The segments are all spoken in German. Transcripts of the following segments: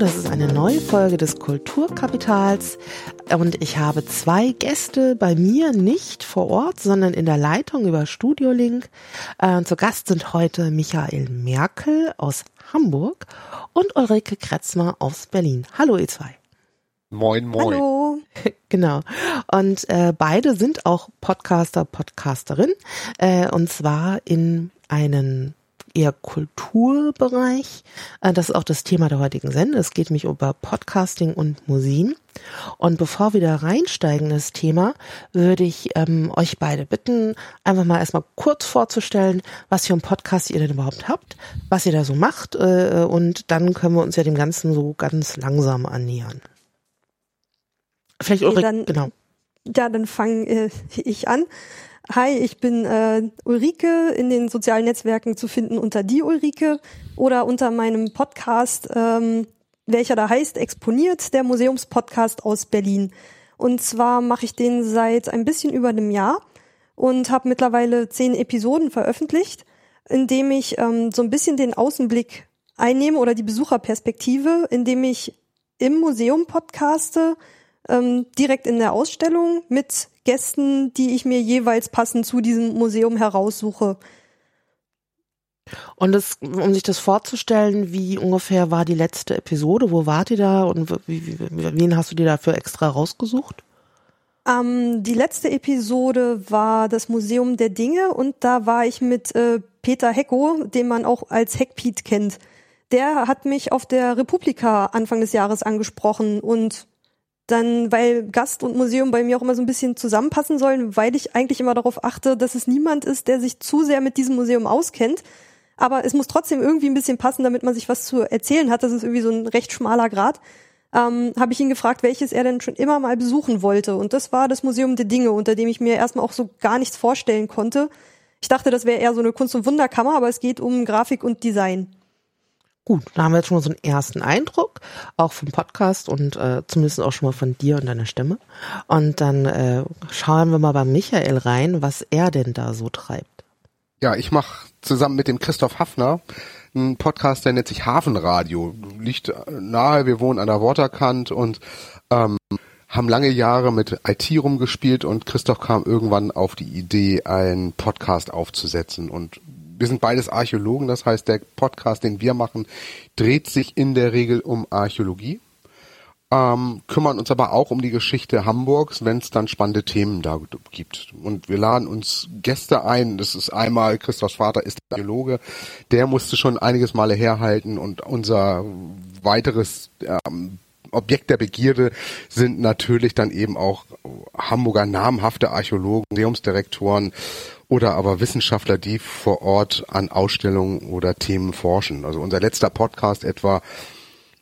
das ist eine neue Folge des Kulturkapitals und ich habe zwei Gäste bei mir nicht vor Ort, sondern in der Leitung über Studiolink. Äh, zu Gast sind heute Michael Merkel aus Hamburg und Ulrike Kretzmer aus Berlin. Hallo ihr zwei. Moin, moin. Hallo. Genau. Und äh, beide sind auch Podcaster, Podcasterin. Äh, und zwar in einen eher Kulturbereich. Äh, das ist auch das Thema der heutigen Sende. Es geht mich über Podcasting und Museen. Und bevor wir da reinsteigen in das Thema, würde ich ähm, euch beide bitten, einfach mal erstmal kurz vorzustellen, was für einen Podcast ihr denn überhaupt habt, was ihr da so macht. Äh, und dann können wir uns ja dem Ganzen so ganz langsam annähern. Vielleicht okay, Ulrike, genau. Ja, dann fange äh, ich an. Hi, ich bin äh, Ulrike, in den sozialen Netzwerken zu finden unter die Ulrike oder unter meinem Podcast, ähm, welcher da heißt Exponiert, der Museumspodcast aus Berlin. Und zwar mache ich den seit ein bisschen über einem Jahr und habe mittlerweile zehn Episoden veröffentlicht, in dem ich ähm, so ein bisschen den Außenblick einnehme oder die Besucherperspektive, indem ich im Museum podcaste, ähm, direkt in der Ausstellung mit Gästen, die ich mir jeweils passend zu diesem Museum heraussuche. Und das, um sich das vorzustellen, wie ungefähr war die letzte Episode? Wo wart ihr da und wie, wie, wen hast du dir dafür extra rausgesucht? Ähm, die letzte Episode war das Museum der Dinge und da war ich mit äh, Peter Hecko, den man auch als Heckpiet kennt. Der hat mich auf der Republika Anfang des Jahres angesprochen und dann, weil Gast und Museum bei mir auch immer so ein bisschen zusammenpassen sollen, weil ich eigentlich immer darauf achte, dass es niemand ist, der sich zu sehr mit diesem Museum auskennt. Aber es muss trotzdem irgendwie ein bisschen passen, damit man sich was zu erzählen hat. Das ist irgendwie so ein recht schmaler Grad. Ähm, habe ich ihn gefragt, welches er denn schon immer mal besuchen wollte. Und das war das Museum der Dinge, unter dem ich mir erstmal auch so gar nichts vorstellen konnte. Ich dachte, das wäre eher so eine Kunst- und Wunderkammer, aber es geht um Grafik und Design. Gut, da haben wir jetzt schon mal so einen ersten Eindruck, auch vom Podcast und äh, zumindest auch schon mal von dir und deiner Stimme. Und dann äh, schauen wir mal bei Michael rein, was er denn da so treibt. Ja, ich mache zusammen mit dem Christoph Hafner einen Podcast, der nennt sich Hafenradio. Liegt nahe, wir wohnen an der Waterkant und ähm, haben lange Jahre mit IT rumgespielt und Christoph kam irgendwann auf die Idee, einen Podcast aufzusetzen und wir sind beides Archäologen, das heißt, der Podcast, den wir machen, dreht sich in der Regel um Archäologie. Ähm, kümmern uns aber auch um die Geschichte Hamburgs, wenn es dann spannende Themen da gibt. Und wir laden uns Gäste ein. Das ist einmal Christophs Vater ist Archäologe, der musste schon einiges Male herhalten und unser weiteres ähm, Objekt der Begierde sind natürlich dann eben auch Hamburger namhafte Archäologen, Museumsdirektoren oder aber Wissenschaftler, die vor Ort an Ausstellungen oder Themen forschen. Also unser letzter Podcast etwa,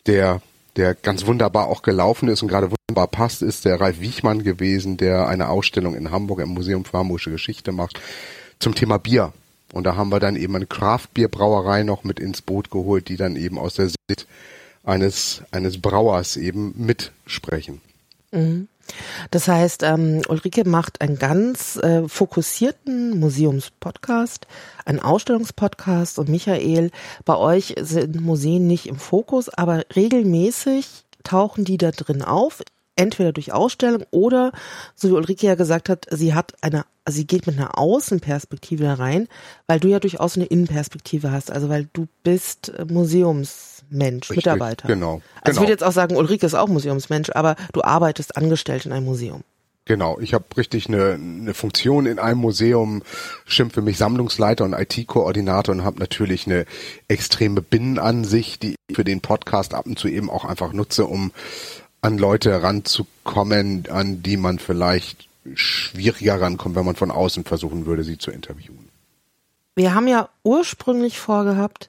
der der ganz wunderbar auch gelaufen ist und gerade wunderbar passt, ist der Ralf Wiechmann gewesen, der eine Ausstellung in Hamburg im Museum für Hamburgische Geschichte macht zum Thema Bier. Und da haben wir dann eben eine Craft-Bier-Brauerei noch mit ins Boot geholt, die dann eben aus der Sicht eines, eines Brauers eben mitsprechen. Mhm. Das heißt, ähm, Ulrike macht einen ganz äh, fokussierten Museumspodcast, einen Ausstellungspodcast und Michael, bei euch sind Museen nicht im Fokus, aber regelmäßig tauchen die da drin auf, entweder durch Ausstellung oder, so wie Ulrike ja gesagt hat, sie hat eine, sie geht mit einer Außenperspektive da rein, weil du ja durchaus eine Innenperspektive hast, also weil du bist Museums Mensch, Richtig, Mitarbeiter. Genau. Also genau. ich würde jetzt auch sagen, Ulrike ist auch Museumsmensch, aber du arbeitest angestellt in einem Museum. Genau, ich habe richtig eine, eine Funktion in einem Museum, schimpfe mich Sammlungsleiter und IT-Koordinator und habe natürlich eine extreme Binnenansicht, die ich für den Podcast ab und zu eben auch einfach nutze, um an Leute ranzukommen, an die man vielleicht schwieriger rankommt, wenn man von außen versuchen würde, sie zu interviewen. Wir haben ja ursprünglich vorgehabt,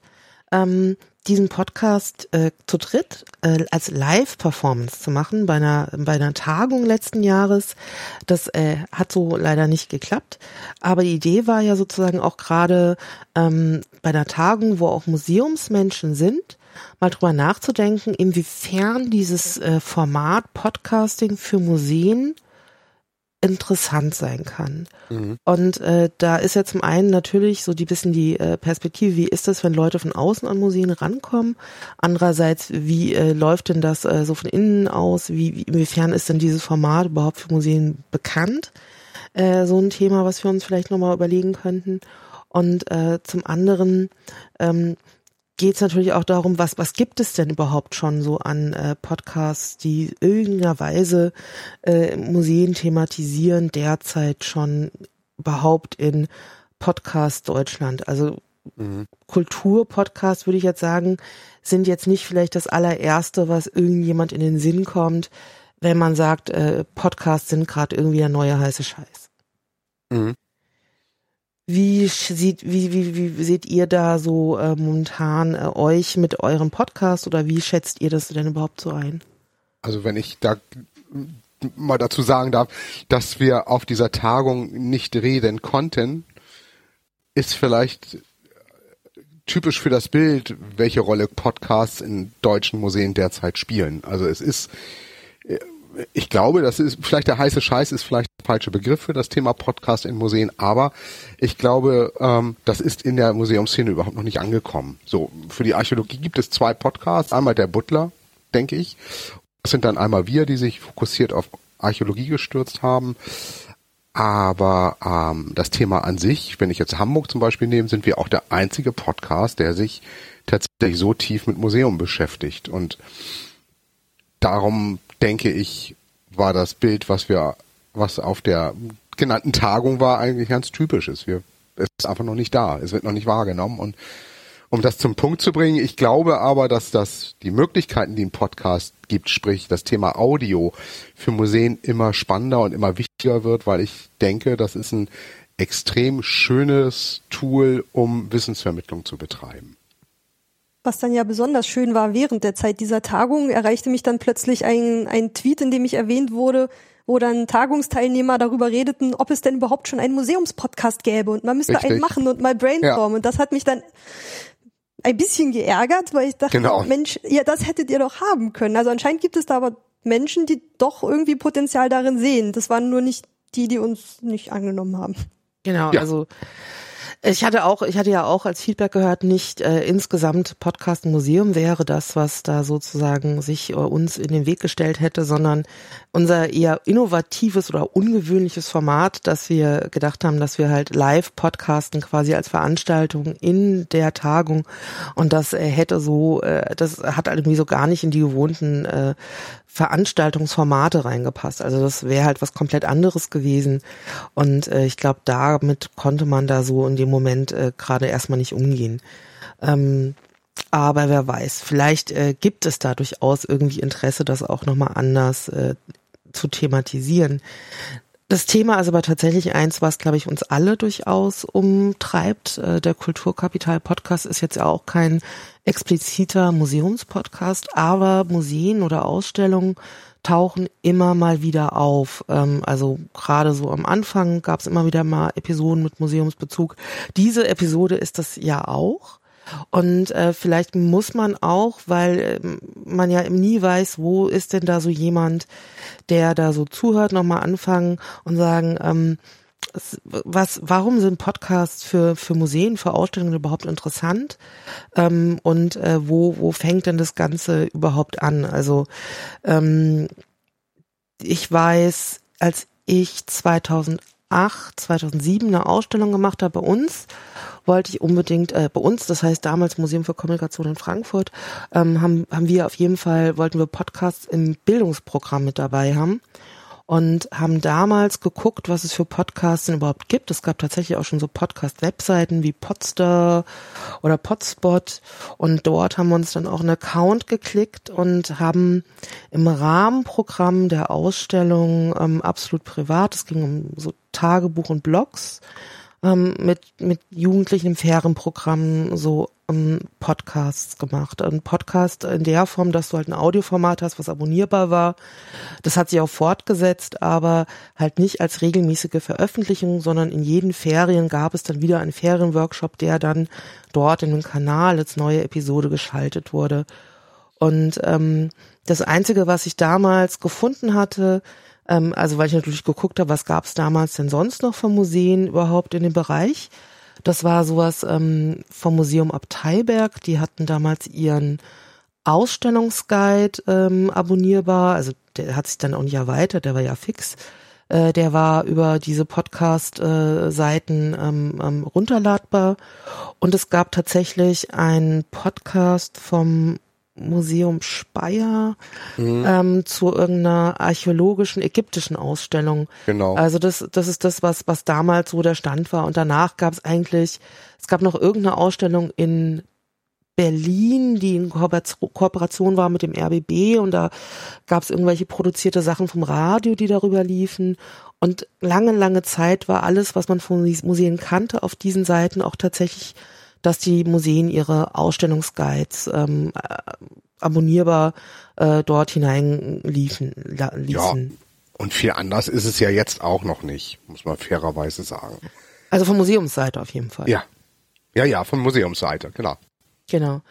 ähm, diesen Podcast äh, zu dritt äh, als Live-Performance zu machen bei einer bei einer Tagung letzten Jahres. Das äh, hat so leider nicht geklappt. Aber die Idee war ja sozusagen auch gerade ähm, bei einer Tagung, wo auch Museumsmenschen sind, mal drüber nachzudenken, inwiefern dieses äh, Format Podcasting für Museen interessant sein kann. Mhm. Und äh, da ist ja zum einen natürlich so die bisschen die äh, Perspektive, wie ist das, wenn Leute von außen an Museen rankommen? Andererseits, wie äh, läuft denn das äh, so von innen aus? Wie, wie inwiefern ist denn dieses Format überhaupt für Museen bekannt? Äh, so ein Thema, was wir uns vielleicht nochmal überlegen könnten. Und äh, zum anderen ähm, geht es natürlich auch darum, was, was gibt es denn überhaupt schon so an äh, Podcasts, die irgendeiner Weise äh, Museen thematisieren, derzeit schon überhaupt in Podcast Deutschland. Also mhm. Kulturpodcasts würde ich jetzt sagen, sind jetzt nicht vielleicht das allererste, was irgendjemand in den Sinn kommt, wenn man sagt, äh, Podcasts sind gerade irgendwie der neue heiße Scheiß. Mhm. Wie sieht, wie, wie, wie seht ihr da so äh, momentan äh, euch mit eurem Podcast oder wie schätzt ihr das denn überhaupt so ein? Also wenn ich da mal dazu sagen darf, dass wir auf dieser Tagung nicht reden konnten, ist vielleicht typisch für das Bild, welche Rolle Podcasts in deutschen Museen derzeit spielen. Also es ist ich glaube, das ist vielleicht der heiße Scheiß ist vielleicht der falsche Begriff für das Thema Podcast in Museen, aber ich glaube, ähm, das ist in der Museumsszene überhaupt noch nicht angekommen. So, für die Archäologie gibt es zwei Podcasts, einmal der Butler, denke ich. Das sind dann einmal wir, die sich fokussiert auf Archäologie gestürzt haben. Aber ähm, das Thema an sich, wenn ich jetzt Hamburg zum Beispiel nehme, sind wir auch der einzige Podcast, der sich tatsächlich so tief mit Museum beschäftigt. Und darum denke ich, war das Bild, was wir, was auf der genannten Tagung war, eigentlich ganz typisches. Wir, es ist einfach noch nicht da. Es wird noch nicht wahrgenommen. Und um das zum Punkt zu bringen, ich glaube aber, dass das die Möglichkeiten, die ein Podcast gibt, sprich das Thema Audio für Museen immer spannender und immer wichtiger wird, weil ich denke, das ist ein extrem schönes Tool, um Wissensvermittlung zu betreiben. Was dann ja besonders schön war, während der Zeit dieser Tagung erreichte mich dann plötzlich ein, ein Tweet, in dem ich erwähnt wurde, wo dann Tagungsteilnehmer darüber redeten, ob es denn überhaupt schon einen Museumspodcast gäbe und man müsste Richtig. einen machen und mal brainstormen. Ja. Und das hat mich dann ein bisschen geärgert, weil ich dachte, genau. Mensch, ja, das hättet ihr doch haben können. Also anscheinend gibt es da aber Menschen, die doch irgendwie Potenzial darin sehen. Das waren nur nicht die, die uns nicht angenommen haben. Genau, ja. also ich hatte auch, ich hatte ja auch als Feedback gehört, nicht äh, insgesamt Podcast Museum wäre das, was da sozusagen sich äh, uns in den Weg gestellt hätte, sondern unser eher innovatives oder ungewöhnliches Format, dass wir gedacht haben, dass wir halt live podcasten quasi als Veranstaltung in der Tagung und das äh, hätte so, äh, das hat irgendwie so gar nicht in die gewohnten äh, Veranstaltungsformate reingepasst. Also das wäre halt was komplett anderes gewesen. Und äh, ich glaube, damit konnte man da so in dem Moment äh, gerade erstmal nicht umgehen. Ähm, aber wer weiß, vielleicht äh, gibt es da durchaus irgendwie Interesse, das auch nochmal anders äh, zu thematisieren. Das Thema ist aber tatsächlich eins, was, glaube ich, uns alle durchaus umtreibt. Äh, der Kulturkapital-Podcast ist jetzt auch kein expliziter Museumspodcast, aber Museen oder Ausstellungen tauchen immer mal wieder auf. Ähm, also gerade so am Anfang gab es immer wieder mal Episoden mit Museumsbezug. Diese Episode ist das ja auch. Und äh, vielleicht muss man auch, weil äh, man ja nie weiß, wo ist denn da so jemand, der da so zuhört, nochmal anfangen und sagen, ähm, was, warum sind Podcasts für, für Museen, für Ausstellungen überhaupt interessant? Ähm, und äh, wo, wo fängt denn das Ganze überhaupt an? Also ähm, ich weiß, als ich 2008, 2007 eine Ausstellung gemacht habe bei uns wollte ich unbedingt äh, bei uns, das heißt damals Museum für Kommunikation in Frankfurt, ähm, haben, haben wir auf jeden Fall, wollten wir Podcasts im Bildungsprogramm mit dabei haben und haben damals geguckt, was es für Podcasts denn überhaupt gibt. Es gab tatsächlich auch schon so Podcast-Webseiten wie Podster oder Podspot und dort haben wir uns dann auch einen Account geklickt und haben im Rahmenprogramm der Ausstellung ähm, absolut privat, es ging um so Tagebuch und Blogs, ähm, mit, mit Jugendlichen im Ferienprogramm so ähm, Podcasts gemacht. Ein Podcast in der Form, dass du halt ein Audioformat hast, was abonnierbar war. Das hat sich auch fortgesetzt, aber halt nicht als regelmäßige Veröffentlichung, sondern in jeden Ferien gab es dann wieder einen Ferienworkshop, der dann dort in den Kanal als neue Episode geschaltet wurde. Und ähm, das Einzige, was ich damals gefunden hatte, ähm, also weil ich natürlich geguckt habe, was gab es damals denn sonst noch von Museen überhaupt in dem Bereich, das war sowas ähm, vom Museum Abteiberg. Die hatten damals ihren Ausstellungsguide ähm, abonnierbar. Also der hat sich dann auch nicht erweitert, der war ja fix. Äh, der war über diese Podcast-Seiten äh, ähm, ähm, runterladbar. Und es gab tatsächlich einen Podcast vom Museum Speyer mhm. ähm, zu irgendeiner archäologischen ägyptischen Ausstellung. Genau. Also das, das ist das, was, was damals so der Stand war. Und danach gab es eigentlich, es gab noch irgendeine Ausstellung in Berlin, die in Kooperation war mit dem RBB und da gab es irgendwelche produzierte Sachen vom Radio, die darüber liefen. Und lange, lange Zeit war alles, was man von Museen kannte, auf diesen Seiten auch tatsächlich dass die Museen ihre Ausstellungsguides ähm, äh, abonnierbar äh, dort hineinliefen. Ließen. Ja, und viel anders ist es ja jetzt auch noch nicht, muss man fairerweise sagen. Also von Museumsseite auf jeden Fall. Ja, ja, ja, von Museumsseite, genau. Genau.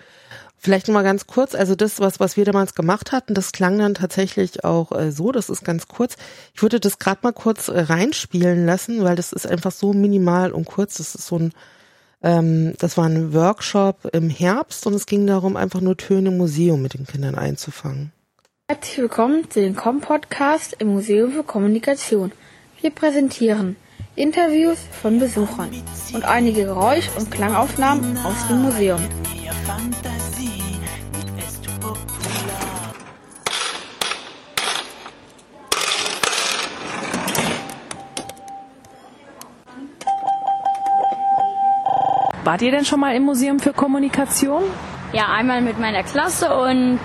Vielleicht mal ganz kurz, also das, was, was wir damals gemacht hatten, das klang dann tatsächlich auch äh, so, das ist ganz kurz. Ich würde das gerade mal kurz äh, reinspielen lassen, weil das ist einfach so minimal und kurz. Das ist so ein ähm, das war ein Workshop im Herbst und es ging darum, einfach nur Töne im Museum mit den Kindern einzufangen. Herzlich willkommen zu dem Com-Podcast im Museum für Kommunikation. Wir präsentieren Interviews von Besuchern und einige Geräusch- und Klangaufnahmen aus dem Museum. Wart ihr denn schon mal im Museum für Kommunikation? Ja, einmal mit meiner Klasse und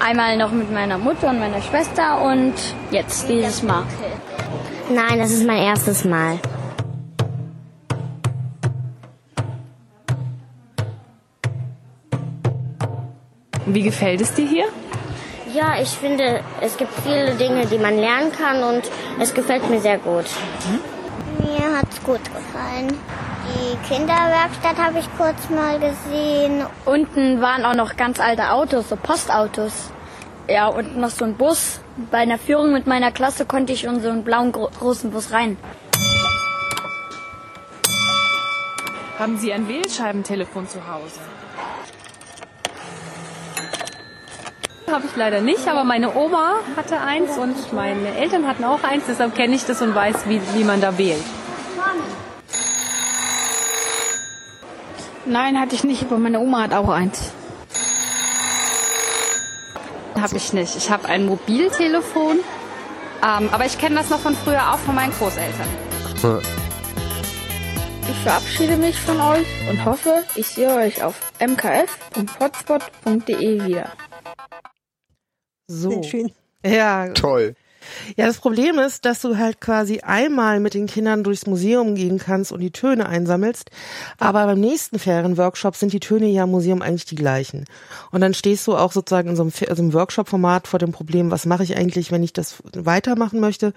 einmal noch mit meiner Mutter und meiner Schwester und jetzt dieses Mal. Nein, das ist mein erstes Mal. Wie gefällt es dir hier? Ja, ich finde, es gibt viele Dinge, die man lernen kann und es gefällt mir sehr gut. Mhm. Mir hat es gut gefallen. Die Kinderwerkstatt habe ich kurz mal gesehen. Unten waren auch noch ganz alte Autos, so Postautos. Ja, und noch so ein Bus. Bei einer Führung mit meiner Klasse konnte ich in so einen blauen großen Bus rein. Haben Sie ein Wählscheibentelefon zu Hause? Habe ich leider nicht, aber meine Oma hatte eins und meine Eltern hatten auch eins, deshalb kenne ich das und weiß, wie, wie man da wählt. Nein, hatte ich nicht, aber meine Oma hat auch eins. Habe ich nicht. Ich habe ein Mobiltelefon, ähm, aber ich kenne das noch von früher auch von meinen Großeltern. Ich verabschiede mich von euch und hoffe, ich sehe euch auf mkf.hotspot.de wieder. So. Sehr schön. Ja. Toll. Ja, das Problem ist, dass du halt quasi einmal mit den Kindern durchs Museum gehen kannst und die Töne einsammelst, aber beim nächsten Ferienworkshop sind die Töne ja im Museum eigentlich die gleichen. Und dann stehst du auch sozusagen in so einem, also einem Workshop-Format vor dem Problem, was mache ich eigentlich, wenn ich das weitermachen möchte?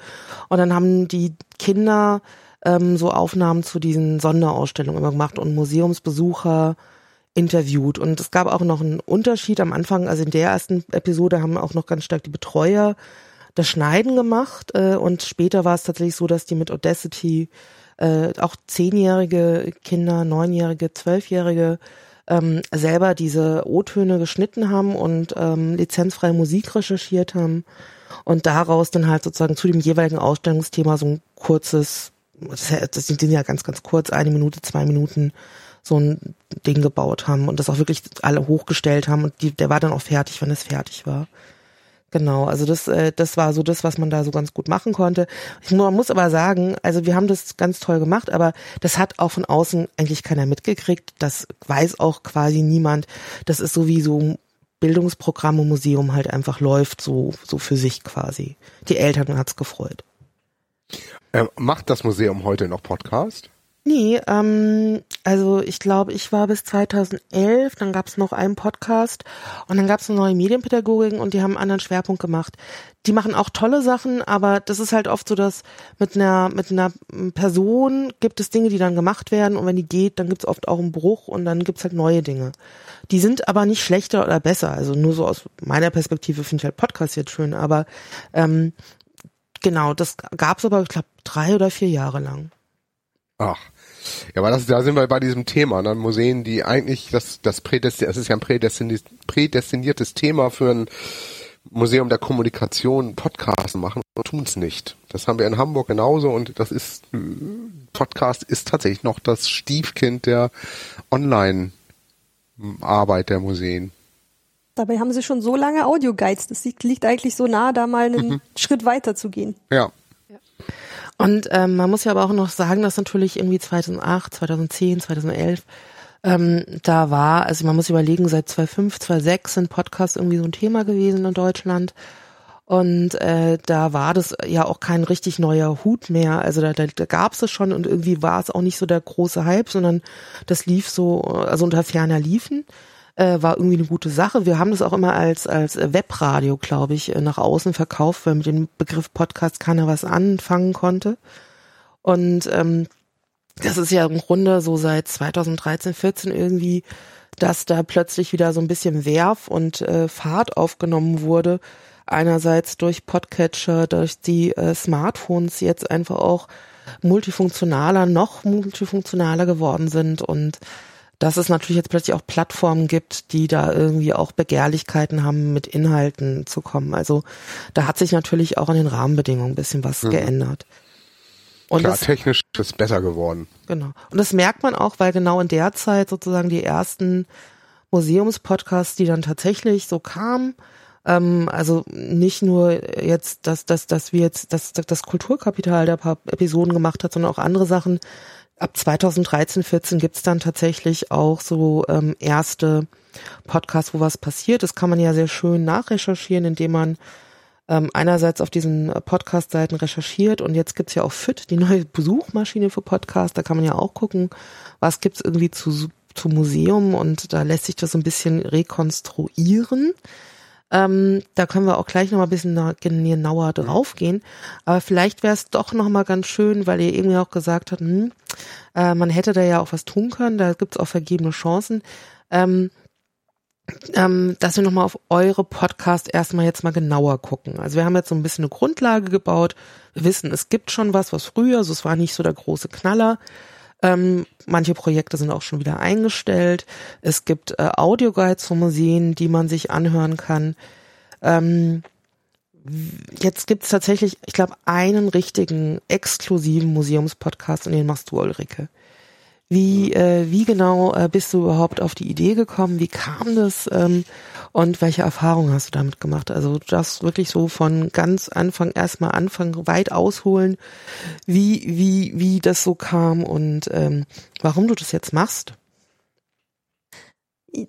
Und dann haben die Kinder ähm, so Aufnahmen zu diesen Sonderausstellungen immer gemacht und Museumsbesucher interviewt. Und es gab auch noch einen Unterschied am Anfang, also in der ersten Episode haben auch noch ganz stark die Betreuer das Schneiden gemacht äh, und später war es tatsächlich so, dass die mit Audacity äh, auch zehnjährige Kinder, neunjährige, zwölfjährige ähm, selber diese O-Töne geschnitten haben und ähm, lizenzfreie Musik recherchiert haben und daraus dann halt sozusagen zu dem jeweiligen Ausstellungsthema so ein kurzes, das sind ja ganz, ganz kurz, eine Minute, zwei Minuten, so ein Ding gebaut haben und das auch wirklich alle hochgestellt haben und die, der war dann auch fertig, wenn es fertig war. Genau, also das, äh, das war so das, was man da so ganz gut machen konnte. Ich, man muss aber sagen, also wir haben das ganz toll gemacht, aber das hat auch von außen eigentlich keiner mitgekriegt. Das weiß auch quasi niemand. Das ist so wie so ein Bildungsprogramm im Museum halt einfach läuft, so, so für sich quasi. Die Eltern hat's gefreut. Ähm, macht das Museum heute noch Podcast? Nee, ähm, also ich glaube, ich war bis 2011, dann gab es noch einen Podcast und dann gab es eine neue Medienpädagogik und die haben einen anderen Schwerpunkt gemacht. Die machen auch tolle Sachen, aber das ist halt oft so, dass mit einer mit einer Person gibt es Dinge, die dann gemacht werden und wenn die geht, dann gibt es oft auch einen Bruch und dann gibt es halt neue Dinge. Die sind aber nicht schlechter oder besser. Also nur so aus meiner Perspektive finde ich halt Podcast jetzt schön, aber ähm, genau, das gab es aber, ich glaube, drei oder vier Jahre lang. Ach. Ja, aber das, da sind wir bei diesem Thema, ne? Museen, die eigentlich das, das Prädestin, es ist ja ein prädestiniertes Thema für ein Museum der Kommunikation Podcast machen und tun es nicht. Das haben wir in Hamburg genauso und das ist Podcast ist tatsächlich noch das Stiefkind der Online-Arbeit der Museen. Dabei haben sie schon so lange Audioguides. Das liegt eigentlich so nah, da mal einen mhm. Schritt weiter zu gehen. Ja. Und ähm, man muss ja aber auch noch sagen, dass natürlich irgendwie 2008, 2010, 2011 ähm, da war, also man muss überlegen, seit 2005, 2006 sind Podcasts irgendwie so ein Thema gewesen in Deutschland. Und äh, da war das ja auch kein richtig neuer Hut mehr. Also da, da, da gab es schon und irgendwie war es auch nicht so der große Hype, sondern das lief so, also unter ferner liefen äh, war irgendwie eine gute Sache. Wir haben das auch immer als, als Webradio, glaube ich, nach außen verkauft, weil mit dem Begriff Podcast keiner was anfangen konnte. Und ähm, das ist ja im Grunde so seit 2013, 14 irgendwie, dass da plötzlich wieder so ein bisschen Werf und äh, Fahrt aufgenommen wurde. Einerseits durch Podcatcher, durch die äh, Smartphones jetzt einfach auch multifunktionaler, noch multifunktionaler geworden sind und dass es natürlich jetzt plötzlich auch Plattformen gibt, die da irgendwie auch Begehrlichkeiten haben, mit Inhalten zu kommen. Also da hat sich natürlich auch an den Rahmenbedingungen ein bisschen was mhm. geändert. Und Klar, das, technisch ist es besser geworden. Genau. Und das merkt man auch, weil genau in der Zeit sozusagen die ersten Museumspodcasts, die dann tatsächlich so kamen, ähm, also nicht nur jetzt, dass, dass, dass wir jetzt das, das Kulturkapital der paar Episoden gemacht hat, sondern auch andere Sachen, ab 2013, 14 gibt's dann tatsächlich auch so ähm, erste Podcasts, wo was passiert. Das kann man ja sehr schön nachrecherchieren, indem man ähm, einerseits auf diesen Podcast-Seiten recherchiert und jetzt gibt's ja auch FIT, die neue Besuchmaschine für Podcasts. Da kann man ja auch gucken, was gibt's irgendwie zu, zu Museum und da lässt sich das so ein bisschen rekonstruieren. Ähm, da können wir auch gleich noch mal ein bisschen genauer mhm. draufgehen. Aber vielleicht wäre es doch noch mal ganz schön, weil ihr irgendwie auch gesagt habt, hm, äh, man hätte da ja auch was tun können. Da gibt es auch vergebene Chancen. Ähm, ähm, dass wir nochmal auf eure Podcast erstmal jetzt mal genauer gucken. Also wir haben jetzt so ein bisschen eine Grundlage gebaut. Wir wissen, es gibt schon was, was früher, also es war nicht so der große Knaller. Ähm, manche Projekte sind auch schon wieder eingestellt. Es gibt äh, Audioguides von Museen, die man sich anhören kann. Ähm, jetzt gibt es tatsächlich, ich glaube, einen richtigen exklusiven Museumspodcast und den machst du, Ulrike. Wie, äh, wie genau äh, bist du überhaupt auf die Idee gekommen? Wie kam das? Ähm, und welche Erfahrungen hast du damit gemacht? Also das wirklich so von ganz Anfang erstmal anfangen, weit ausholen, wie, wie, wie das so kam und ähm, warum du das jetzt machst.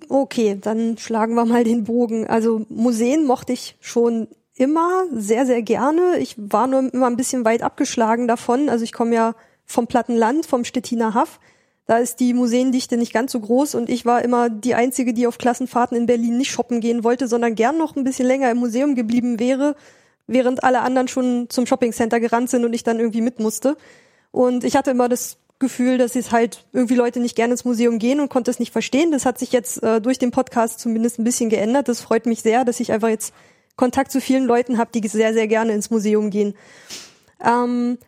Okay, dann schlagen wir mal den Bogen. Also Museen mochte ich schon immer sehr, sehr gerne. Ich war nur immer ein bisschen weit abgeschlagen davon. Also ich komme ja vom Plattenland, vom Stettiner Haff. Da ist die Museendichte nicht ganz so groß und ich war immer die Einzige, die auf Klassenfahrten in Berlin nicht shoppen gehen wollte, sondern gern noch ein bisschen länger im Museum geblieben wäre, während alle anderen schon zum Shoppingcenter gerannt sind und ich dann irgendwie mit musste. Und ich hatte immer das Gefühl, dass es halt irgendwie Leute nicht gerne ins Museum gehen und konnte es nicht verstehen. Das hat sich jetzt äh, durch den Podcast zumindest ein bisschen geändert. Das freut mich sehr, dass ich einfach jetzt Kontakt zu vielen Leuten habe, die sehr, sehr gerne ins Museum gehen. Ähm,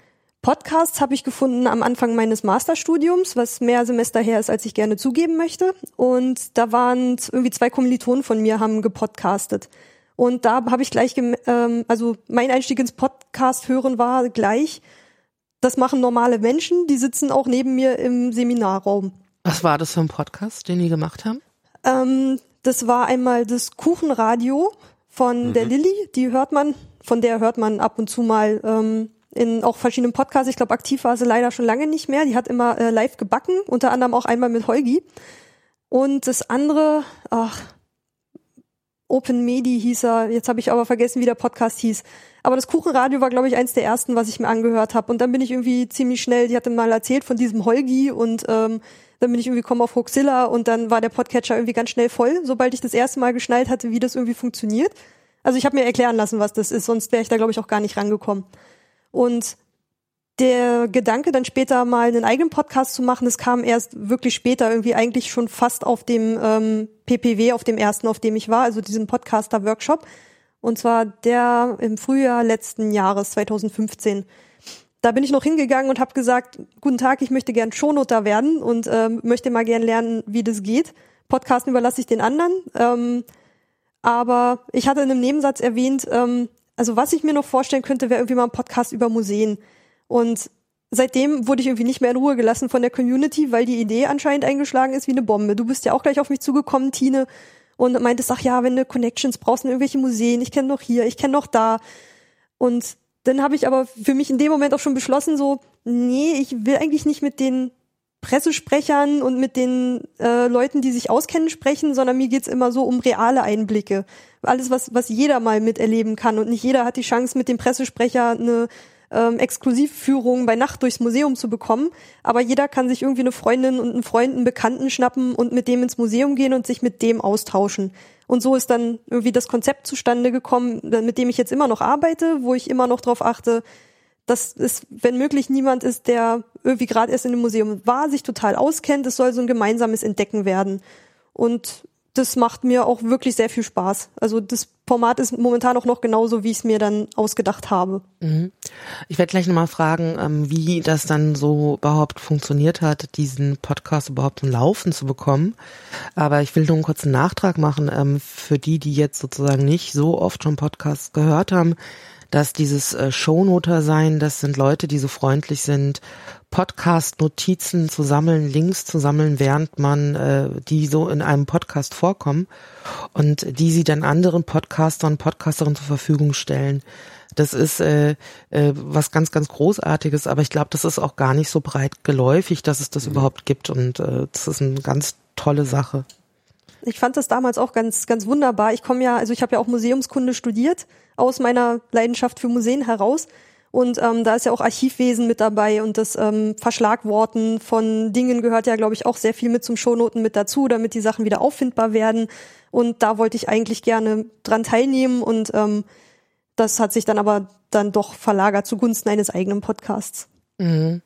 Podcasts habe ich gefunden am Anfang meines Masterstudiums, was mehr Semester her ist, als ich gerne zugeben möchte. Und da waren irgendwie zwei Kommilitonen von mir, haben gepodcastet. Und da habe ich gleich, ähm, also mein Einstieg ins Podcast hören war gleich, das machen normale Menschen, die sitzen auch neben mir im Seminarraum. Was war das für ein Podcast, den die gemacht haben? Ähm, das war einmal das Kuchenradio von mhm. der Lilly, die hört man, von der hört man ab und zu mal ähm, in auch verschiedenen Podcasts. Ich glaube, aktiv war sie leider schon lange nicht mehr. Die hat immer äh, live gebacken, unter anderem auch einmal mit Holgi. Und das andere, ach, Open Medi hieß er. Jetzt habe ich aber vergessen, wie der Podcast hieß. Aber das Kuchenradio war, glaube ich, eins der ersten, was ich mir angehört habe. Und dann bin ich irgendwie ziemlich schnell, die hatte mal erzählt von diesem Holgi und ähm, dann bin ich irgendwie gekommen auf Hoaxilla und dann war der Podcatcher irgendwie ganz schnell voll, sobald ich das erste Mal geschnallt hatte, wie das irgendwie funktioniert. Also ich habe mir erklären lassen, was das ist, sonst wäre ich da, glaube ich, auch gar nicht rangekommen. Und der Gedanke, dann später mal einen eigenen Podcast zu machen, das kam erst wirklich später, irgendwie eigentlich schon fast auf dem ähm, PPW, auf dem ersten, auf dem ich war, also diesem Podcaster-Workshop. Und zwar der im Frühjahr letzten Jahres, 2015. Da bin ich noch hingegangen und habe gesagt, guten Tag, ich möchte gern Shownoter werden und ähm, möchte mal gern lernen, wie das geht. Podcasten überlasse ich den anderen. Ähm, aber ich hatte in einem Nebensatz erwähnt, ähm, also was ich mir noch vorstellen könnte, wäre irgendwie mal ein Podcast über Museen. Und seitdem wurde ich irgendwie nicht mehr in Ruhe gelassen von der Community, weil die Idee anscheinend eingeschlagen ist wie eine Bombe. Du bist ja auch gleich auf mich zugekommen, Tine, und meintest, ach ja, wenn du Connections brauchst in irgendwelche Museen, ich kenne noch hier, ich kenne noch da. Und dann habe ich aber für mich in dem Moment auch schon beschlossen, so, nee, ich will eigentlich nicht mit den Pressesprechern und mit den äh, Leuten, die sich auskennen, sprechen, sondern mir geht's immer so um reale Einblicke. Alles, was, was jeder mal miterleben kann. Und nicht jeder hat die Chance, mit dem Pressesprecher eine ähm, Exklusivführung bei Nacht durchs Museum zu bekommen. Aber jeder kann sich irgendwie eine Freundin und einen Freund, einen Bekannten schnappen und mit dem ins Museum gehen und sich mit dem austauschen. Und so ist dann irgendwie das Konzept zustande gekommen, mit dem ich jetzt immer noch arbeite, wo ich immer noch darauf achte, dass es, wenn möglich, niemand ist, der irgendwie gerade erst in dem Museum war, sich total auskennt. Es soll so ein gemeinsames Entdecken werden. Und das macht mir auch wirklich sehr viel Spaß. Also das Format ist momentan auch noch genauso, wie ich es mir dann ausgedacht habe. Mhm. Ich werde gleich nochmal fragen, ähm, wie das dann so überhaupt funktioniert hat, diesen Podcast überhaupt zum Laufen zu bekommen. Aber ich will nur einen kurzen Nachtrag machen ähm, für die, die jetzt sozusagen nicht so oft schon Podcasts gehört haben dass dieses äh, Shownoter sein, das sind Leute, die so freundlich sind, Podcast-Notizen zu sammeln, Links zu sammeln, während man äh, die so in einem Podcast vorkommen und die sie dann anderen Podcastern, Podcasterinnen zur Verfügung stellen. Das ist äh, äh, was ganz, ganz Großartiges, aber ich glaube, das ist auch gar nicht so breit geläufig, dass es das mhm. überhaupt gibt und äh, das ist eine ganz tolle Sache. Ich fand das damals auch ganz, ganz wunderbar. Ich komme ja, also ich habe ja auch Museumskunde studiert aus meiner Leidenschaft für Museen heraus. Und ähm, da ist ja auch Archivwesen mit dabei und das ähm, Verschlagworten von Dingen gehört ja, glaube ich, auch sehr viel mit zum Shownoten mit dazu, damit die Sachen wieder auffindbar werden. Und da wollte ich eigentlich gerne dran teilnehmen und ähm, das hat sich dann aber dann doch verlagert zugunsten eines eigenen Podcasts. Mhm.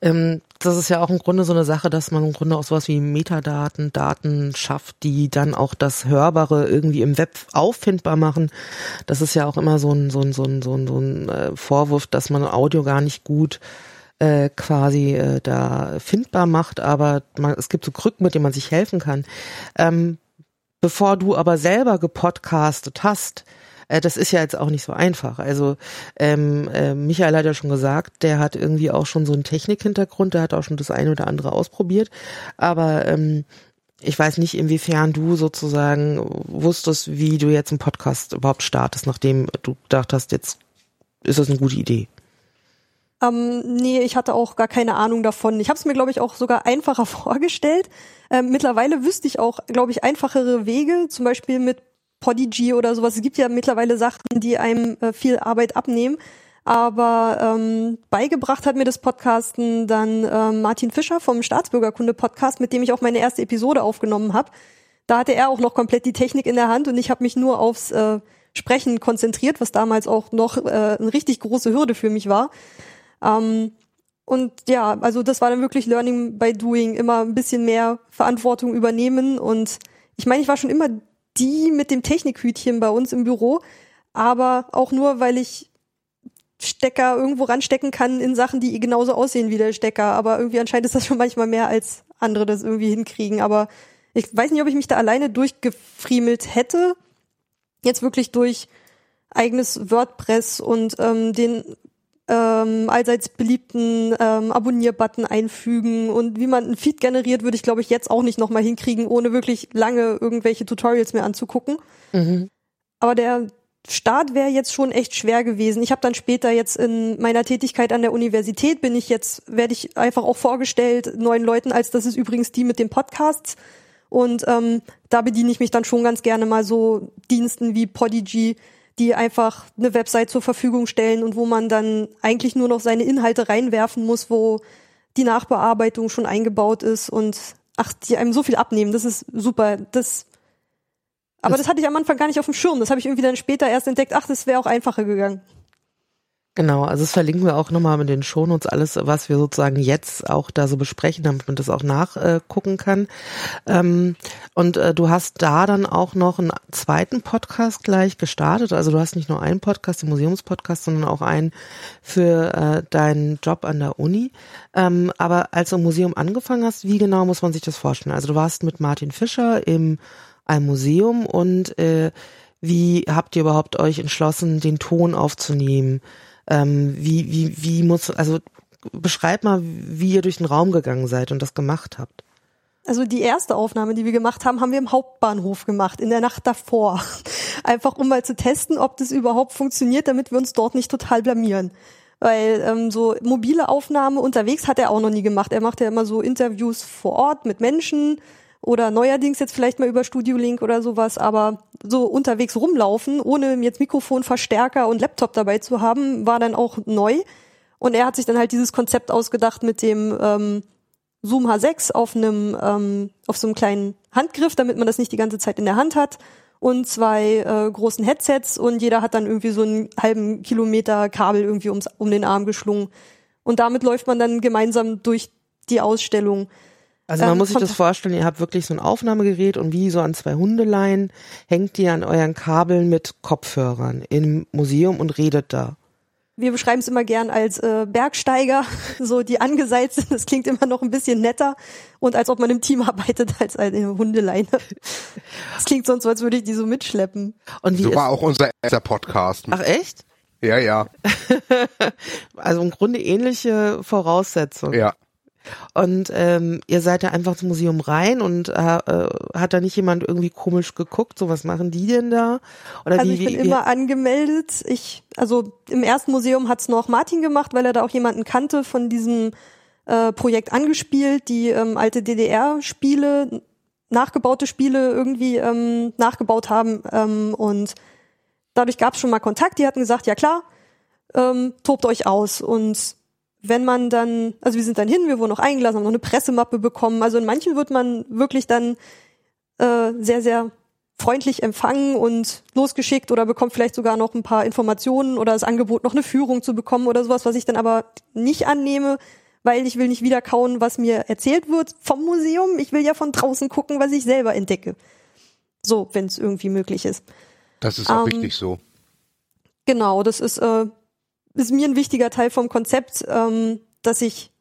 Ähm, das ist ja auch im Grunde so eine Sache, dass man im Grunde auch sowas wie Metadaten, Daten schafft, die dann auch das Hörbare irgendwie im Web auffindbar machen. Das ist ja auch immer so ein, so ein, so ein, so ein, so ein äh, Vorwurf, dass man Audio gar nicht gut äh, quasi äh, da findbar macht, aber man, es gibt so Krücken, mit denen man sich helfen kann. Ähm, bevor du aber selber gepodcastet hast, äh, das ist ja jetzt auch nicht so einfach. Also ähm, äh, Michael hat ja schon gesagt, der hat irgendwie auch schon so einen Technikhintergrund, der hat auch schon das eine oder andere ausprobiert. Aber ähm, ich weiß nicht, inwiefern du sozusagen wusstest, wie du jetzt einen Podcast überhaupt startest, nachdem du gedacht hast, jetzt ist das eine gute Idee. Ähm, nee, ich hatte auch gar keine Ahnung davon. Ich habe es mir, glaube ich, auch sogar einfacher vorgestellt. Ähm, mittlerweile wüsste ich auch, glaube ich, einfachere Wege, zum Beispiel mit Podigy oder sowas. Es gibt ja mittlerweile Sachen, die einem äh, viel Arbeit abnehmen. Aber ähm, beigebracht hat mir das Podcasten dann ähm, Martin Fischer vom Staatsbürgerkunde-Podcast, mit dem ich auch meine erste Episode aufgenommen habe. Da hatte er auch noch komplett die Technik in der Hand und ich habe mich nur aufs äh, Sprechen konzentriert, was damals auch noch äh, eine richtig große Hürde für mich war. Ähm, und ja, also das war dann wirklich Learning by Doing, immer ein bisschen mehr Verantwortung übernehmen. Und ich meine, ich war schon immer die mit dem Technikhütchen bei uns im Büro, aber auch nur, weil ich Stecker irgendwo ranstecken kann in Sachen, die genauso aussehen wie der Stecker. Aber irgendwie anscheinend ist das schon manchmal mehr als andere das irgendwie hinkriegen. Aber ich weiß nicht, ob ich mich da alleine durchgefriemelt hätte. Jetzt wirklich durch eigenes WordPress und ähm, den ähm, allseits beliebten ähm, Abonnier-Button einfügen und wie man einen Feed generiert, würde ich glaube ich jetzt auch nicht nochmal hinkriegen, ohne wirklich lange irgendwelche Tutorials mehr anzugucken. Mhm. Aber der Start wäre jetzt schon echt schwer gewesen. Ich habe dann später jetzt in meiner Tätigkeit an der Universität bin ich jetzt werde ich einfach auch vorgestellt neuen Leuten, als das ist übrigens die mit den Podcasts Und ähm, da bediene ich mich dann schon ganz gerne mal so Diensten wie Podigy, die einfach eine Website zur Verfügung stellen und wo man dann eigentlich nur noch seine Inhalte reinwerfen muss, wo die Nachbearbeitung schon eingebaut ist und ach, die einem so viel abnehmen. Das ist super. Das aber das, das hatte ich am Anfang gar nicht auf dem Schirm. Das habe ich irgendwie dann später erst entdeckt. Ach, das wäre auch einfacher gegangen. Genau, also das verlinken wir auch nochmal mit den Shownotes, alles, was wir sozusagen jetzt auch da so besprechen, damit man das auch nachgucken kann. Ähm, und äh, du hast da dann auch noch einen zweiten Podcast gleich gestartet. Also du hast nicht nur einen Podcast, den Museumspodcast, sondern auch einen für äh, deinen Job an der Uni. Ähm, aber als du im Museum angefangen hast, wie genau muss man sich das vorstellen? Also du warst mit Martin Fischer im ein Museum und äh, wie habt ihr überhaupt euch entschlossen, den Ton aufzunehmen? Ähm, wie, wie, wie muss, also beschreib mal, wie ihr durch den Raum gegangen seid und das gemacht habt. Also die erste Aufnahme, die wir gemacht haben, haben wir im Hauptbahnhof gemacht, in der Nacht davor. Einfach um mal zu testen, ob das überhaupt funktioniert, damit wir uns dort nicht total blamieren. Weil ähm, so mobile Aufnahme unterwegs hat er auch noch nie gemacht. Er macht ja immer so Interviews vor Ort mit Menschen oder neuerdings jetzt vielleicht mal über Studio Link oder sowas, aber so unterwegs rumlaufen, ohne jetzt Mikrofon, Verstärker und Laptop dabei zu haben, war dann auch neu. Und er hat sich dann halt dieses Konzept ausgedacht mit dem ähm, Zoom H6 auf einem ähm, auf so einem kleinen Handgriff, damit man das nicht die ganze Zeit in der Hand hat und zwei äh, großen Headsets und jeder hat dann irgendwie so einen halben Kilometer Kabel irgendwie ums, um den Arm geschlungen und damit läuft man dann gemeinsam durch die Ausstellung. Also man ähm, muss sich das vorstellen, ihr habt wirklich so ein Aufnahmegerät und wie so an zwei Hundeleien hängt ihr an euren Kabeln mit Kopfhörern im Museum und redet da. Wir beschreiben es immer gern als äh, Bergsteiger, so die angeseilt sind. Das klingt immer noch ein bisschen netter und als ob man im Team arbeitet als eine Hundeleine. Das klingt sonst so, als würde ich die so mitschleppen. Und wie so war auch unser erster Podcast. Ach echt? Ja, ja. also im Grunde ähnliche Voraussetzungen. Ja. Und ähm, ihr seid da einfach zum Museum rein und äh, äh, hat da nicht jemand irgendwie komisch geguckt, so was machen die denn da? Oder also wie, ich bin wie, immer angemeldet. Ich, also im ersten Museum hat's noch Martin gemacht, weil er da auch jemanden kannte von diesem äh, Projekt angespielt, die ähm, alte DDR-Spiele, nachgebaute Spiele irgendwie ähm, nachgebaut haben. Ähm, und dadurch gab's schon mal Kontakt. Die hatten gesagt, ja klar, ähm, tobt euch aus. Und wenn man dann, also wir sind dann hin, wir wurden noch eingeladen, haben noch eine Pressemappe bekommen. Also in manchen wird man wirklich dann äh, sehr, sehr freundlich empfangen und losgeschickt oder bekommt vielleicht sogar noch ein paar Informationen oder das Angebot, noch eine Führung zu bekommen oder sowas, was ich dann aber nicht annehme, weil ich will nicht wieder kauen, was mir erzählt wird vom Museum. Ich will ja von draußen gucken, was ich selber entdecke. So, wenn es irgendwie möglich ist. Das ist auch ähm, wichtig so. Genau, das ist äh, ist mir ein wichtiger Teil vom Konzept, ähm, dass ich,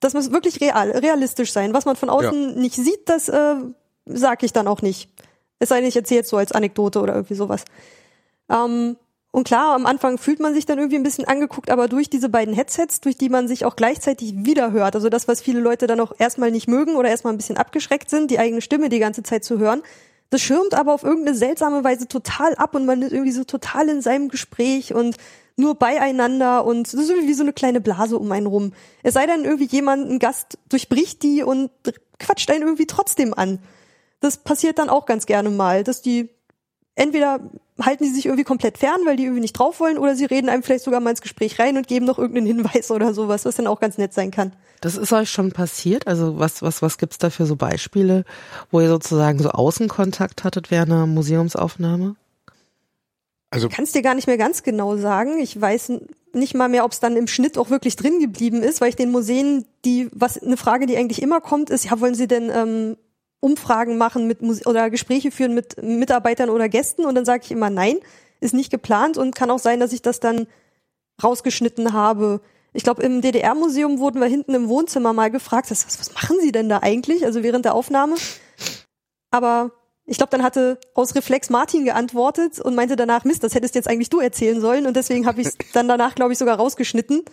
das muss wirklich real, realistisch sein. Was man von außen ja. nicht sieht, das äh, sage ich dann auch nicht. Es sei denn, ich erzähle es so als Anekdote oder irgendwie sowas. Ähm, und klar, am Anfang fühlt man sich dann irgendwie ein bisschen angeguckt, aber durch diese beiden Headsets, durch die man sich auch gleichzeitig wiederhört, also das, was viele Leute dann auch erstmal nicht mögen oder erstmal ein bisschen abgeschreckt sind, die eigene Stimme die ganze Zeit zu hören, das schirmt aber auf irgendeine seltsame Weise total ab und man ist irgendwie so total in seinem Gespräch und nur beieinander und das ist irgendwie wie so eine kleine Blase um einen rum. Es sei denn irgendwie jemand, ein Gast durchbricht die und quatscht einen irgendwie trotzdem an. Das passiert dann auch ganz gerne mal, dass die entweder halten die sich irgendwie komplett fern, weil die irgendwie nicht drauf wollen, oder sie reden einem vielleicht sogar mal ins Gespräch rein und geben noch irgendeinen Hinweis oder sowas, was dann auch ganz nett sein kann. Das ist euch schon passiert? Also was, was, was gibt's da für so Beispiele, wo ihr sozusagen so Außenkontakt hattet während einer Museumsaufnahme? Also ich kann es dir gar nicht mehr ganz genau sagen. Ich weiß nicht mal mehr, ob es dann im Schnitt auch wirklich drin geblieben ist, weil ich den Museen, die, was eine Frage, die eigentlich immer kommt, ist, ja, wollen sie denn ähm, Umfragen machen mit Muse oder Gespräche führen mit Mitarbeitern oder Gästen? Und dann sage ich immer, nein, ist nicht geplant und kann auch sein, dass ich das dann rausgeschnitten habe. Ich glaube, im DDR-Museum wurden wir hinten im Wohnzimmer mal gefragt, was, was machen Sie denn da eigentlich? Also während der Aufnahme. Aber ich glaube, dann hatte aus Reflex Martin geantwortet und meinte danach, Mist, das hättest jetzt eigentlich du erzählen sollen. Und deswegen habe ich dann danach, glaube ich, sogar rausgeschnitten.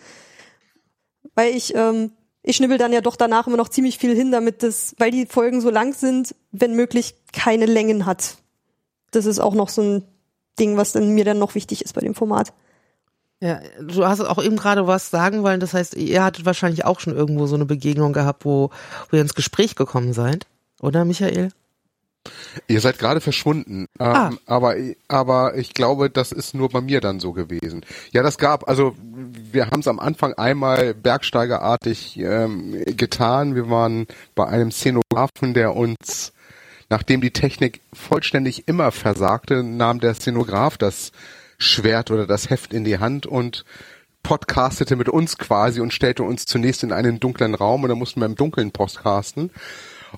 Weil ich, ähm, ich schnibbel dann ja doch danach immer noch ziemlich viel hin, damit das, weil die Folgen so lang sind, wenn möglich keine Längen hat. Das ist auch noch so ein Ding, was dann mir dann noch wichtig ist bei dem Format. Ja, du hast auch eben gerade was sagen wollen. Das heißt, ihr hattet wahrscheinlich auch schon irgendwo so eine Begegnung gehabt, wo, wo ihr ins Gespräch gekommen seid. Oder Michael? Ihr seid gerade verschwunden, ähm, Ah. aber aber ich glaube, das ist nur bei mir dann so gewesen. Ja, das gab also wir haben es am Anfang einmal bergsteigerartig ähm, getan. Wir waren bei einem Szenografen, der uns, nachdem die Technik vollständig immer versagte, nahm der Szenograf das Schwert oder das Heft in die Hand und podcastete mit uns quasi und stellte uns zunächst in einen dunklen Raum und dann mussten wir im Dunkeln podcasten.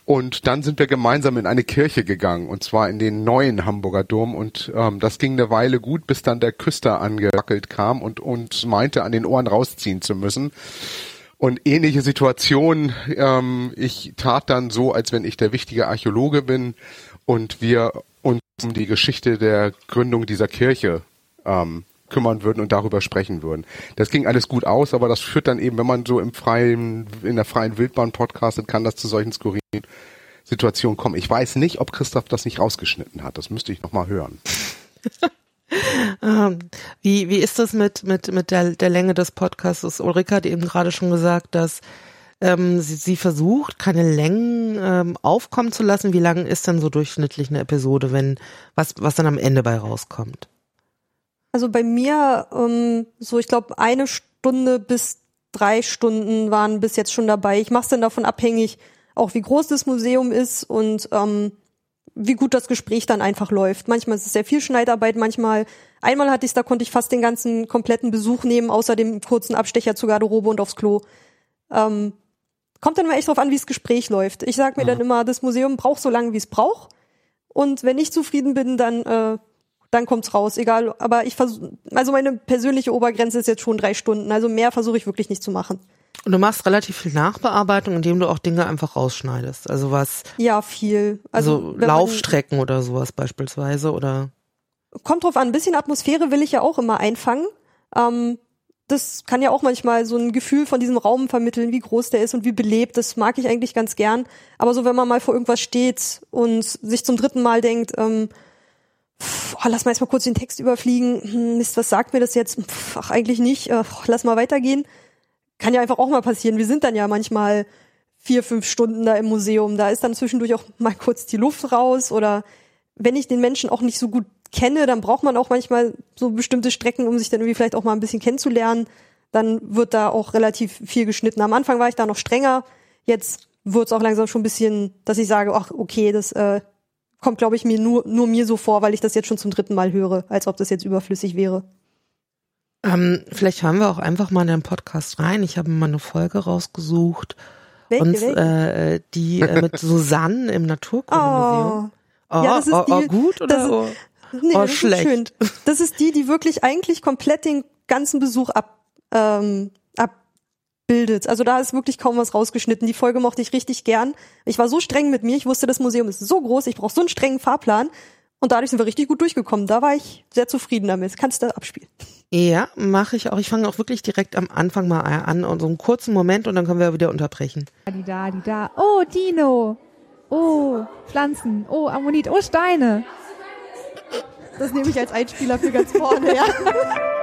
Und dann sind wir gemeinsam in eine Kirche gegangen, und zwar in den neuen Hamburger Dom. Und ähm, das ging eine Weile gut, bis dann der Küster angewackelt kam und uns meinte, an den Ohren rausziehen zu müssen. Und ähnliche Situation, ähm, ich tat dann so, als wenn ich der wichtige Archäologe bin und wir uns um die Geschichte der Gründung dieser Kirche ähm, kümmern würden und darüber sprechen würden. Das ging alles gut aus, aber das führt dann eben, wenn man so im freien, in der freien Wildbahn podcastet, kann das zu solchen skurrilen Situationen kommen. Ich weiß nicht, ob Christoph das nicht rausgeschnitten hat. Das müsste ich nochmal hören. Ähm, wie, wie ist das mit, mit, mit der, der Länge des Podcasts? Ulrike hat eben gerade schon gesagt, dass ähm, sie, sie versucht, keine Längen ähm, aufkommen zu lassen. Wie lang ist denn so durchschnittlich eine Episode, wenn was, was dann am Ende bei rauskommt? Also bei mir, ähm, so ich glaube, eine Stunde bis drei Stunden waren bis jetzt schon dabei. Ich mache es dann davon abhängig, auch wie groß das Museum ist und ähm, wie gut das Gespräch dann einfach läuft. Manchmal ist es sehr viel Schneidarbeit, manchmal, einmal hatte ich da konnte ich fast den ganzen kompletten Besuch nehmen, außer dem kurzen Abstecher zur Garderobe und aufs Klo. Ähm, kommt dann mal echt drauf an, wie das Gespräch läuft. Ich sage mir dann immer, das Museum braucht so lange, wie es braucht. Und wenn ich zufrieden bin, dann äh, dann kommt's raus, egal. Aber ich versuche, also meine persönliche Obergrenze ist jetzt schon drei Stunden. Also mehr versuche ich wirklich nicht zu machen. Und du machst relativ viel Nachbearbeitung, indem du auch Dinge einfach rausschneidest. Also was, Ja, viel. also, Also wenn man- Laufstrecken oder sowas beispielsweise oder kommt drauf an, ein bisschen Atmosphäre will ich ja auch immer einfangen. Ähm, das kann ja auch manchmal so ein Gefühl von diesem Raum vermitteln, wie groß der ist und wie belebt. Das mag ich eigentlich ganz gern. Aber so, wenn man mal vor irgendwas steht und sich zum dritten Mal denkt, ähm, pff, oh, lass mal erst mal kurz den Text überfliegen. Hm, Mist, was sagt mir das jetzt? Pff, ach, eigentlich nicht. Äh, lass mal weitergehen. Kann ja einfach auch mal passieren. Wir sind dann ja manchmal vier, fünf Stunden da im Museum. Da ist dann zwischendurch auch mal kurz die Luft raus oder wenn ich den Menschen auch nicht so gut kenne, dann braucht man auch manchmal so bestimmte Strecken, um sich dann irgendwie vielleicht auch mal ein bisschen kennenzulernen. Dann wird da auch relativ viel geschnitten. Am Anfang war ich da noch strenger. Jetzt wird es auch langsam schon ein bisschen, dass ich sage, ach, okay, das äh, kommt, glaube ich, mir nur, nur mir so vor, weil ich das jetzt schon zum dritten Mal höre, als ob das jetzt überflüssig wäre. ähm, vielleicht hören wir auch einfach mal in den Podcast rein. Ich habe mal eine Folge rausgesucht. Welche, und welche? äh, die äh, mit Susanne im Naturkundemuseum. Oh, Ja, das ist oh, oh, die- gut oder das ist- oh, Nee, oh, das schlecht. ist schön. Das ist die, die wirklich eigentlich komplett den ganzen Besuch ab, ähm, abbildet. Also da ist wirklich kaum was rausgeschnitten. Die Folge mochte ich richtig gern. Ich war so streng mit mir. Ich wusste, das Museum ist so groß. Ich brauche so einen strengen Fahrplan. Und dadurch sind wir richtig gut durchgekommen. Da war ich sehr zufrieden damit. Kannst du abspielen. Ja, mache ich auch. Ich fange auch wirklich direkt am Anfang mal an und so einen kurzen Moment und dann können wir wieder unterbrechen. Die da, die da. Oh, Dino. Oh, Pflanzen. Oh, Ammonit. Oh, Steine. Das nehme ich als Einspieler für ganz vorne, ja.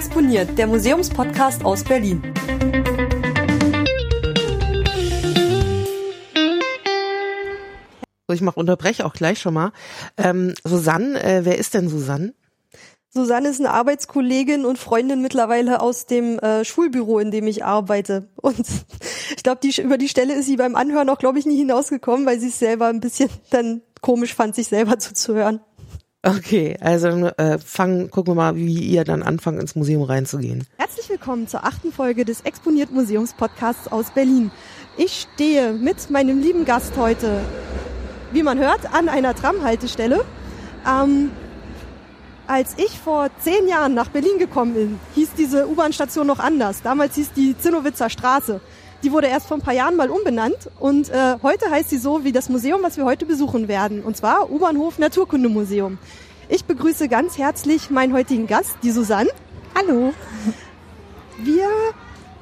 Exponiert, der Museumspodcast aus Berlin. So, ich mache unterbreche auch gleich schon mal. Ähm, Susanne, äh, wer ist denn Susanne? Susanne ist eine Arbeitskollegin und Freundin mittlerweile aus dem äh, Schulbüro, in dem ich arbeite. Und ich glaube, die, über die Stelle ist sie beim Anhören auch, glaube ich, nie hinausgekommen, weil sie es selber ein bisschen dann komisch fand, sich selber zuzuhören. Okay, also äh, fangen, gucken wir mal, wie ihr dann anfangt, ins Museum reinzugehen. Herzlich willkommen zur achten Folge des Exponiert Museums Podcasts aus Berlin. Ich stehe mit meinem lieben Gast heute, wie man hört, an einer Tramhaltestelle. Ähm, als ich vor zehn Jahren nach Berlin gekommen bin, hieß diese U-Bahn-Station noch anders. Damals hieß die Zinnowitzer Straße. Die wurde erst vor ein paar Jahren mal umbenannt und äh, heute heißt sie so wie das Museum, was wir heute besuchen werden. Und zwar U-Bahnhof Naturkundemuseum. Ich begrüße ganz herzlich meinen heutigen Gast, die Susanne. Hallo. Wir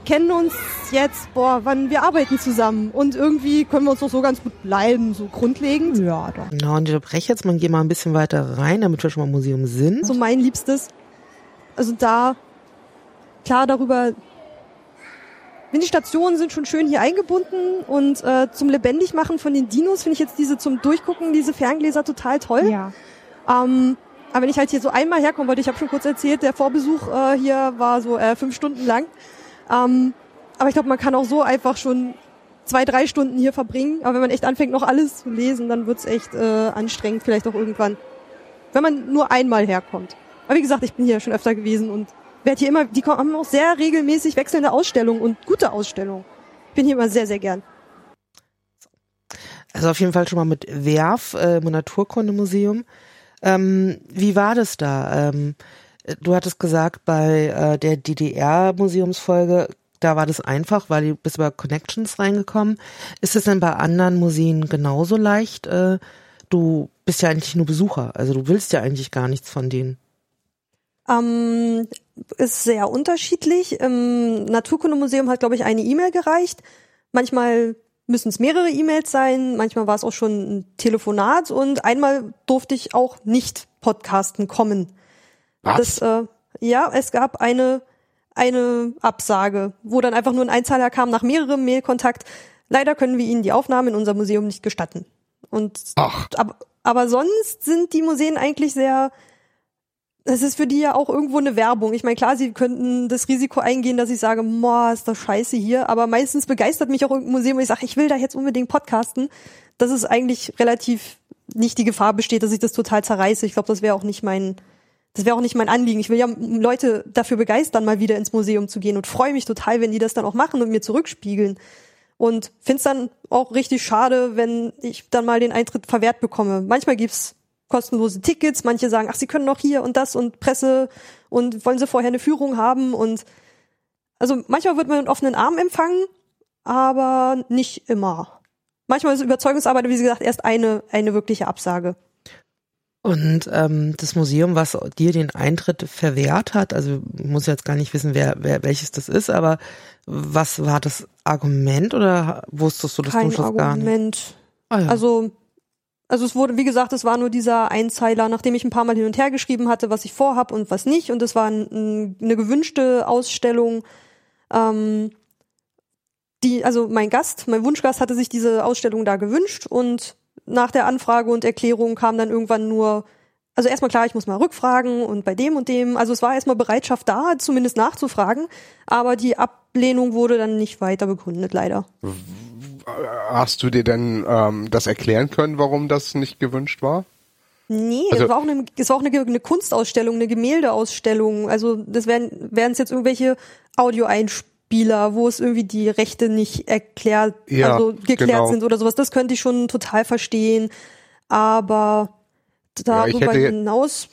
kennen uns jetzt, boah, wann wir arbeiten zusammen und irgendwie können wir uns doch so ganz gut bleiben, so grundlegend. Ja, doch. Genau, und ich unterbreche jetzt mal, geh mal ein bisschen weiter rein, damit wir schon mal im Museum sind. So mein Liebstes. Also da, klar, darüber finde die Stationen sind schon schön hier eingebunden und äh, zum Lebendigmachen von den Dinos finde ich jetzt diese zum Durchgucken, diese Ferngläser total toll. Ja. Ähm, aber wenn ich halt hier so einmal herkommen wollte, ich habe schon kurz erzählt, der Vorbesuch äh, hier war so äh, fünf Stunden lang. Ähm, aber ich glaube, man kann auch so einfach schon zwei, drei Stunden hier verbringen. Aber wenn man echt anfängt, noch alles zu lesen, dann wird's echt äh, anstrengend, vielleicht auch irgendwann. Wenn man nur einmal herkommt. Aber wie gesagt, ich bin hier schon öfter gewesen und werde hier immer, die haben auch sehr regelmäßig wechselnde Ausstellungen und gute Ausstellungen. Bin hier immer sehr, sehr gern. Also auf jeden Fall schon mal mit Werf, äh, im Naturkundemuseum. Ähm, wie war das da? Ähm, du hattest gesagt, bei äh, der DDR-Museumsfolge, da war das einfach, weil du bist über Connections reingekommen. Ist es denn bei anderen Museen genauso leicht? Äh, du bist ja eigentlich nur Besucher, also du willst ja eigentlich gar nichts von denen. Ähm, ist sehr unterschiedlich. Im Naturkundemuseum hat, glaube ich, eine E-Mail gereicht. Manchmal müssen es mehrere E-Mails sein, manchmal war es auch schon ein Telefonat und einmal durfte ich auch nicht podcasten kommen. Was? Das, äh, ja, es gab eine, eine Absage, wo dann einfach nur ein Einzahler kam nach mehrerem Mailkontakt. Leider können wir Ihnen die Aufnahme in unser Museum nicht gestatten. Und Ach. aber, aber sonst sind die Museen eigentlich sehr es ist für die ja auch irgendwo eine Werbung. Ich meine, klar, sie könnten das Risiko eingehen, dass ich sage, boah, ist das scheiße hier, aber meistens begeistert mich auch irgendein Museum, wo ich sage, ich will da jetzt unbedingt podcasten. Das ist eigentlich relativ nicht die Gefahr besteht, dass ich das total zerreiße. Ich glaube, das wäre auch nicht mein, das wäre auch nicht mein Anliegen. Ich will ja Leute dafür begeistern, mal wieder ins Museum zu gehen und freue mich total, wenn die das dann auch machen und mir zurückspiegeln. Und find's dann auch richtig schade, wenn ich dann mal den Eintritt verwehrt bekomme. Manchmal gibt's kostenlose Tickets, manche sagen, ach, sie können noch hier und das und Presse und wollen sie vorher eine Führung haben und also manchmal wird man mit offenen Armen empfangen, aber nicht immer. Manchmal ist Überzeugungsarbeit, wie gesagt, erst eine, eine wirkliche Absage. Und ähm, das Museum, was dir den Eintritt verwehrt hat, also ich muss jetzt gar nicht wissen, wer, wer welches das ist, aber was war das Argument oder wusstest du das Kein Schluss gar nicht? Argument. Ah, ja. Also, also es wurde, wie gesagt, es war nur dieser Einzeiler, nachdem ich ein paar Mal hin und her geschrieben hatte, was ich vorhab und was nicht. Und es war ein, ein, eine gewünschte Ausstellung. Ähm, die, also mein Gast, mein Wunschgast hatte sich diese Ausstellung da gewünscht und nach der Anfrage und Erklärung kam dann irgendwann nur, also erstmal klar, ich muss mal rückfragen und bei dem und dem, also es war erstmal Bereitschaft da, zumindest nachzufragen, aber die Ablehnung wurde dann nicht weiter begründet, leider. Hast du dir denn ähm, das erklären können, warum das nicht gewünscht war? Nee, Also- es war auch, eine, es war auch eine, eine Kunstausstellung, eine Gemäldeausstellung. Also das wären wären es jetzt irgendwelche Audioeinspieler, wo es irgendwie die Rechte nicht erklärt, Ja, also geklärt genau. sind oder sowas. Das könnte ich schon total verstehen. Aber Ja, darüber hätte- hinaus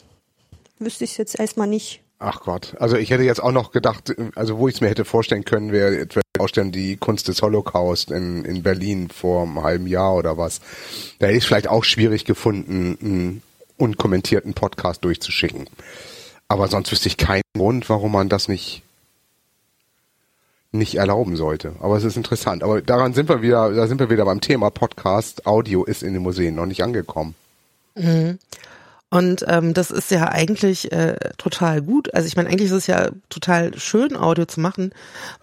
wüsste ich es jetzt erstmal nicht. Ach Gott, also ich hätte jetzt auch noch gedacht, also wo ich es mir hätte vorstellen können, wäre etwa die Ausstellung die Kunst des Holocaust in, in Berlin vor einem halben Jahr oder was. Da hätte ich es vielleicht auch schwierig gefunden, einen unkommentierten Podcast durchzuschicken. Aber sonst wüsste ich keinen Grund, warum man das nicht nicht erlauben sollte. Aber es ist interessant. Aber daran sind wir wieder, da sind wir wieder beim Thema Podcast. Audio ist in den Museen noch nicht angekommen. Mhm. Und ähm, das ist ja eigentlich äh, total gut. Also ich meine, eigentlich ist es ja total schön, Audio zu machen,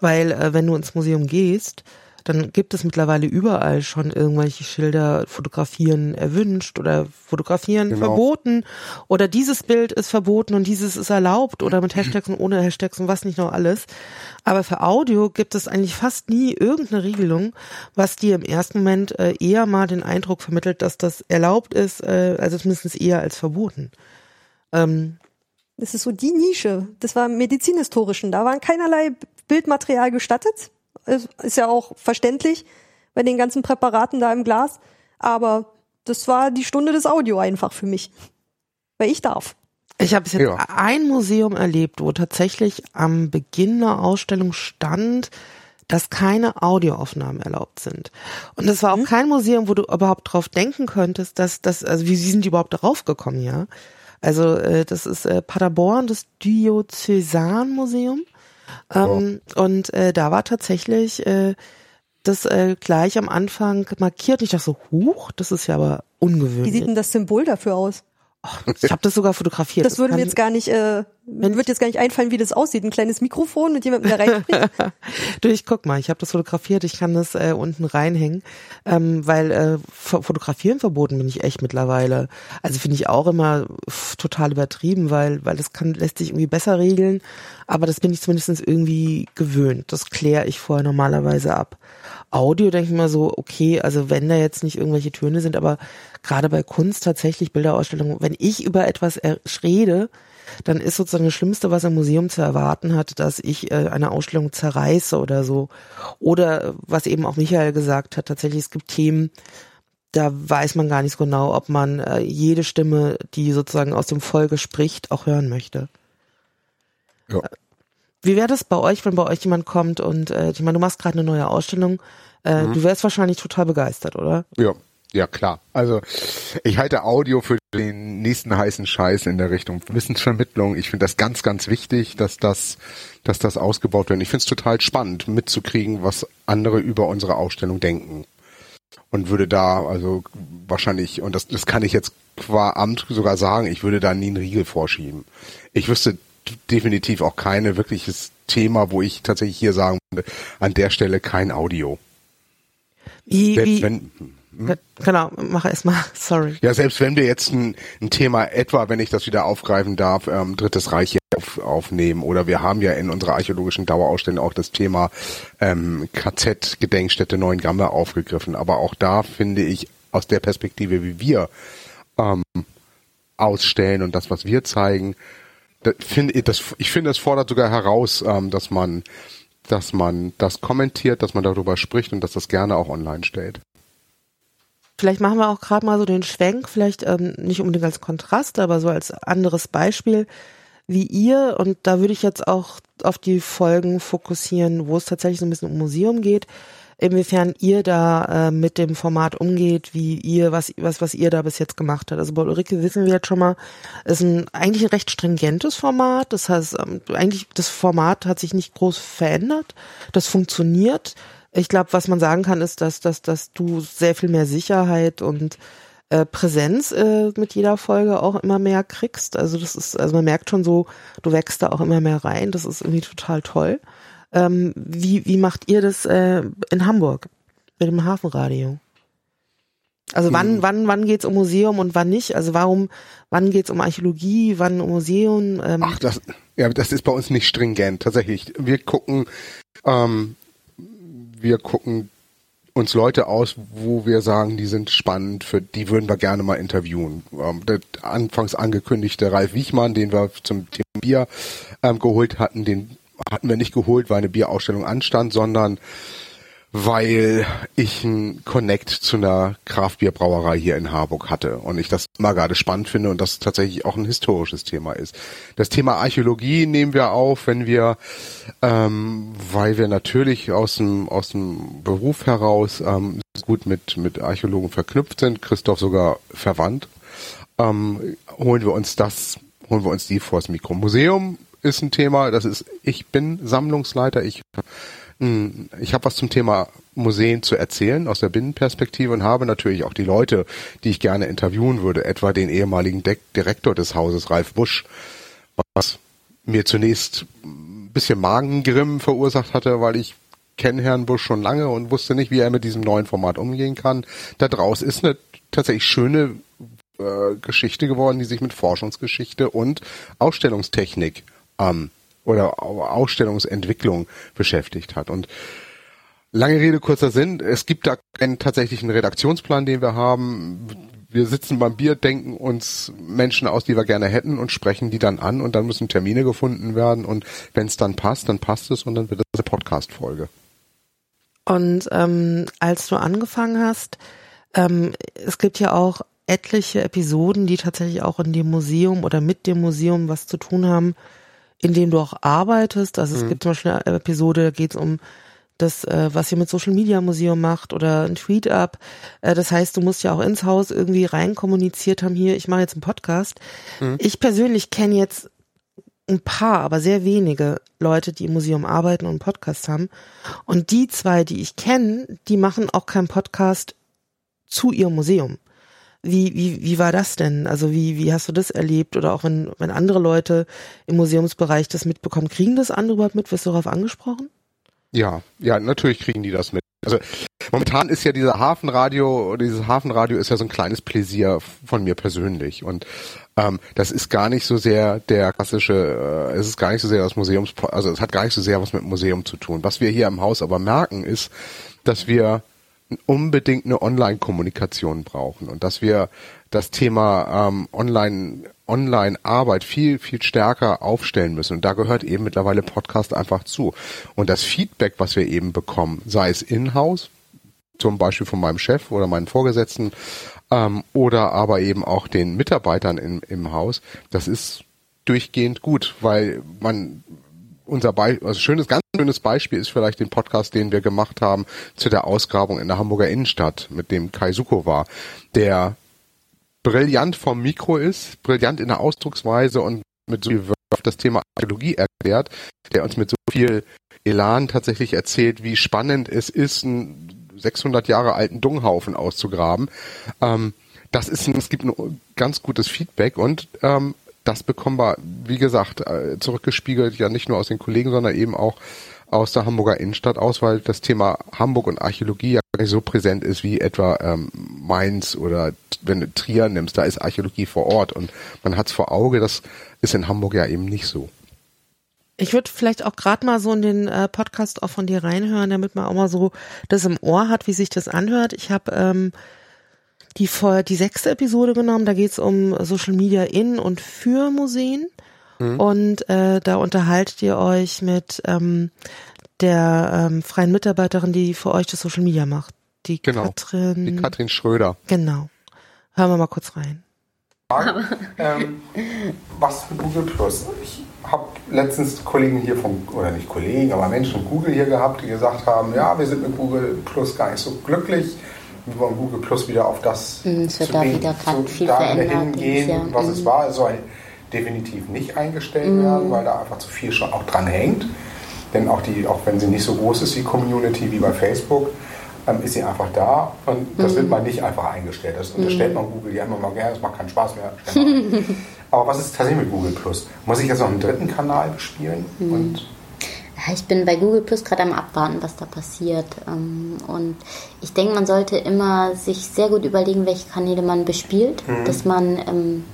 weil äh, wenn du ins Museum gehst, dann gibt es mittlerweile überall schon irgendwelche Schilder, fotografieren erwünscht oder fotografieren Genau. verboten oder dieses Bild ist verboten und dieses ist erlaubt oder mit Hashtags und ohne Hashtags und was nicht noch alles. Aber für Audio gibt es eigentlich fast nie irgendeine Regelung, was dir im ersten Moment äh, eher mal den Eindruck vermittelt, dass das erlaubt ist, äh, also zumindest eher als verboten. Ähm, Das ist so die Nische. Das war im medizinhistorischen. Da waren keinerlei Bildmaterial gestattet. Es Ist ja auch verständlich bei den ganzen Präparaten da im Glas. Aber das war die Stunde des Audio einfach für mich. Weil ich darf. Ich habe jetzt Ja. ein Museum erlebt, wo tatsächlich am Beginn einer Ausstellung stand, dass keine Audioaufnahmen erlaubt sind. Und das war auch kein Museum, wo du überhaupt drauf denken könntest, dass das, also wie sind die überhaupt darauf gekommen, ja? Also äh, das ist äh, Paderborn, das Diözesanmuseum. Ähm, Und äh, da war tatsächlich äh, das äh, gleich am Anfang markiert. Und ich dachte so, huch, das ist ja aber Wie ungewöhnlich. sieht denn das Symbol dafür aus? Ich habe das sogar fotografiert. Das würde mir jetzt gar nicht, äh, Mir wird jetzt gar nicht einfallen, wie das aussieht. Ein kleines Mikrofon mit jemandem, der reinspricht. du, ich guck mal, ich habe das fotografiert, ich kann das äh, unten reinhängen, ähm, weil äh, fotografieren verboten bin ich echt mittlerweile. Also finde ich auch immer pff, total übertrieben, weil weil das kann lässt sich irgendwie besser regeln, aber das bin ich zumindest irgendwie gewöhnt. Das kläre ich vorher normalerweise ab. Audio denke ich mal so, okay, also wenn da jetzt nicht irgendwelche Töne sind, aber gerade bei Kunst tatsächlich Bilderausstellungen, wenn ich über etwas rede, dann ist sozusagen das Schlimmste, was ein Museum zu erwarten hat, dass ich äh, eine Ausstellung zerreiße oder so. Oder was eben auch Michael gesagt hat, tatsächlich, es gibt Themen, da weiß man gar nicht so genau, ob man äh, jede Stimme, die sozusagen aus dem Folge spricht, auch hören möchte. Ja. Wie wäre das bei euch, wenn bei euch jemand kommt und äh, ich meine, du machst gerade eine neue Ausstellung, äh, mhm. du wärst wahrscheinlich total begeistert, oder? Ja, ja klar. Also ich halte Audio für den nächsten heißen Scheiß in der Richtung Wissensvermittlung. Ich finde das ganz, ganz wichtig, dass das, dass das ausgebaut wird. Ich finde es total spannend, mitzukriegen, was andere über unsere Ausstellung denken. Und würde da, also wahrscheinlich, und das, das kann ich jetzt qua Amt sogar sagen, ich würde da nie einen Riegel vorschieben. Ich wüsste definitiv auch keine wirkliches Thema, wo ich tatsächlich hier sagen würde, an der Stelle kein Audio. Wie, Selbst wie, wenn, hm? Genau, mach erst mal, sorry. Ja, selbst wenn wir jetzt ein, ein, Thema etwa, wenn ich das wieder aufgreifen darf, ähm, Drittes Reich hier auf, aufnehmen oder wir haben ja in unserer archäologischen Dauerausstellung auch das Thema ähm, KZ-Gedenkstätte Neuengamme aufgegriffen. Aber auch da finde ich aus der Perspektive, wie wir ähm, ausstellen und das, was wir zeigen, das finde das, ich finde, es fordert sogar heraus, ähm, dass man dass man das kommentiert, dass man darüber spricht und dass das gerne auch online stellt. Vielleicht machen wir auch gerade mal so den Schwenk, vielleicht ähm, nicht unbedingt als Kontrast, aber so als anderes Beispiel, wie ihr, und da würde ich jetzt auch auf die Folgen fokussieren, wo es tatsächlich so ein bisschen um Museum geht, inwiefern ihr da äh, mit dem Format umgeht, wie ihr, was, was, was ihr da bis jetzt gemacht habt. Also bei Ulrike wissen wir jetzt schon mal, ist ein eigentlich ein recht stringentes Format. Das heißt, ähm, eigentlich das Format hat sich nicht groß verändert. Das funktioniert. Ich glaube, was man sagen kann, ist, dass, dass, dass du sehr viel mehr Sicherheit und äh, Präsenz äh, mit jeder Folge auch immer mehr kriegst. Also das ist, also man merkt schon so, du wächst da auch immer mehr rein. Das ist irgendwie total toll. Ähm, wie, wie macht ihr das äh, in Hamburg mit dem Hafenradio? Also wann, wann, wann geht's um Museum und wann nicht? Also warum, wann geht's um Archäologie, wann um Museum? Ähm? Ach, das, ja, das ist bei uns nicht stringent, tatsächlich. Wir gucken, ähm, wir gucken uns Leute aus, wo wir sagen, die sind spannend, für die würden wir gerne mal interviewen. Ähm, der anfangs angekündigte Ralf Wiechmann, den wir zum Thema Bier ähm, geholt hatten, den hatten wir nicht geholt, weil eine Bierausstellung anstand, sondern weil ich einen Connect zu einer Kraftbierbrauerei hier in Harburg hatte und ich das immer gerade spannend finde und das tatsächlich auch ein historisches Thema ist. Das Thema Archäologie nehmen wir auf, wenn wir, ähm, weil wir natürlich aus dem aus dem Beruf heraus ähm, gut mit mit Archäologen verknüpft sind, Christoph sogar verwandt, ähm, holen wir uns das, holen wir uns die vors Mikro. Museum ist ein Thema, das ist, ich bin Sammlungsleiter, ich ich habe was zum Thema Museen zu erzählen aus der Binnenperspektive und habe natürlich auch die Leute, die ich gerne interviewen würde, etwa den ehemaligen De Direktor des Hauses, Ralf Busch, was mir zunächst ein bisschen Magengrimm verursacht hatte, weil ich kenne Herrn Busch schon lange und wusste nicht, wie er mit diesem neuen Format umgehen kann. Da draus ist eine tatsächlich schöne äh, Geschichte geworden, die sich mit Forschungsgeschichte und Ausstellungstechnik ähm, oder Ausstellungsentwicklung beschäftigt hat. Und lange Rede, kurzer Sinn, es gibt da einen tatsächlichen Redaktionsplan, den wir haben. Wir sitzen beim Bier, denken uns Menschen aus, die wir gerne hätten und sprechen die dann an und dann müssen Termine gefunden werden und wenn es dann passt, dann passt es und dann wird es eine Podcast-Folge. Und ähm, als du angefangen hast, ähm, es gibt ja auch etliche Episoden, die tatsächlich auch in dem Museum oder mit dem Museum was zu tun haben in dem du auch arbeitest. Also es mhm. gibt zum Beispiel eine Episode, da geht es um das, äh, was ihr mit Social Media Museum macht oder ein Tweet up. Äh, das heißt, du musst ja auch ins Haus irgendwie rein kommuniziert haben, hier, ich mache jetzt einen Podcast. Mhm. Ich persönlich kenne jetzt ein paar, aber sehr wenige Leute, die im Museum arbeiten und einen Podcast haben. Und die zwei, die ich kenne, die machen auch keinen Podcast zu ihrem Museum. Wie, wie, wie war das denn? Also wie, wie hast du das erlebt? Oder auch wenn, wenn andere Leute im Museumsbereich das mitbekommen, kriegen das andere überhaupt mit? Wirst du darauf angesprochen? Ja, ja, natürlich kriegen die das mit. Also momentan ist ja dieser Hafenradio, dieses Hafenradio ist ja so ein kleines Pläsier von mir persönlich. Und ähm, das ist gar nicht so sehr der klassische, äh, es ist gar nicht so sehr das Museums, also es hat gar nicht so sehr was mit Museum zu tun. Was wir hier im Haus aber merken, ist, dass wir unbedingt eine Online-Kommunikation brauchen und dass wir das Thema ähm, Online Online-Arbeit viel, viel stärker aufstellen müssen. Und da gehört eben mittlerweile Podcast einfach zu. Und das Feedback, was wir eben bekommen, sei es in-house, zum Beispiel von meinem Chef oder meinen Vorgesetzten, ähm, oder aber eben auch den Mitarbeitern im, im Haus, das ist durchgehend gut, weil man unser Be also schönes, ganz schönes Beispiel ist vielleicht den Podcast, den wir gemacht haben zu der Ausgrabung in der Hamburger Innenstadt, mit dem Kai Suko war, der brillant vom Mikro ist, brillant in der Ausdrucksweise und mit so viel Wörf das Thema Archäologie erklärt, der uns mit so viel Elan tatsächlich erzählt, wie spannend es ist, einen 600 Jahre alten Dunghaufen auszugraben. Ähm, das ist, ein, es gibt ein ganz gutes Feedback und ähm, das bekommen wir, wie gesagt, äh, zurückgespiegelt ja nicht nur aus den Kollegen, sondern eben auch aus der Hamburger Innenstadt aus, weil das Thema Hamburg und Archäologie ja nicht so präsent ist wie etwa ähm, Mainz oder wenn du Trier nimmst, da ist Archäologie vor Ort und man hat es vor Auge, das ist in Hamburg ja eben nicht so. Ich würde vielleicht auch gerade mal so in den äh, Podcast auch von dir reinhören, damit man auch mal so das im Ohr hat, wie sich das anhört. Ich habe ähm, die, die sechste Episode genommen, da geht es um Social Media in und für Museen. Mhm. Und äh, da unterhaltet ihr euch mit ähm, der ähm, freien Mitarbeiterin, die für euch das Social Media macht. Die genau. Katrin. Die Katrin Schröder. Genau. Hören wir mal kurz rein. ähm, was mit Google Plus? Ich habe letztens Kollegen hier von, oder nicht Kollegen, aber Menschen von Google hier gehabt, die gesagt haben, ja, wir sind mit Google Plus gar nicht so glücklich. Wollen Google Plus wieder auf das mhm, wird da wieder gerade viel verändert hingehen, was es war. Es soll definitiv nicht eingestellt mm. werden, weil da einfach zu viel schon auch dran hängt. Denn auch die, auch wenn sie nicht so groß ist, die Community wie bei Facebook, ähm, ist sie einfach da und das mm. wird mal nicht einfach eingestellt. Das unterstellt mm. man Google ja immer mal gerne, das macht keinen Spaß mehr. Aber was ist tatsächlich mit Google Plus? Muss ich jetzt noch einen dritten Kanal bespielen? Mm. Und ich bin bei Google Plus gerade am Abwarten, was da passiert. Ähm, und ich denke, man sollte immer sich sehr gut überlegen, welche Kanäle man bespielt, mhm. dass man ähm,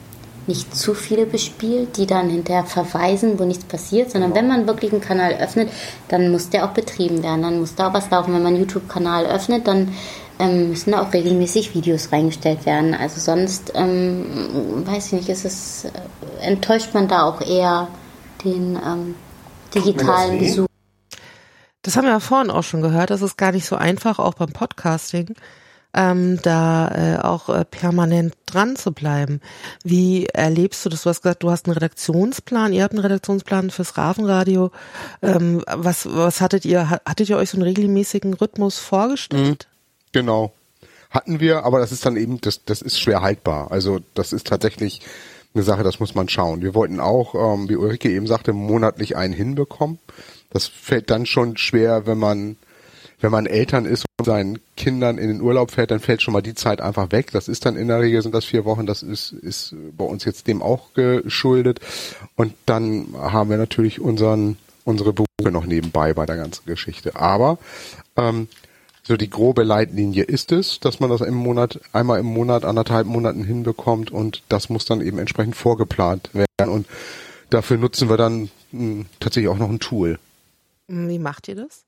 nicht zu viele bespielt, die dann hinterher verweisen, wo nichts passiert, sondern wenn man wirklich einen Kanal öffnet, dann muss der auch betrieben werden, dann muss da was laufen. Wenn man einen YouTube-Kanal öffnet, dann ähm, müssen da auch regelmäßig Videos reingestellt werden. Also sonst, ähm, weiß ich nicht, ist es, äh, enttäuscht man da auch eher den ähm, digitalen Besuch. Das haben wir ja vorhin auch schon gehört, das ist gar nicht so einfach, auch beim Podcasting ähm, da äh, auch äh, permanent dran zu bleiben. Wie erlebst du das? Du hast gesagt, du hast einen Redaktionsplan, ihr habt einen Redaktionsplan fürs Rafenradio. Ähm, was, was hattet ihr? Hattet ihr euch so einen regelmäßigen Rhythmus vorgestellt? Mhm, genau. Hatten wir, aber das ist dann eben, das, das ist schwer haltbar. Also das ist tatsächlich eine Sache, das muss man schauen. Wir wollten auch, ähm, wie Ulrike eben sagte, monatlich einen hinbekommen. Das fällt dann schon schwer, wenn man wenn man Eltern ist und seinen Kindern in den Urlaub fährt, dann fällt schon mal die Zeit einfach weg. Das ist dann in der Regel sind das vier Wochen. Das ist, ist bei uns jetzt dem auch geschuldet. Und dann haben wir natürlich unseren, unsere Berufe noch nebenbei bei der ganzen Geschichte. Aber, ähm, so die grobe Leitlinie ist es, dass man das im Monat, einmal im Monat, anderthalb Monaten hinbekommt und das muss dann eben entsprechend vorgeplant werden. Und dafür nutzen wir dann hm, tatsächlich auch noch ein Tool. Wie macht ihr das?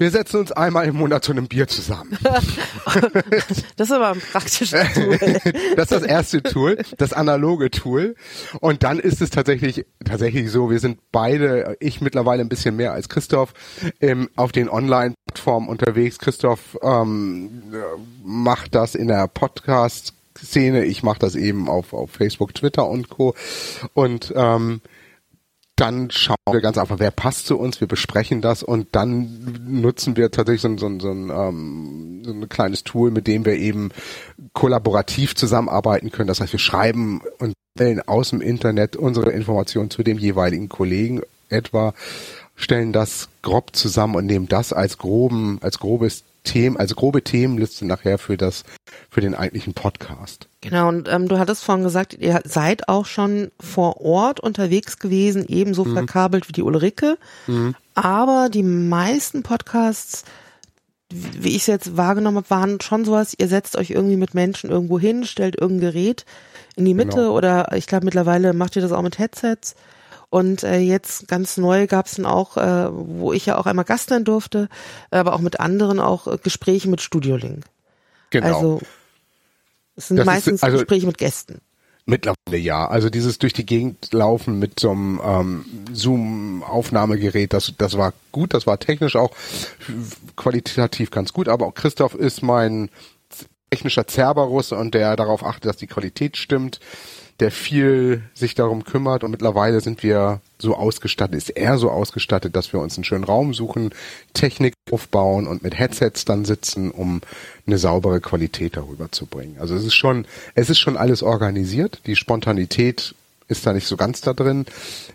Wir setzen uns einmal im Monat zu einem Bier zusammen. das ist aber ein praktisches Tool. das ist das erste Tool, das analoge Tool. Und dann ist es tatsächlich, tatsächlich so, wir sind beide, ich mittlerweile ein bisschen mehr als Christoph, ähm, auf den Online-Plattformen unterwegs. Christoph ähm, macht das in der Podcast Szene, ich mache das eben auf, auf Facebook, Twitter und Co. Und ähm, dann schauen wir ganz einfach, wer passt zu uns, wir besprechen das und dann nutzen wir tatsächlich so, so, so, ein, ähm, so ein kleines Tool, mit dem wir eben kollaborativ zusammenarbeiten können. Das heißt, wir schreiben und stellen aus dem Internet unsere Informationen zu dem jeweiligen Kollegen etwa, stellen das grob zusammen und nehmen das als groben, als grobes Themen, also grobe Themenliste nachher für das, für den eigentlichen Podcast. Genau, und ähm, du hattest vorhin gesagt, ihr seid auch schon vor Ort unterwegs gewesen, ebenso Mhm. verkabelt wie die Ulrike. Mhm. Aber die meisten Podcasts, wie ich es jetzt wahrgenommen habe, waren schon sowas, ihr setzt euch irgendwie mit Menschen irgendwo hin, stellt irgendein Gerät in die Mitte Genau. oder ich glaube mittlerweile macht ihr das auch mit Headsets. Und äh, jetzt ganz neu gab es dann auch, äh, wo ich ja auch einmal Gast sein durfte, aber auch mit anderen auch äh, Gespräche mit Studiolink. Genau. Also es sind Das ist- meistens also- Gespräche mit Gästen. Mittlerweile ja. Also dieses durch die Gegend laufen mit so einem ähm, Zoom-Aufnahmegerät, das, das war gut, das war technisch auch qualitativ ganz gut, aber auch Christoph ist mein technischer Cerberus und der darauf achtet, dass die Qualität stimmt, der viel sich darum kümmert und mittlerweile sind wir so ausgestattet, ist er so ausgestattet, dass wir uns einen schönen Raum suchen, Technik aufbauen und mit Headsets dann sitzen, um eine saubere Qualität darüber zu bringen. Also es ist schon, es ist schon alles organisiert. Die Spontanität ist da nicht so ganz da drin,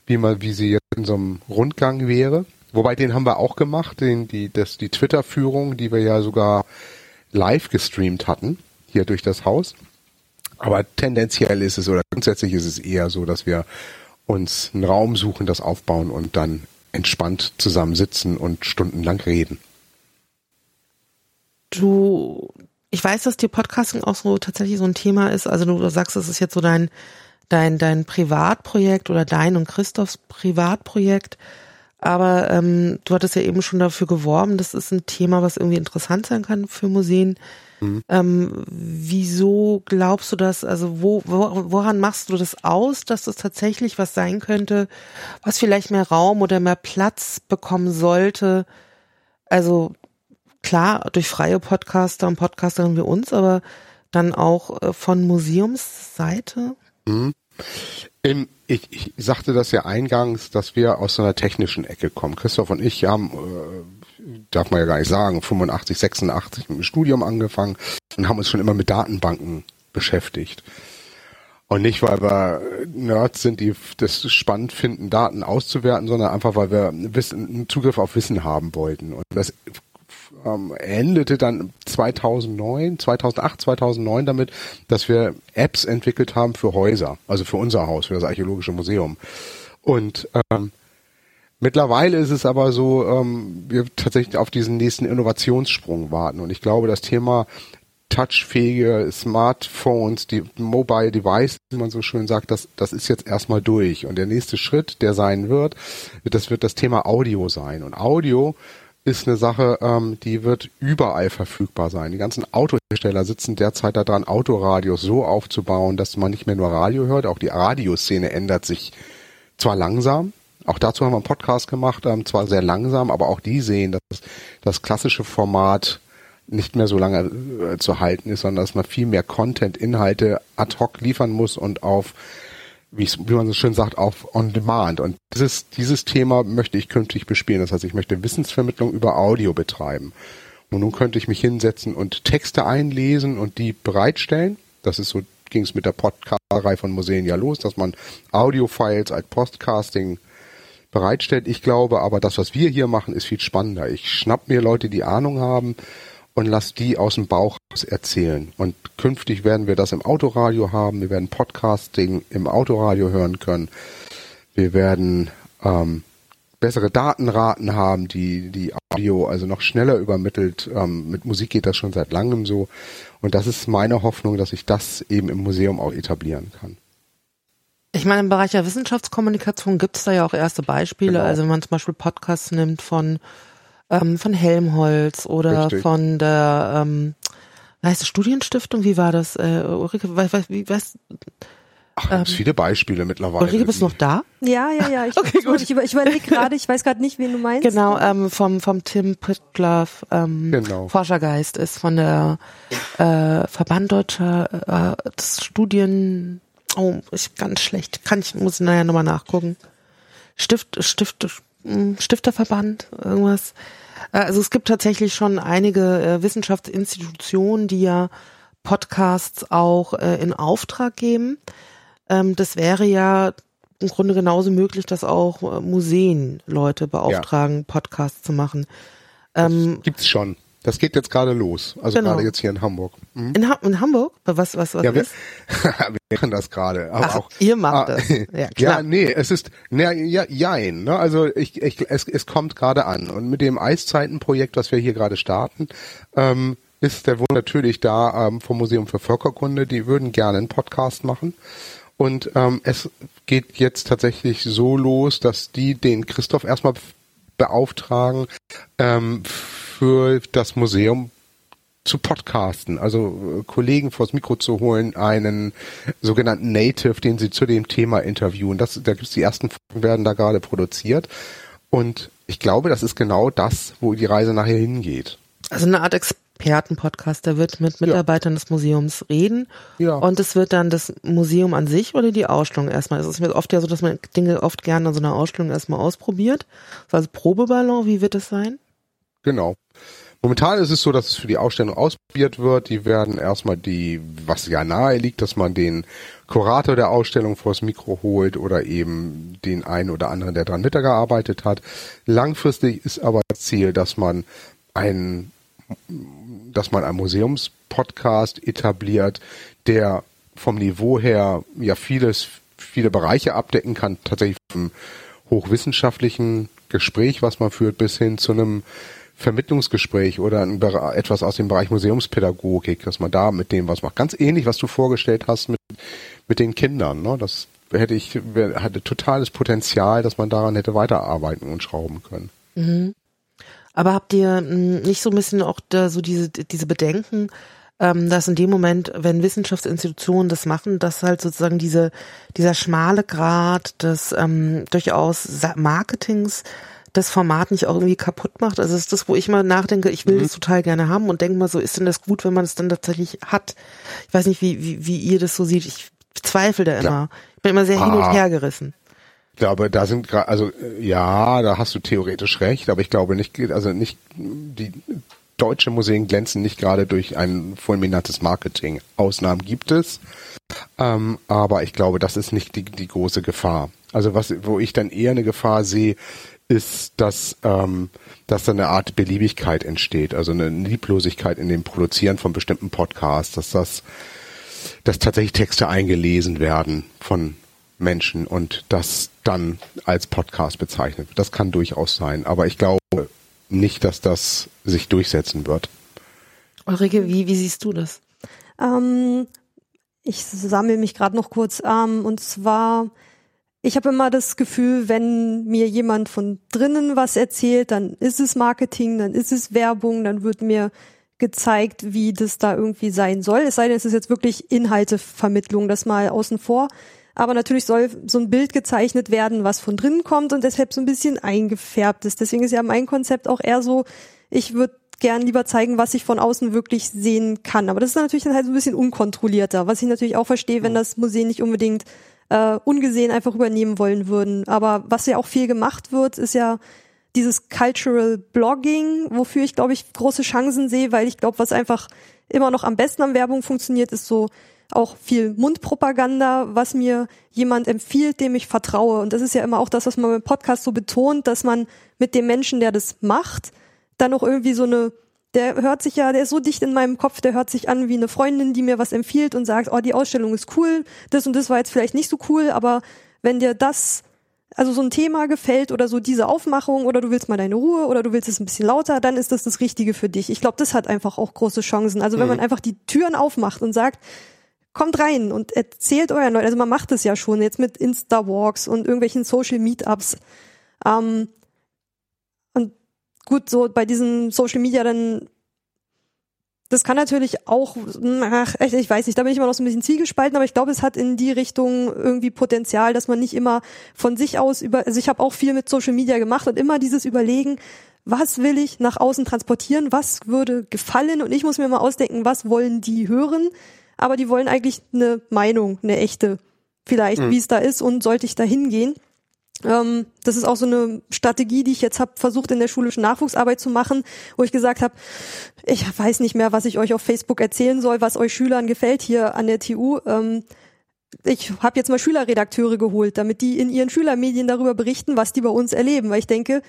wie man, wie sie jetzt in so einem Rundgang wäre. Wobei den haben wir auch gemacht, den, die, das, die Twitter-Führung, die wir ja sogar live gestreamt hatten, hier durch das Haus. Aber tendenziell ist es oder grundsätzlich ist es eher so, dass wir uns einen Raum suchen, das aufbauen und dann entspannt zusammen sitzen und stundenlang reden. Du, ich weiß, dass dir Podcasting auch so tatsächlich so ein Thema ist. Also du sagst, es ist jetzt so dein, dein, dein Privatprojekt oder dein und Christophs Privatprojekt. Aber ähm, du hattest ja eben schon dafür geworben, das ist ein Thema, was irgendwie interessant sein kann für Museen. Ähm, wieso glaubst du das? Also wo, wo, woran machst du das aus, dass das tatsächlich was sein könnte, was vielleicht mehr Raum oder mehr Platz bekommen sollte? Also klar, durch freie Podcaster und Podcasterinnen wie uns, aber dann auch äh, von Museumsseite? Mhm. Im, ich, ich sagte das ja eingangs, dass wir aus so einer technischen Ecke kommen. Christoph und ich haben, äh, darf man ja gar nicht sagen, 85, 86 mit dem Studium angefangen und haben uns schon immer mit Datenbanken beschäftigt. Und nicht, weil wir Nerds sind, die das spannend finden, Daten auszuwerten, sondern einfach, weil wir Wissen, einen Zugriff auf Wissen haben wollten. Und das ähm, endete dann 2009, 2008, 2009 damit, dass wir Apps entwickelt haben für Häuser, also für unser Haus, für das Archäologische Museum. Und ähm, mittlerweile ist es aber so, ähm, wir tatsächlich auf diesen nächsten Innovationssprung warten. Und ich glaube, das Thema touchfähige Smartphones, die Mobile Device, wie man so schön sagt, das, das ist jetzt erstmal durch. Und der nächste Schritt, der sein wird, das wird das Thema Audio sein. Und Audio ist eine Sache, ähm, die wird überall verfügbar sein. Die ganzen Autohersteller sitzen derzeit daran, Autoradios so aufzubauen, dass man nicht mehr nur Radio hört. Auch die Radioszene ändert sich zwar langsam, auch dazu haben wir einen Podcast gemacht, ähm, zwar sehr langsam, aber auch die sehen, dass das klassische Format nicht mehr so lange äh, zu halten ist, sondern dass man viel mehr Content, Inhalte ad hoc liefern muss und auf, wie, wie man so schön sagt, auf On Demand. Und dieses, dieses Thema möchte ich künftig bespielen. Das heißt, ich möchte Wissensvermittlung über Audio betreiben. Und nun könnte ich mich hinsetzen und Texte einlesen und die bereitstellen. Das ist so, ging es mit der Podcast-Reihe von Museen ja los, dass man Audio-Files als Podcasting bereitstellt. Ich glaube aber, das, was wir hier machen, ist viel spannender. Ich schnapp mir Leute, die Ahnung haben und lass die aus dem Bauch erzählen. Und künftig werden wir das im Autoradio haben. Wir werden Podcasting im Autoradio hören können. Wir werden ähm, bessere Datenraten haben, die die Audio also noch schneller übermittelt. Ähm, mit Musik geht das schon seit langem so. Und das ist meine Hoffnung, dass ich das eben im Museum auch etablieren kann. Ich meine, im Bereich der Wissenschaftskommunikation gibt es da ja auch erste Beispiele. Genau. Also wenn man zum Beispiel Podcasts nimmt von, ähm, von Helmholtz oder Richtig. von der ähm, heißt es, Studienstiftung, wie war das? Äh, Ulrike, we, we, wie, was? Ach, es gibt viele Beispiele mittlerweile. Ulrike, bist du noch da? Ja, ja, ja. Ich, Okay, gut. ich, über- ich überlege gerade, ich weiß gerade nicht, wen du meinst. Genau, ähm, vom, vom Tim Pritlove, ähm, Genau. Forschergeist ist von der äh, Verband Deutscher äh, Studien, oh, ist ganz schlecht, kann ich, muss ich nachher nochmal nachgucken. Stift, Stift, hm, Stifterverband, irgendwas. Äh, Also es gibt tatsächlich schon einige äh, Wissenschaftsinstitutionen, die ja Podcasts auch äh, in Auftrag geben. Ähm, das wäre ja im Grunde genauso möglich, dass auch Museen Leute beauftragen, Podcasts zu machen. Ähm, Gibt's schon. Das geht jetzt gerade los. Also Genau. gerade jetzt hier in Hamburg. Mhm. In, ha in Hamburg? Was, was, was Ja, wir, ist? wir machen das gerade. Ach, auch, ihr macht Ah, das. Ja, klar. ja, nee, es ist, ne, ja, jein, ne, also ich, ich, es, es kommt gerade an. Und mit dem Eiszeitenprojekt, was wir hier gerade starten, ähm, ist der Wunsch natürlich da ähm, vom Museum für Völkerkunde, die würden gerne einen Podcast machen. Und ähm, es geht jetzt tatsächlich so los, dass die den Christoph erstmal beauftragen, ähm, für das Museum zu podcasten, also äh, Kollegen vors Mikro zu holen, einen sogenannten Native, den sie zu dem Thema interviewen. Das, da gibt's die ersten Folgen werden da gerade produziert und ich glaube, das ist genau das, wo die Reise nachher hingeht. Also eine Art Expertenpodcast, der wird mit Mitarbeitern des Museums reden. Ja. Und es wird dann das Museum an sich oder die Ausstellung erstmal. Es ist mir oft ja so, dass man Dinge oft gerne an so einer Ausstellung erstmal ausprobiert. Also Probeballon, wie wird es sein? Genau. Momentan ist es so, dass es für die Ausstellung ausprobiert wird. Die werden erstmal die, was ja nahe liegt, dass man den Kurator der Ausstellung vors Mikro holt oder eben den einen oder anderen, der dran mitgearbeitet hat. Langfristig ist aber das Ziel, dass man ein, dass man einen Museumspodcast etabliert, der vom Niveau her ja vieles, viele Bereiche abdecken kann, tatsächlich vom hochwissenschaftlichen Gespräch, was man führt, bis hin zu einem Vermittlungsgespräch oder ein, etwas aus dem Bereich Museumspädagogik, dass man da mit dem was macht. Ganz ähnlich, was du vorgestellt hast mit, mit den Kindern. Ne? Das hätte ich, hatte totales Potenzial, dass man daran hätte weiterarbeiten und schrauben können. Mhm. Aber habt ihr mh, nicht so ein bisschen auch da so diese, diese Bedenken, ähm, dass in dem Moment, wenn Wissenschaftsinstitutionen das machen, dass halt sozusagen diese, dieser schmale Grad des ähm, durchaus Marketings das Format nicht auch irgendwie kaputt macht? Also ist das, wo ich mal nachdenke, ich will Mhm. das total gerne haben und denke mal so, ist denn das gut, wenn man es dann tatsächlich hat? Ich weiß nicht, wie, wie, wie ihr das so seht. Ich zweifle da immer. Ich bin immer sehr hin und Ah. her gerissen. Ich glaube, da sind gerade, also äh, ja, da hast du theoretisch recht, aber ich glaube nicht, also nicht die deutsche Museen glänzen nicht gerade durch ein fulminantes Marketing. Ausnahmen gibt es, ähm, aber ich glaube, das ist nicht die, die große Gefahr. Also was, wo ich dann eher eine Gefahr sehe, ist, dass, ähm, dass da eine Art Beliebigkeit entsteht, also eine Lieblosigkeit in dem Produzieren von bestimmten Podcasts, dass das, dass tatsächlich Texte eingelesen werden von Menschen und das dann als Podcast bezeichnet wird. Das kann durchaus sein, aber ich glaube nicht, dass das sich durchsetzen wird. Ulrike, wie, wie siehst du das? Ähm, ich sammle mich gerade noch kurz. Ähm, und zwar, ich habe immer das Gefühl, wenn mir jemand von drinnen was erzählt, dann ist es Marketing, dann ist es Werbung, dann wird mir gezeigt, wie das da irgendwie sein soll. Es sei denn, es ist jetzt wirklich Inhaltevermittlung, das mal außen vor. Aber natürlich soll so ein Bild gezeichnet werden, was von drinnen kommt und deshalb so ein bisschen eingefärbt ist. Deswegen ist ja mein Konzept auch eher so, ich würde gern lieber zeigen, was ich von außen wirklich sehen kann. Aber das ist natürlich dann halt so ein bisschen unkontrollierter, was ich natürlich auch verstehe, wenn das Museen nicht unbedingt äh, ungesehen einfach übernehmen wollen würden. Aber was ja auch viel gemacht wird, ist ja dieses Cultural Blogging, wofür ich, glaube ich, große Chancen sehe, weil ich glaube, was einfach immer noch am besten an Werbung funktioniert, ist so auch viel Mundpropaganda, was mir jemand empfiehlt, dem ich vertraue. Und das ist ja immer auch das, was man beim Podcast so betont, dass man mit dem Menschen, der das macht, dann auch irgendwie so eine, der hört sich ja, der ist so dicht in meinem Kopf, der hört sich an wie eine Freundin, die mir was empfiehlt und sagt, oh, die Ausstellung ist cool, das und das war jetzt vielleicht nicht so cool, aber wenn dir das, also so ein Thema gefällt oder so diese Aufmachung oder du willst mal deine Ruhe oder du willst es ein bisschen lauter, dann ist das das Richtige für dich. Ich glaube, das hat einfach auch große Chancen. Also wenn Mhm. man einfach die Türen aufmacht und sagt, kommt rein und erzählt euren Leuten, also man macht es ja schon jetzt mit Insta-Walks und irgendwelchen Social Meetups. Ähm, gut, so bei diesen Social Media dann, das kann natürlich auch, ach, echt, ich weiß nicht, da bin ich immer noch so ein bisschen zwiegespalten, aber ich glaube, es hat in die Richtung irgendwie Potenzial, dass man nicht immer von sich aus über, also ich habe auch viel mit Social Media gemacht und immer dieses Überlegen, was will ich nach außen transportieren, was würde gefallen und ich muss mir mal ausdenken, was wollen die hören, aber die wollen eigentlich eine Meinung, eine echte, vielleicht, Mhm. wie es da ist und sollte ich da hingehen. Ähm, das ist auch so eine Strategie, die ich jetzt habe versucht in der schulischen Nachwuchsarbeit zu machen, wo ich gesagt habe, ich weiß nicht mehr, was ich euch auf Facebook erzählen soll, was euch Schülern gefällt hier an der TU. Ähm, ich habe jetzt mal Schülerredakteure geholt, damit die in ihren Schülermedien darüber berichten, was die bei uns erleben, weil ich denke,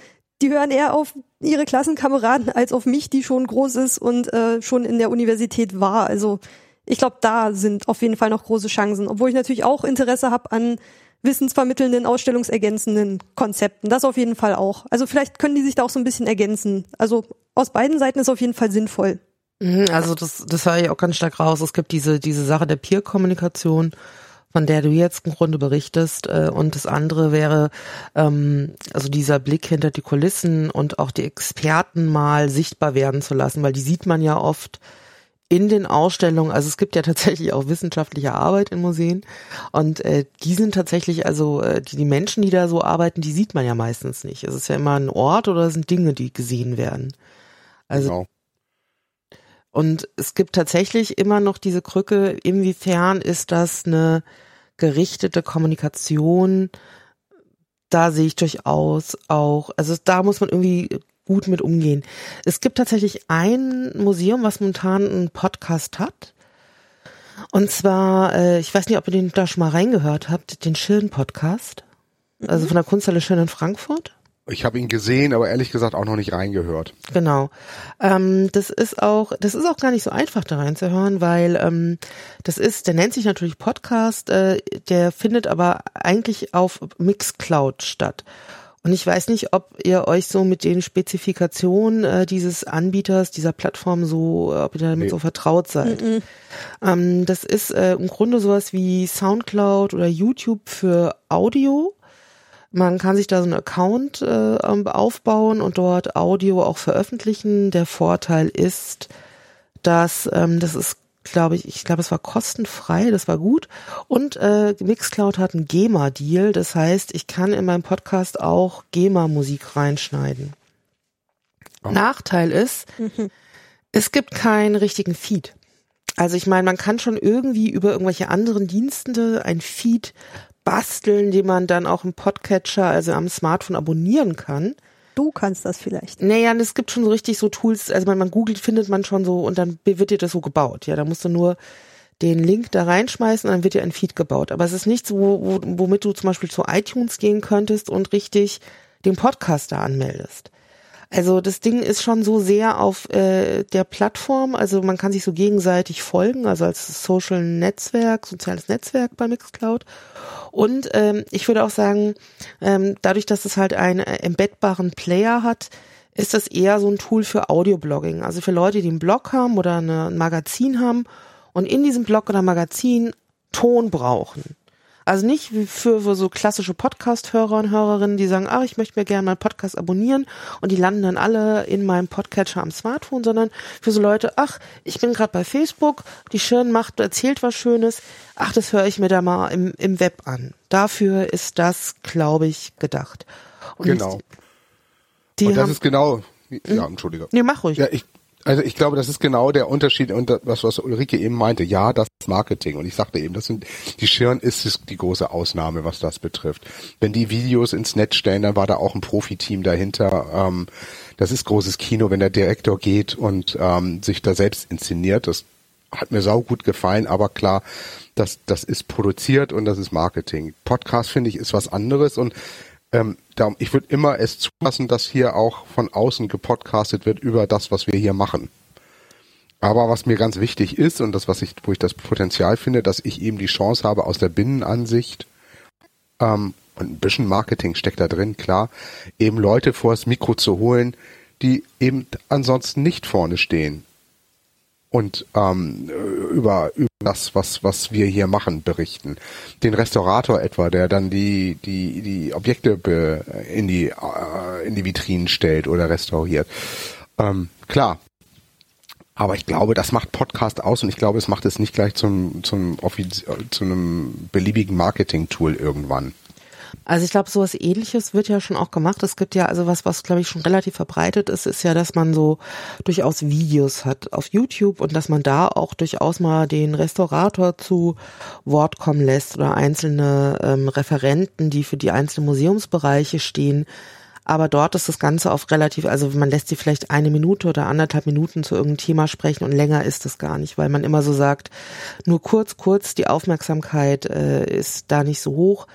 die hören eher auf ihre Klassenkameraden als auf mich, die schon groß ist und äh, schon in der Universität war. Also ich glaube, da sind auf jeden Fall noch große Chancen, obwohl ich natürlich auch Interesse habe an wissensvermittelnden, ausstellungsergänzenden Konzepten. Das auf jeden Fall auch. Also vielleicht können die sich da auch so ein bisschen ergänzen. Also aus beiden Seiten ist auf jeden Fall sinnvoll. Mhm, also das, das höre ich auch ganz stark raus. Es gibt diese, diese Sache der Peer-Kommunikation, von der du jetzt im Grunde berichtest. Äh, und das andere wäre ähm, also dieser Blick hinter die Kulissen und auch die Experten mal sichtbar werden zu lassen, weil die sieht man ja oft in den Ausstellungen, also es gibt ja tatsächlich auch wissenschaftliche Arbeit in Museen und äh, die sind tatsächlich, also äh, die, die Menschen, die da so arbeiten, die sieht man ja meistens nicht. Es ist ja immer ein Ort oder es sind Dinge, die gesehen werden. Also genau. Und es gibt tatsächlich immer noch diese Krücke, inwiefern ist das eine gerichtete Kommunikation? Da sehe ich durchaus auch, also da muss man irgendwie gut mit umgehen. Es gibt tatsächlich ein Museum, was momentan einen Podcast hat. Und zwar, äh, ich weiß nicht, ob ihr den da schon mal reingehört habt, den Schirn-Podcast. Also mhm. von der Kunsthalle Schirn in Frankfurt. Ich habe ihn gesehen, aber ehrlich gesagt auch noch nicht reingehört. Genau. Ähm, das ist auch, das ist auch gar nicht so einfach da reinzuhören, weil ähm, das ist, der nennt sich natürlich Podcast, äh, der findet aber eigentlich auf Mixcloud statt. Und ich weiß nicht, ob ihr euch so mit den Spezifikationen äh, dieses Anbieters, dieser Plattform so, ob ihr damit nee. so vertraut seid. Mm -mm. Ähm, das ist äh, im Grunde sowas wie Soundcloud oder YouTube für Audio. Man kann sich da so einen Account äh, aufbauen und dort Audio auch veröffentlichen. Der Vorteil ist, dass ähm, das ist glaube ich, ich glaube, es war kostenfrei, das war gut. Und äh, Mixcloud hat einen GEMA-Deal, das heißt, ich kann in meinem Podcast auch GEMA-Musik reinschneiden. Oh. Nachteil ist, mhm. es gibt keinen richtigen Feed. Also ich meine, man kann schon irgendwie über irgendwelche anderen Dienste ein Feed basteln, den man dann auch im Podcatcher, also am Smartphone abonnieren kann. Du kannst das vielleicht. Naja, es gibt schon so richtig so Tools, also man, man googelt, findet man schon so und dann wird dir das so gebaut. Ja, da musst du nur den Link da reinschmeißen dann wird dir ein Feed gebaut. Aber es ist nichts, wo, wo, womit du zum Beispiel zu iTunes gehen könntest und richtig den Podcast da anmeldest. Also das Ding ist schon so sehr auf äh, der Plattform, also man kann sich so gegenseitig folgen, also als Social Netzwerk, soziales Netzwerk bei Mixcloud. Und ähm, ich würde auch sagen, ähm, dadurch, dass es halt einen äh, embeddbaren Player hat, ist das eher so ein Tool für Audioblogging. Also für Leute, die einen Blog haben oder eine, ein Magazin haben und in diesem Blog oder Magazin Ton brauchen. Also nicht wie für, für so klassische Podcast-Hörer und Hörerinnen, die sagen, ah, ich möchte mir gerne meinen Podcast abonnieren und die landen dann alle in meinem Podcatcher am Smartphone, sondern für so Leute, ach, ich bin gerade bei Facebook, die Schirn macht, erzählt was Schönes, ach, das höre ich mir da mal im, im Web an. Dafür ist das, glaube ich, gedacht. Und genau. Die und das haben, ist genau, ja, hm? entschuldige. Nee, mach ruhig. Ja, ich, also ich glaube, das ist genau der Unterschied und das, was Ulrike eben meinte. Ja, das ist Marketing. Und ich sagte eben, das sind, die Schirn ist die große Ausnahme, was das betrifft. Wenn die Videos ins Netz stellen, dann war da auch ein Profiteam dahinter. Ähm, das ist großes Kino, wenn der Direktor geht und ähm, sich da selbst inszeniert. Das hat mir sau gut gefallen, aber klar, das, das ist produziert und das ist Marketing. Podcast finde ich ist was anderes und ähm, darum, ich würde immer es zulassen, dass hier auch von außen gepodcastet wird über das, was wir hier machen. Aber was mir ganz wichtig ist und das, was ich, wo ich das Potenzial finde, dass ich eben die Chance habe, aus der Binnenansicht ähm, und ein bisschen Marketing steckt da drin, klar, eben Leute vors Mikro zu holen, die eben ansonsten nicht vorne stehen und ähm, über, über das, was, was wir hier machen, berichten. Den Restaurator etwa, der dann die, die, die Objekte in, die, äh, in die Vitrinen stellt oder restauriert. Ähm, klar. Aber ich glaube, das macht Podcast aus und ich glaube, es macht es nicht gleich zum, zum, Offiz zu einem beliebigen Marketing-Tool irgendwann. Also ich glaube, sowas ähnliches wird ja schon auch gemacht. Es gibt ja, also was, was glaube ich schon relativ verbreitet ist, ist ja, dass man so durchaus Videos hat auf YouTube und dass man da auch durchaus mal den Restaurator zu Wort kommen lässt oder einzelne ähm, Referenten, die für die einzelnen Museumsbereiche stehen. Aber dort ist das Ganze auf relativ, also man lässt sie vielleicht eine Minute oder anderthalb Minuten zu irgendeinem Thema sprechen und länger ist es gar nicht, weil man immer so sagt, nur kurz, kurz, die Aufmerksamkeit äh, ist da nicht so hoch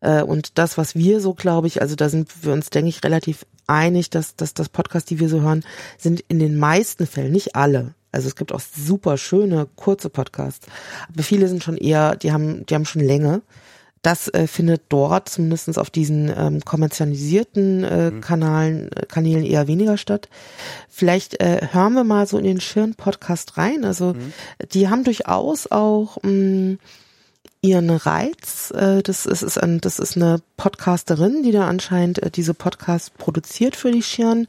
und das, was wir so, glaube ich, also da sind wir uns, denke ich, relativ einig, dass, dass das Podcast, die wir so hören, sind in den meisten Fällen, nicht alle, also es gibt auch super schöne, kurze Podcasts. Aber viele sind schon eher, die haben, die haben schon Länge. Das äh, findet dort zumindestens auf diesen ähm, kommerzialisierten äh, mhm. Kanalen, äh, Kanälen eher weniger statt. Vielleicht äh, hören wir mal so in den Schirn-Podcast rein. Also mhm. die haben durchaus auch mh, mm, ihren Reiz. Äh, das ist, ist ein, das ist eine Podcasterin, die da anscheinend äh, diese Podcasts produziert für die Schirn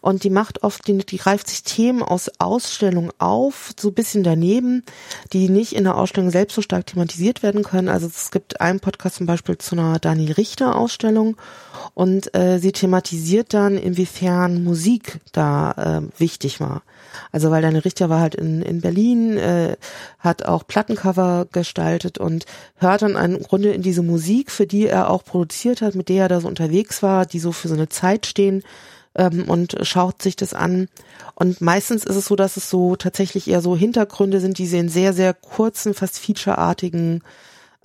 und die macht oft, die, die greift sich Themen aus Ausstellungen auf, so ein bisschen daneben, die nicht in der Ausstellung selbst so stark thematisiert werden können. Also es gibt einen Podcast zum Beispiel zu einer Dani Richter Ausstellung und äh, sie thematisiert dann, inwiefern Musik da äh, wichtig war. Also weil Dani Richter war halt in, in Berlin, äh, hat auch Plattencover gestaltet und hört dann im Grunde in diese Musik, für die er auch produziert hat, mit der er da so unterwegs war, die so für so eine Zeit stehen ähm, und schaut sich das an. Und meistens ist es so, dass es so tatsächlich eher so Hintergründe sind, die sie in sehr, sehr kurzen, fast featureartigen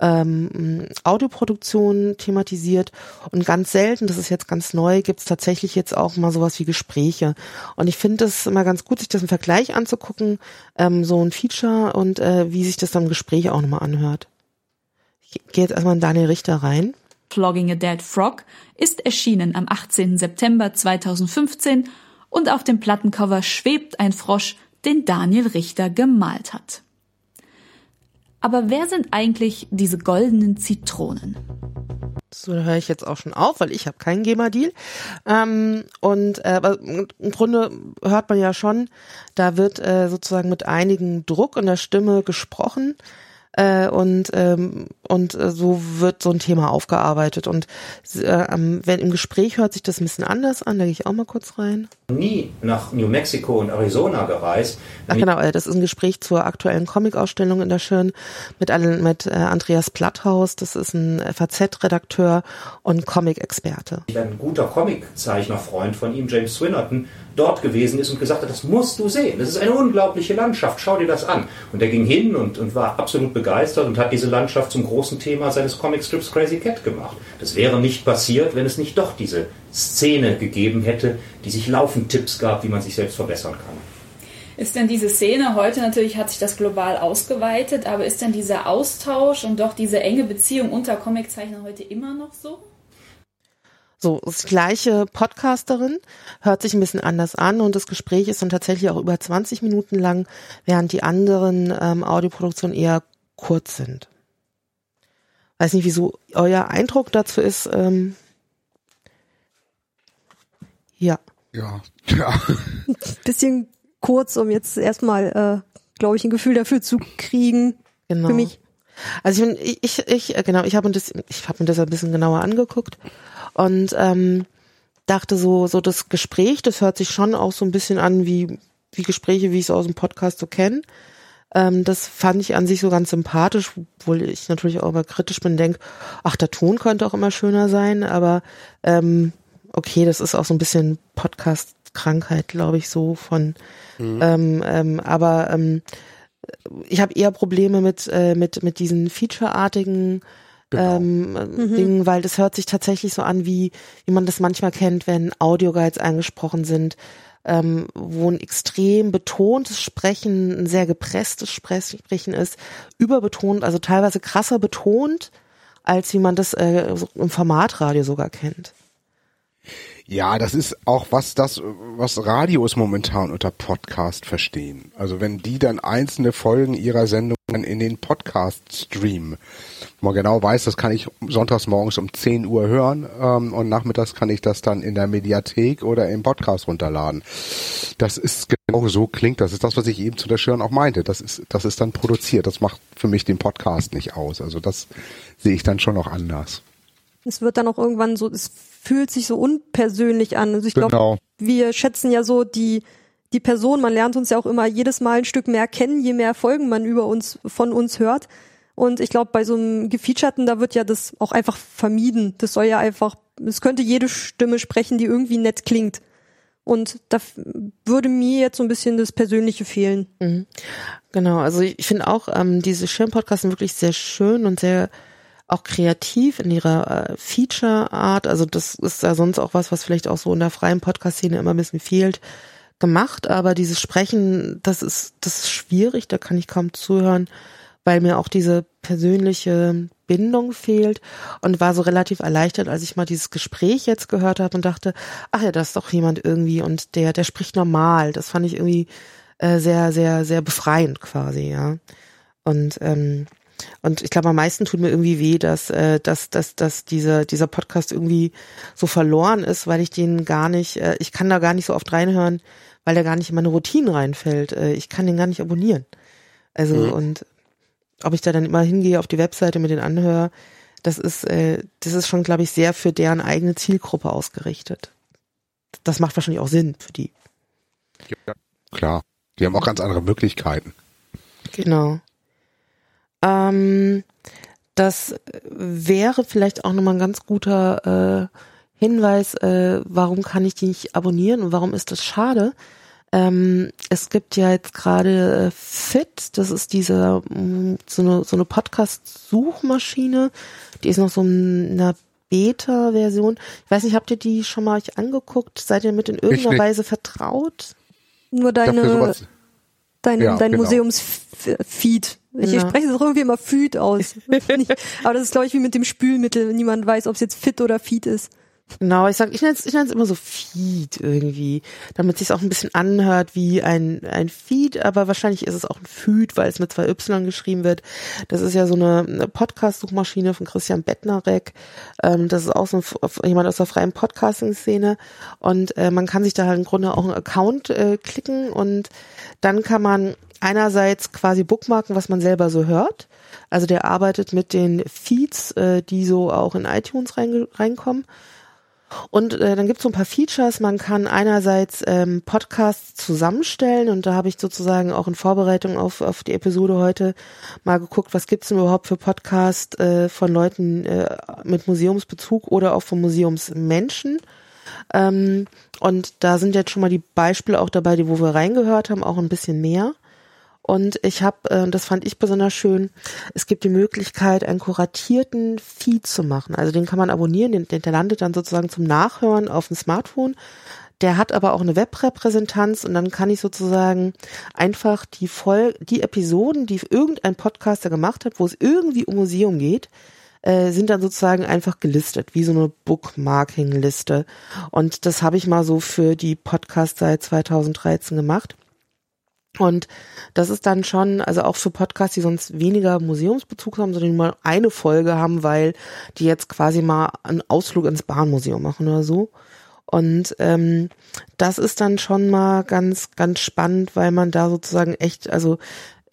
ähm, Audioproduktion thematisiert und ganz selten, das ist jetzt ganz neu, gibt es tatsächlich jetzt auch mal sowas wie Gespräche. Und ich finde es immer ganz gut, sich das im Vergleich anzugucken, ähm, so ein Feature und äh, wie sich das dann im Gespräch auch nochmal anhört. Ich gehe jetzt erstmal in Daniel Richter rein. Flogging a Dead Frog ist erschienen am 18. September 2015 und auf dem Plattencover schwebt ein Frosch, den Daniel Richter gemalt hat. Aber wer sind eigentlich diese goldenen Zitronen? So höre ich jetzt auch schon auf, weil ich habe keinen GEMA-Deal. Ähm, und äh, im Grunde hört man ja schon, da wird äh, sozusagen mit einigem Druck in der Stimme gesprochen. Äh, und ähm, und äh, so wird so ein Thema aufgearbeitet. Und äh, wenn im Gespräch hört sich das ein bisschen anders an, da gehe ich auch mal kurz rein. Nie nach New Mexico und Arizona gereist. Ach genau, äh, das ist ein Gespräch zur aktuellen Comic-Ausstellung in der Schön mit, mit äh, Andreas Platthaus. Das ist ein FAZ-Redakteur und Comic-Experte. Ein guter Comiczeichner-Freund von ihm, James Swinnerton, dort gewesen ist und gesagt hat, das musst du sehen. Das ist eine unglaubliche Landschaft, schau dir das an. Und er ging hin und, und war absolut begeistert und hat diese Landschaft zum großen Thema seines Comicstrips Crazy Cat gemacht. Das wäre nicht passiert, wenn es nicht doch diese Szene gegeben hätte, die sich laufend Tipps gab, wie man sich selbst verbessern kann. Ist denn diese Szene, heute natürlich hat sich das global ausgeweitet, aber ist denn dieser Austausch und doch diese enge Beziehung unter Comiczeichnern heute immer noch so? So, das gleiche Podcasterin hört sich ein bisschen anders an und das Gespräch ist dann tatsächlich auch über 20 Minuten lang, während die anderen ähm, Audioproduktionen eher kurz sind. Weiß nicht, wieso euer Eindruck dazu ist. Ähm, ja. Ja, ja. Bisschen kurz, um jetzt erstmal, äh, glaube ich, ein Gefühl dafür zu kriegen. Genau. Für mich. Also ich, ich, ich, äh, genau, ich habe mir das, ich habe mir das ein bisschen genauer angeguckt und ähm, dachte so, so das Gespräch, das hört sich schon auch so ein bisschen an wie wie Gespräche, wie ich es aus dem Podcast so kenne. Ähm, das fand ich an sich so ganz sympathisch, obwohl ich natürlich auch immer kritisch bin, denke, ach, der Ton könnte auch immer schöner sein, aber ähm, okay, das ist auch so ein bisschen Podcast-Krankheit, glaube ich, so von. Mhm. Ähm, ähm, aber ähm, ich habe eher Probleme mit äh, mit mit diesen Feature-artigen genau. ähm, mhm. Dingen, weil das hört sich tatsächlich so an, wie wie man das manchmal kennt, wenn Audioguides eingesprochen sind. Ähm, wo ein extrem betontes Sprechen, ein sehr gepresstes Sprechen ist, überbetont, also teilweise krasser betont, als wie man das äh, im Formatradio sogar kennt. Ja, das ist auch was das, was Radios momentan unter Podcast verstehen. Also wenn die dann einzelne Folgen ihrer Sendungen in den Podcast streamen, wo man genau weiß, das kann ich sonntags morgens um 10 Uhr hören ähm, und nachmittags kann ich das dann in der Mediathek oder im Podcast runterladen. Das ist genau so klingt. Das ist das, was ich eben zu der Schirn auch meinte. Das ist, das ist dann produziert. Das macht für mich den Podcast nicht aus. Also das sehe ich dann schon noch anders. Es wird dann auch irgendwann so, es fühlt sich so unpersönlich an. Also ich glaube, genau. wir schätzen ja so die, die Person, man lernt uns ja auch immer jedes Mal ein Stück mehr kennen, je mehr Folgen man über uns, von uns hört. Und ich glaube, bei so einem Gefeaturten, da wird ja das auch einfach vermieden. Das soll ja einfach, es könnte jede Stimme sprechen, die irgendwie nett klingt. Und da würde mir jetzt so ein bisschen das Persönliche fehlen. Mhm. Genau, also ich finde auch, ähm, diese Schirmpodcasts sind wirklich sehr schön und sehr auch kreativ in ihrer äh, Feature-Art. Also das ist ja sonst auch was, was vielleicht auch so in der freien Podcast-Szene immer ein bisschen fehlt, gemacht. Aber dieses Sprechen, das ist, das ist schwierig, da kann ich kaum zuhören, weil mir auch diese persönliche Bindung fehlt und war so relativ erleichtert, als ich mal dieses Gespräch jetzt gehört habe und dachte, ach ja, das ist doch jemand irgendwie und der, der spricht normal. Das fand ich irgendwie äh, sehr, sehr, sehr befreiend quasi, ja. Und ähm, und ich glaube, am meisten tut mir irgendwie weh, dass, äh, dass, dass, dass dieser, dieser Podcast irgendwie so verloren ist, weil ich den gar nicht, äh, ich kann da gar nicht so oft reinhören, weil der gar nicht in meine Routine reinfällt. Äh, ich kann den gar nicht abonnieren. Also mhm. und ob ich da dann immer hingehe auf die Webseite mit den anhöre, das ist, äh, das ist schon, glaube ich, sehr für deren eigene Zielgruppe ausgerichtet. Das macht wahrscheinlich auch Sinn für die. Ja, klar. Die haben auch ganz andere Möglichkeiten. Genau. Ähm, das wäre vielleicht auch nochmal ein ganz guter äh, Hinweis, äh, warum kann ich die nicht abonnieren und warum ist das schade? Ähm, es gibt ja jetzt gerade äh, Fit, das ist diese mm, so eine, so eine Podcast-Suchmaschine, die ist noch so in einer Beta-Version. Ich weiß nicht, habt ihr die schon mal euch angeguckt? Seid ihr mit in irgendeiner Weise vertraut? Nur deine, dein, ja, dein genau. Museumsfeed. Ich ja. spreche es auch irgendwie immer Feed aus. Aber das ist, glaube ich, wie mit dem Spülmittel. Niemand weiß, ob es jetzt Fit oder Feed ist. Genau, ich sag, ich nenne es ich nenn's immer so Feed irgendwie, damit es sich auch ein bisschen anhört wie ein, ein Feed, aber wahrscheinlich ist es auch ein Feed, weil es mit zwei Y geschrieben wird. Das ist ja so eine, eine Podcast-Suchmaschine von Christian Bettnarek. Ähm, das ist auch so ein, jemand aus der freien Podcasting-Szene und äh, man kann sich da halt im Grunde auch einen Account äh, klicken und dann kann man einerseits quasi bookmarken, was man selber so hört. Also der arbeitet mit den Feeds, äh, die so auch in iTunes rein, reinkommen. Und äh, dann gibt es so ein paar Features. Man kann einerseits ähm, Podcasts zusammenstellen und da habe ich sozusagen auch in Vorbereitung auf, auf die Episode heute mal geguckt, was gibt's denn überhaupt für Podcasts äh, von Leuten äh, mit Museumsbezug oder auch von Museumsmenschen. Ähm, und da sind jetzt schon mal die Beispiele auch dabei, die wo wir reingehört haben, auch ein bisschen mehr. Und ich habe, äh, das fand ich besonders schön, es gibt die Möglichkeit, einen kuratierten Feed zu machen. Also den kann man abonnieren, den, der landet dann sozusagen zum Nachhören auf dem Smartphone. Der hat aber auch eine Webrepräsentanz und dann kann ich sozusagen einfach die voll, die Episoden, die irgendein Podcaster gemacht hat, wo es irgendwie um Museum geht, äh, sind dann sozusagen einfach gelistet, wie so eine Bookmarking-Liste. Und das habe ich mal so für die Podcast seit 2013 gemacht. Und das ist dann schon, also auch für Podcasts, die sonst weniger Museumsbezug haben, sondern mal eine Folge haben, weil die jetzt quasi mal einen Ausflug ins Bahnmuseum machen oder so. Und ähm, das ist dann schon mal ganz, ganz spannend, weil man da sozusagen echt, also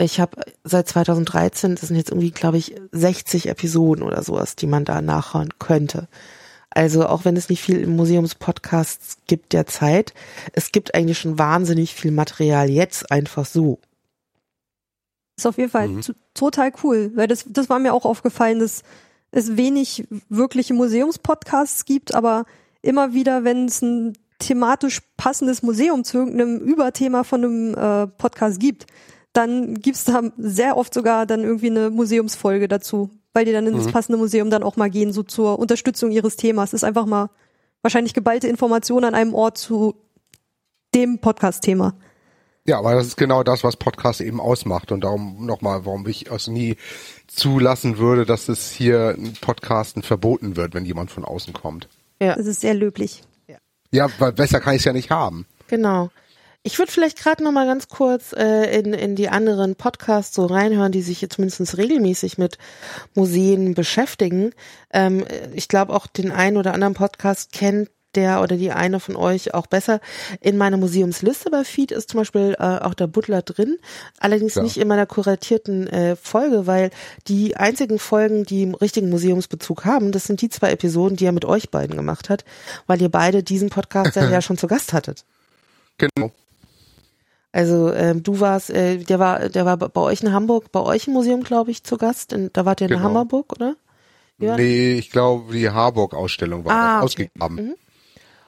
ich habe seit 2013, das sind jetzt irgendwie, glaube ich, 60 Episoden oder sowas, die man da nachhören könnte. Also auch wenn es nicht viel im Museumspodcasts gibt derzeit, es gibt eigentlich schon wahnsinnig viel Material jetzt einfach so. Ist auf jeden Fall mhm. total cool, weil das, das war mir auch aufgefallen, dass es wenig wirkliche Museumspodcasts gibt, aber immer wieder, wenn es ein thematisch passendes Museum zu irgendeinem Überthema von einem äh, Podcast gibt, dann gibt's da sehr oft sogar dann irgendwie eine Museumsfolge dazu, weil die dann ins mhm. passende Museum dann auch mal gehen, so zur Unterstützung ihres Themas. Das ist einfach mal wahrscheinlich geballte Information an einem Ort zu dem Podcast-Thema. Ja, aber das ist genau das, was Podcast eben ausmacht. Und darum nochmal, warum ich es nie zulassen würde, dass es hier ein Podcasten verboten wird, wenn jemand von außen kommt. Ja. Das ist sehr löblich. Ja, ja weil besser kann ich es ja nicht haben. Genau. Ich würde vielleicht gerade noch mal ganz kurz äh, in, in die anderen Podcasts so reinhören, die sich jetzt zumindest regelmäßig mit Museen beschäftigen. Ähm, ich glaube auch den einen oder anderen Podcast kennt der oder die eine von euch auch besser. In meiner Museumsliste bei Feed ist zum Beispiel äh, auch der Butler drin, allerdings ja. nicht in meiner kuratierten äh, Folge, weil die einzigen Folgen, die im richtigen Museumsbezug haben, das sind die zwei Episoden, die er mit euch beiden gemacht hat, weil ihr beide diesen Podcast ja schon zu Gast hattet. Genau. Also ähm, du warst, äh, der war, der war bei euch in Hamburg, bei euch im Museum, glaube ich, zu Gast. In, da wart ihr in genau. Hammerburg, oder? Ja. Nee, ich glaube, die Harburg-Ausstellung war ah, okay. ausgegraben. Mhm.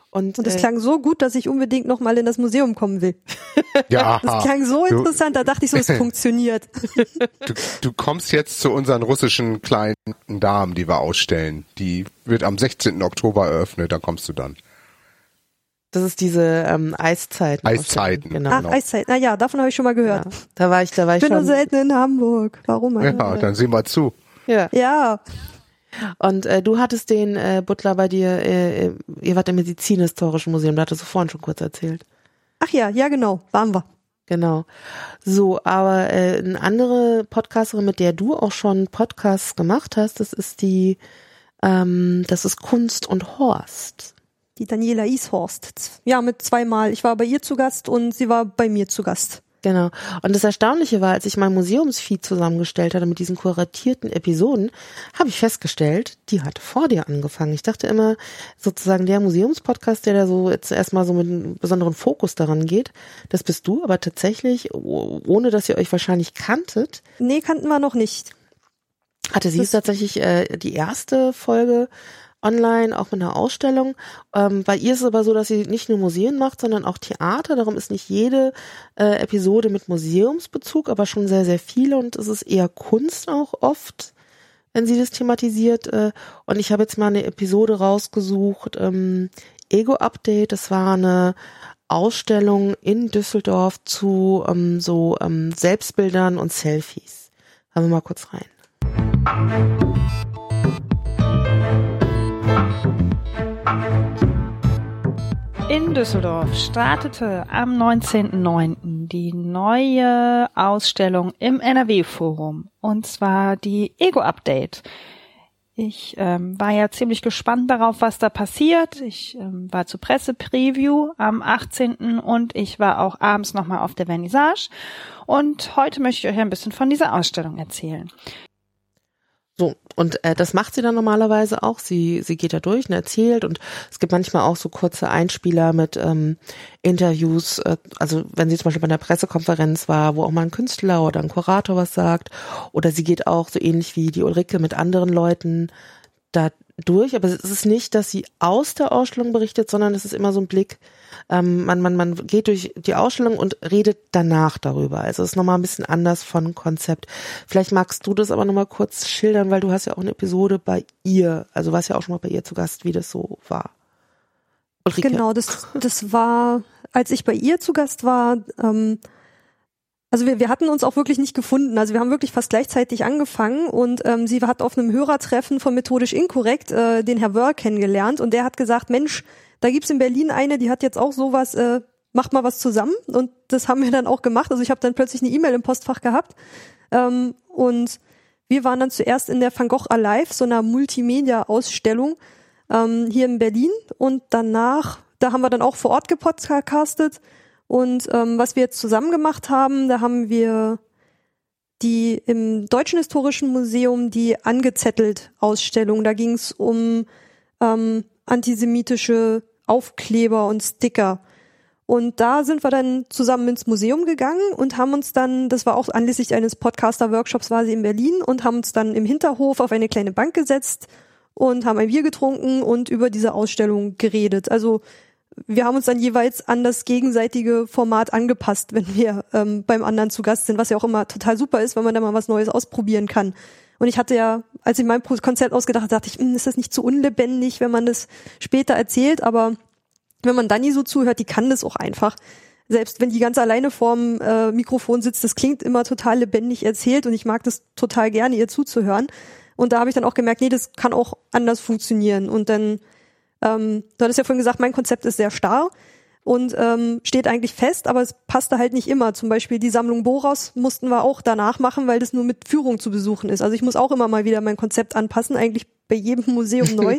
Und, Und es äh, klang so gut, dass ich unbedingt noch mal in das Museum kommen will. Ja. Das klang so Du- interessant, da dachte ich so, es funktioniert. Du, du kommst jetzt zu unseren russischen kleinen Damen, die wir ausstellen. Die wird am 16. Oktober eröffnet, da kommst du dann. Das ist diese ähm, Eiszeiten. Eiszeiten, Genau. Ach, Eiszeit. Na ja, davon habe ich schon mal gehört. Da war ich, da war Ich ich bin nur schon. selten in Hamburg. Warum? Ja, dann sehen wir zu. Ja. Ja. Und äh, du hattest den äh, Butler bei dir, äh, äh, ihr wart im Medizinhistorischen Museum, da hattest du vorhin schon kurz erzählt. Ach ja, ja genau, waren wir. Genau. So, aber äh, eine andere Podcasterin, mit der du auch schon Podcasts gemacht hast, das ist die, ähm, das ist Kunst und Horst. Die Daniela Ishorst. Ja, mit zweimal. Ich war bei ihr zu Gast und sie war bei mir zu Gast. Genau. Und das Erstaunliche war, als ich mein Museumsfeed zusammengestellt hatte mit diesen kuratierten Episoden, habe ich festgestellt, die hat vor dir angefangen. Ich dachte immer, sozusagen der Museumspodcast, der da so jetzt erstmal so mit einem besonderen Fokus daran geht, das bist du, aber tatsächlich, oh- ohne dass ihr euch wahrscheinlich kanntet, Nee, kannten wir noch nicht. hatte sie tatsächlich äh, die erste Folge online, auch mit einer Ausstellung. Ähm, bei ihr ist es aber so, dass sie nicht nur Museen macht, sondern auch Theater. Darum ist nicht jede äh, Episode mit Museumsbezug, aber schon sehr, sehr viele und es ist eher Kunst auch oft, wenn sie das thematisiert. Äh, und ich habe jetzt mal eine Episode rausgesucht, ähm, Ego-Update, das war eine Ausstellung in Düsseldorf zu ähm, so ähm, Selbstbildern und Selfies. Hören wir mal kurz rein. In Düsseldorf startete am 19.09. die neue Ausstellung im NRW-Forum und zwar die Ego-Update. Ich ähm, war ja ziemlich gespannt darauf, was da passiert. Ich ähm, war zur Pressepreview am 18. und ich war auch abends nochmal auf der Vernissage. Und heute möchte ich euch ein bisschen von dieser Ausstellung erzählen. So, und äh, das macht sie dann normalerweise auch. Sie, sie geht da durch und erzählt und es gibt manchmal auch so kurze Einspieler mit ähm, Interviews, äh, also wenn sie zum Beispiel bei einer Pressekonferenz war, wo auch mal ein Künstler oder ein Kurator was sagt, oder sie geht auch so ähnlich wie die Ulrike mit anderen Leuten da durch, aber es ist nicht, dass sie aus der Ausstellung berichtet, sondern es ist immer so ein Blick, ähm, man, man, man geht durch die Ausstellung und redet danach darüber. Also es ist nochmal ein bisschen anders von Konzept. Vielleicht magst du das aber nochmal kurz schildern, weil du hast ja auch eine Episode bei ihr, also warst ja auch schon mal bei ihr zu Gast, wie das so war. Ulrike. Genau, das, das war, als ich bei ihr zu Gast war, ähm, also wir, wir hatten uns auch wirklich nicht gefunden. Also wir haben wirklich fast gleichzeitig angefangen und ähm, sie hat auf einem Hörertreffen von Methodisch Inkorrekt äh, den Herr Wörr kennengelernt und der hat gesagt, Mensch, da gibt's in Berlin eine, die hat jetzt auch sowas, äh, macht mal was zusammen und das haben wir dann auch gemacht. Also ich habe dann plötzlich eine E-Mail im Postfach gehabt ähm, und wir waren dann zuerst in der Van Gogh Alive, so einer Multimedia-Ausstellung ähm, hier in Berlin und danach, da haben wir dann auch vor Ort gepodcastet und ähm, was wir jetzt zusammen gemacht haben, da haben wir die im Deutschen Historischen Museum die angezettelt Ausstellung. Da ging es um ähm, antisemitische Aufkleber und Sticker. Und da sind wir dann zusammen ins Museum gegangen und haben uns dann, das war auch anlässlich eines Podcaster-Workshops, sie in Berlin und haben uns dann im Hinterhof auf eine kleine Bank gesetzt und haben ein Bier getrunken und über diese Ausstellung geredet. Also wir haben uns dann jeweils an das gegenseitige Format angepasst, wenn wir ähm, beim anderen zu Gast sind, was ja auch immer total super ist, wenn man da mal was Neues ausprobieren kann. Und ich hatte ja, als ich mein Konzept ausgedacht habe, dachte ich, hm, ist das nicht zu unlebendig, wenn man das später erzählt, aber wenn man Dani so zuhört, die kann das auch einfach. Selbst wenn die ganz alleine vorm äh, Mikrofon sitzt, das klingt immer total lebendig erzählt und ich mag das total gerne, ihr zuzuhören. Und da habe ich dann auch gemerkt, nee, das kann auch anders funktionieren. Und dann, ähm, du hattest ja vorhin gesagt, mein Konzept ist sehr starr und ähm, steht eigentlich fest, aber es passte halt nicht immer. Zum Beispiel die Sammlung Boros mussten wir auch danach machen, weil das nur mit Führung zu besuchen ist. Also ich muss auch immer mal wieder mein Konzept anpassen, eigentlich bei jedem Museum neu.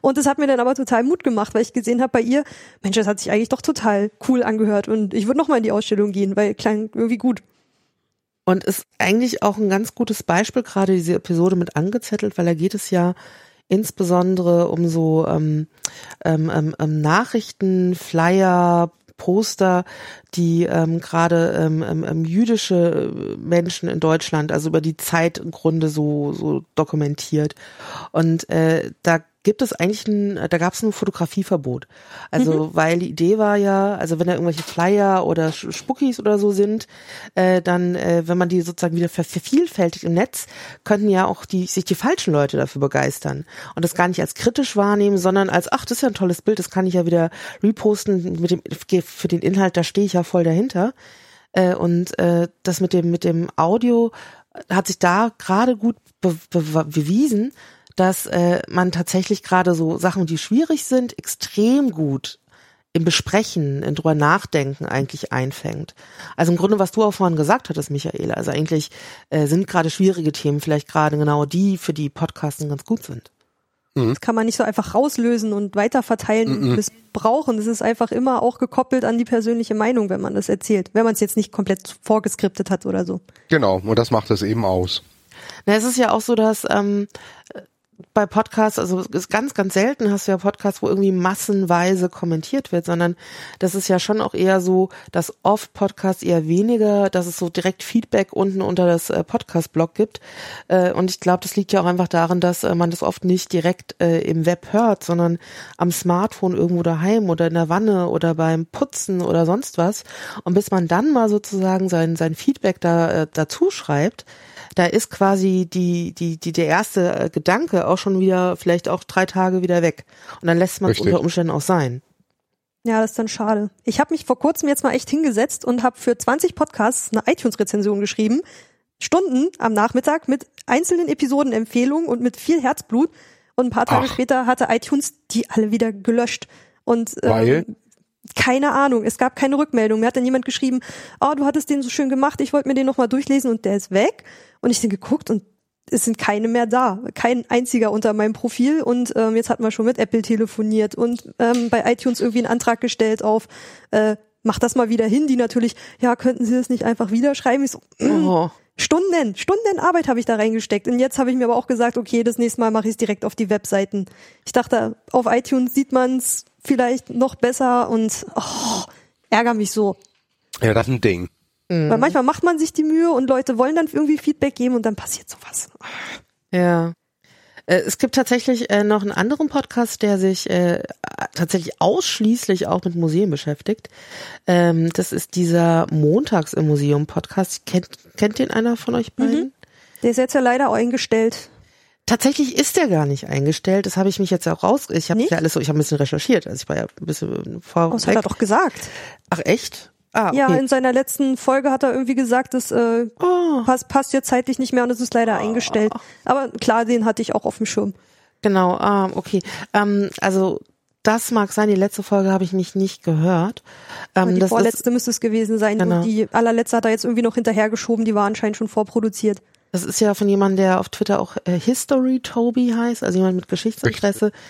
und das hat mir dann aber total Mut gemacht, weil ich gesehen habe bei ihr, Mensch, das hat sich eigentlich doch total cool angehört und ich würde noch mal in die Ausstellung gehen, weil klang irgendwie gut. Und ist eigentlich auch ein ganz gutes Beispiel, gerade diese Episode mit angezettelt, weil da geht es ja insbesondere um so ähm, ähm, ähm, ähm, Nachrichten, Flyer, Poster, die ähm, gerade ähm, ähm, ähm, jüdische Menschen in Deutschland, also über die Zeit im Grunde so so dokumentiert. Und äh, da gibt es eigentlich ein, da gab es ein Fotografieverbot. Also, mhm. weil die Idee war ja, also wenn da irgendwelche Flyer oder Spuckis oder so sind, äh, dann, äh, wenn man die sozusagen wieder vervielfältigt im Netz, könnten ja auch die, sich die falschen Leute dafür begeistern und das gar nicht als kritisch wahrnehmen, sondern als, ach, das ist ja ein tolles Bild, das kann ich ja wieder reposten mit dem, für den Inhalt, da stehe ich ja voll dahinter. Äh, und äh, das mit dem, mit dem Audio hat sich da gerade gut be be bewiesen, dass äh, man tatsächlich gerade so Sachen, die schwierig sind, extrem gut im Besprechen, in drüber nachdenken eigentlich einfängt. Also im Grunde, was du auch vorhin gesagt hattest, Michael, also eigentlich äh, sind gerade schwierige Themen vielleicht gerade genau die, für die Podcasten ganz gut sind. Mhm. Das kann man nicht so einfach rauslösen und weiterverteilen und mhm. missbrauchen. Das ist einfach immer auch gekoppelt an die persönliche Meinung, wenn man das erzählt. Wenn man es jetzt nicht komplett vorgeskriptet hat oder so. Genau, und das macht es eben aus. Na, es ist ja auch so, dass ähm, bei Podcasts, also ist ganz, ganz selten hast du ja Podcasts, wo irgendwie massenweise kommentiert wird, sondern das ist ja schon auch eher so, dass oft Podcasts eher weniger, dass es so direkt Feedback unten unter das äh, Podcast-Blog gibt. Äh, und ich glaube, das liegt ja auch einfach daran, dass äh, man das oft nicht direkt im Web hört, sondern am Smartphone irgendwo daheim oder in der Wanne oder beim Putzen oder sonst was. Und bis man dann mal sozusagen sein, sein Feedback da dazu schreibt, da ist quasi die, die, die, der erste äh, Gedanke auch schon wieder, vielleicht auch drei Tage wieder weg. Und dann lässt man es unter Umständen auch sein. Ja, das ist dann schade. Ich habe mich vor kurzem jetzt mal echt hingesetzt und habe für 20 Podcasts eine iTunes-Rezension geschrieben. Stunden am Nachmittag mit einzelnen Episodenempfehlungen und mit viel Herzblut. Und ein paar Tage Ach. später hatte iTunes die alle wieder gelöscht. Und ähm, keine Ahnung, es gab keine Rückmeldung. Mir hat dann jemand geschrieben, oh, du hattest den so schön gemacht, ich wollte mir den nochmal durchlesen und der ist weg. Und ich den geguckt und es sind keine mehr da. Kein einziger unter meinem Profil. Und ähm, jetzt hatten wir schon mit Apple telefoniert und ähm, bei iTunes irgendwie einen Antrag gestellt auf, äh, mach das mal wieder hin. Die natürlich, ja, könnten Sie das nicht einfach wieder schreiben? Ich so, oh. Stunden, Stunden Arbeit habe ich da reingesteckt. Und jetzt habe ich mir aber auch gesagt, okay, das nächste Mal mache ich es direkt auf die Webseiten. Ich dachte, auf iTunes sieht man es vielleicht noch besser und oh, ärgere mich so. Ja, das ist ein Ding. Mhm. Weil manchmal macht man sich die Mühe und Leute wollen dann irgendwie Feedback geben und dann passiert sowas. Ja. Äh, es gibt tatsächlich äh, noch einen anderen Podcast, der sich äh, tatsächlich ausschließlich auch mit Museen beschäftigt. Ähm, das ist dieser Montags im Museum Podcast. Kennt, kennt den einer von euch beiden? Mhm. Der ist jetzt ja leider eingestellt. Tatsächlich ist der gar nicht eingestellt. Das habe ich mich jetzt auch raus. Ich habe ja alles so. Ich habe ein bisschen recherchiert. Also ich war ja ein bisschen vor. Das hat er doch gesagt. Ach echt? Ah, okay. Ja, in seiner letzten Folge hat er irgendwie gesagt, das äh, oh. passt, passt jetzt zeitlich nicht mehr und es ist leider oh. eingestellt. Aber klar, den hatte ich auch auf dem Schirm. Genau, ah, okay. Ähm, also das mag sein, die letzte Folge habe ich mich nicht gehört. Ähm, die das, vorletzte das, müsste es gewesen sein. Genau. die allerletzte hat er jetzt irgendwie noch hinterhergeschoben, die war anscheinend schon vorproduziert. Das ist ja von jemandem, der auf Twitter auch äh, History Toby heißt, also jemand mit Geschichtsinteresse. Richtig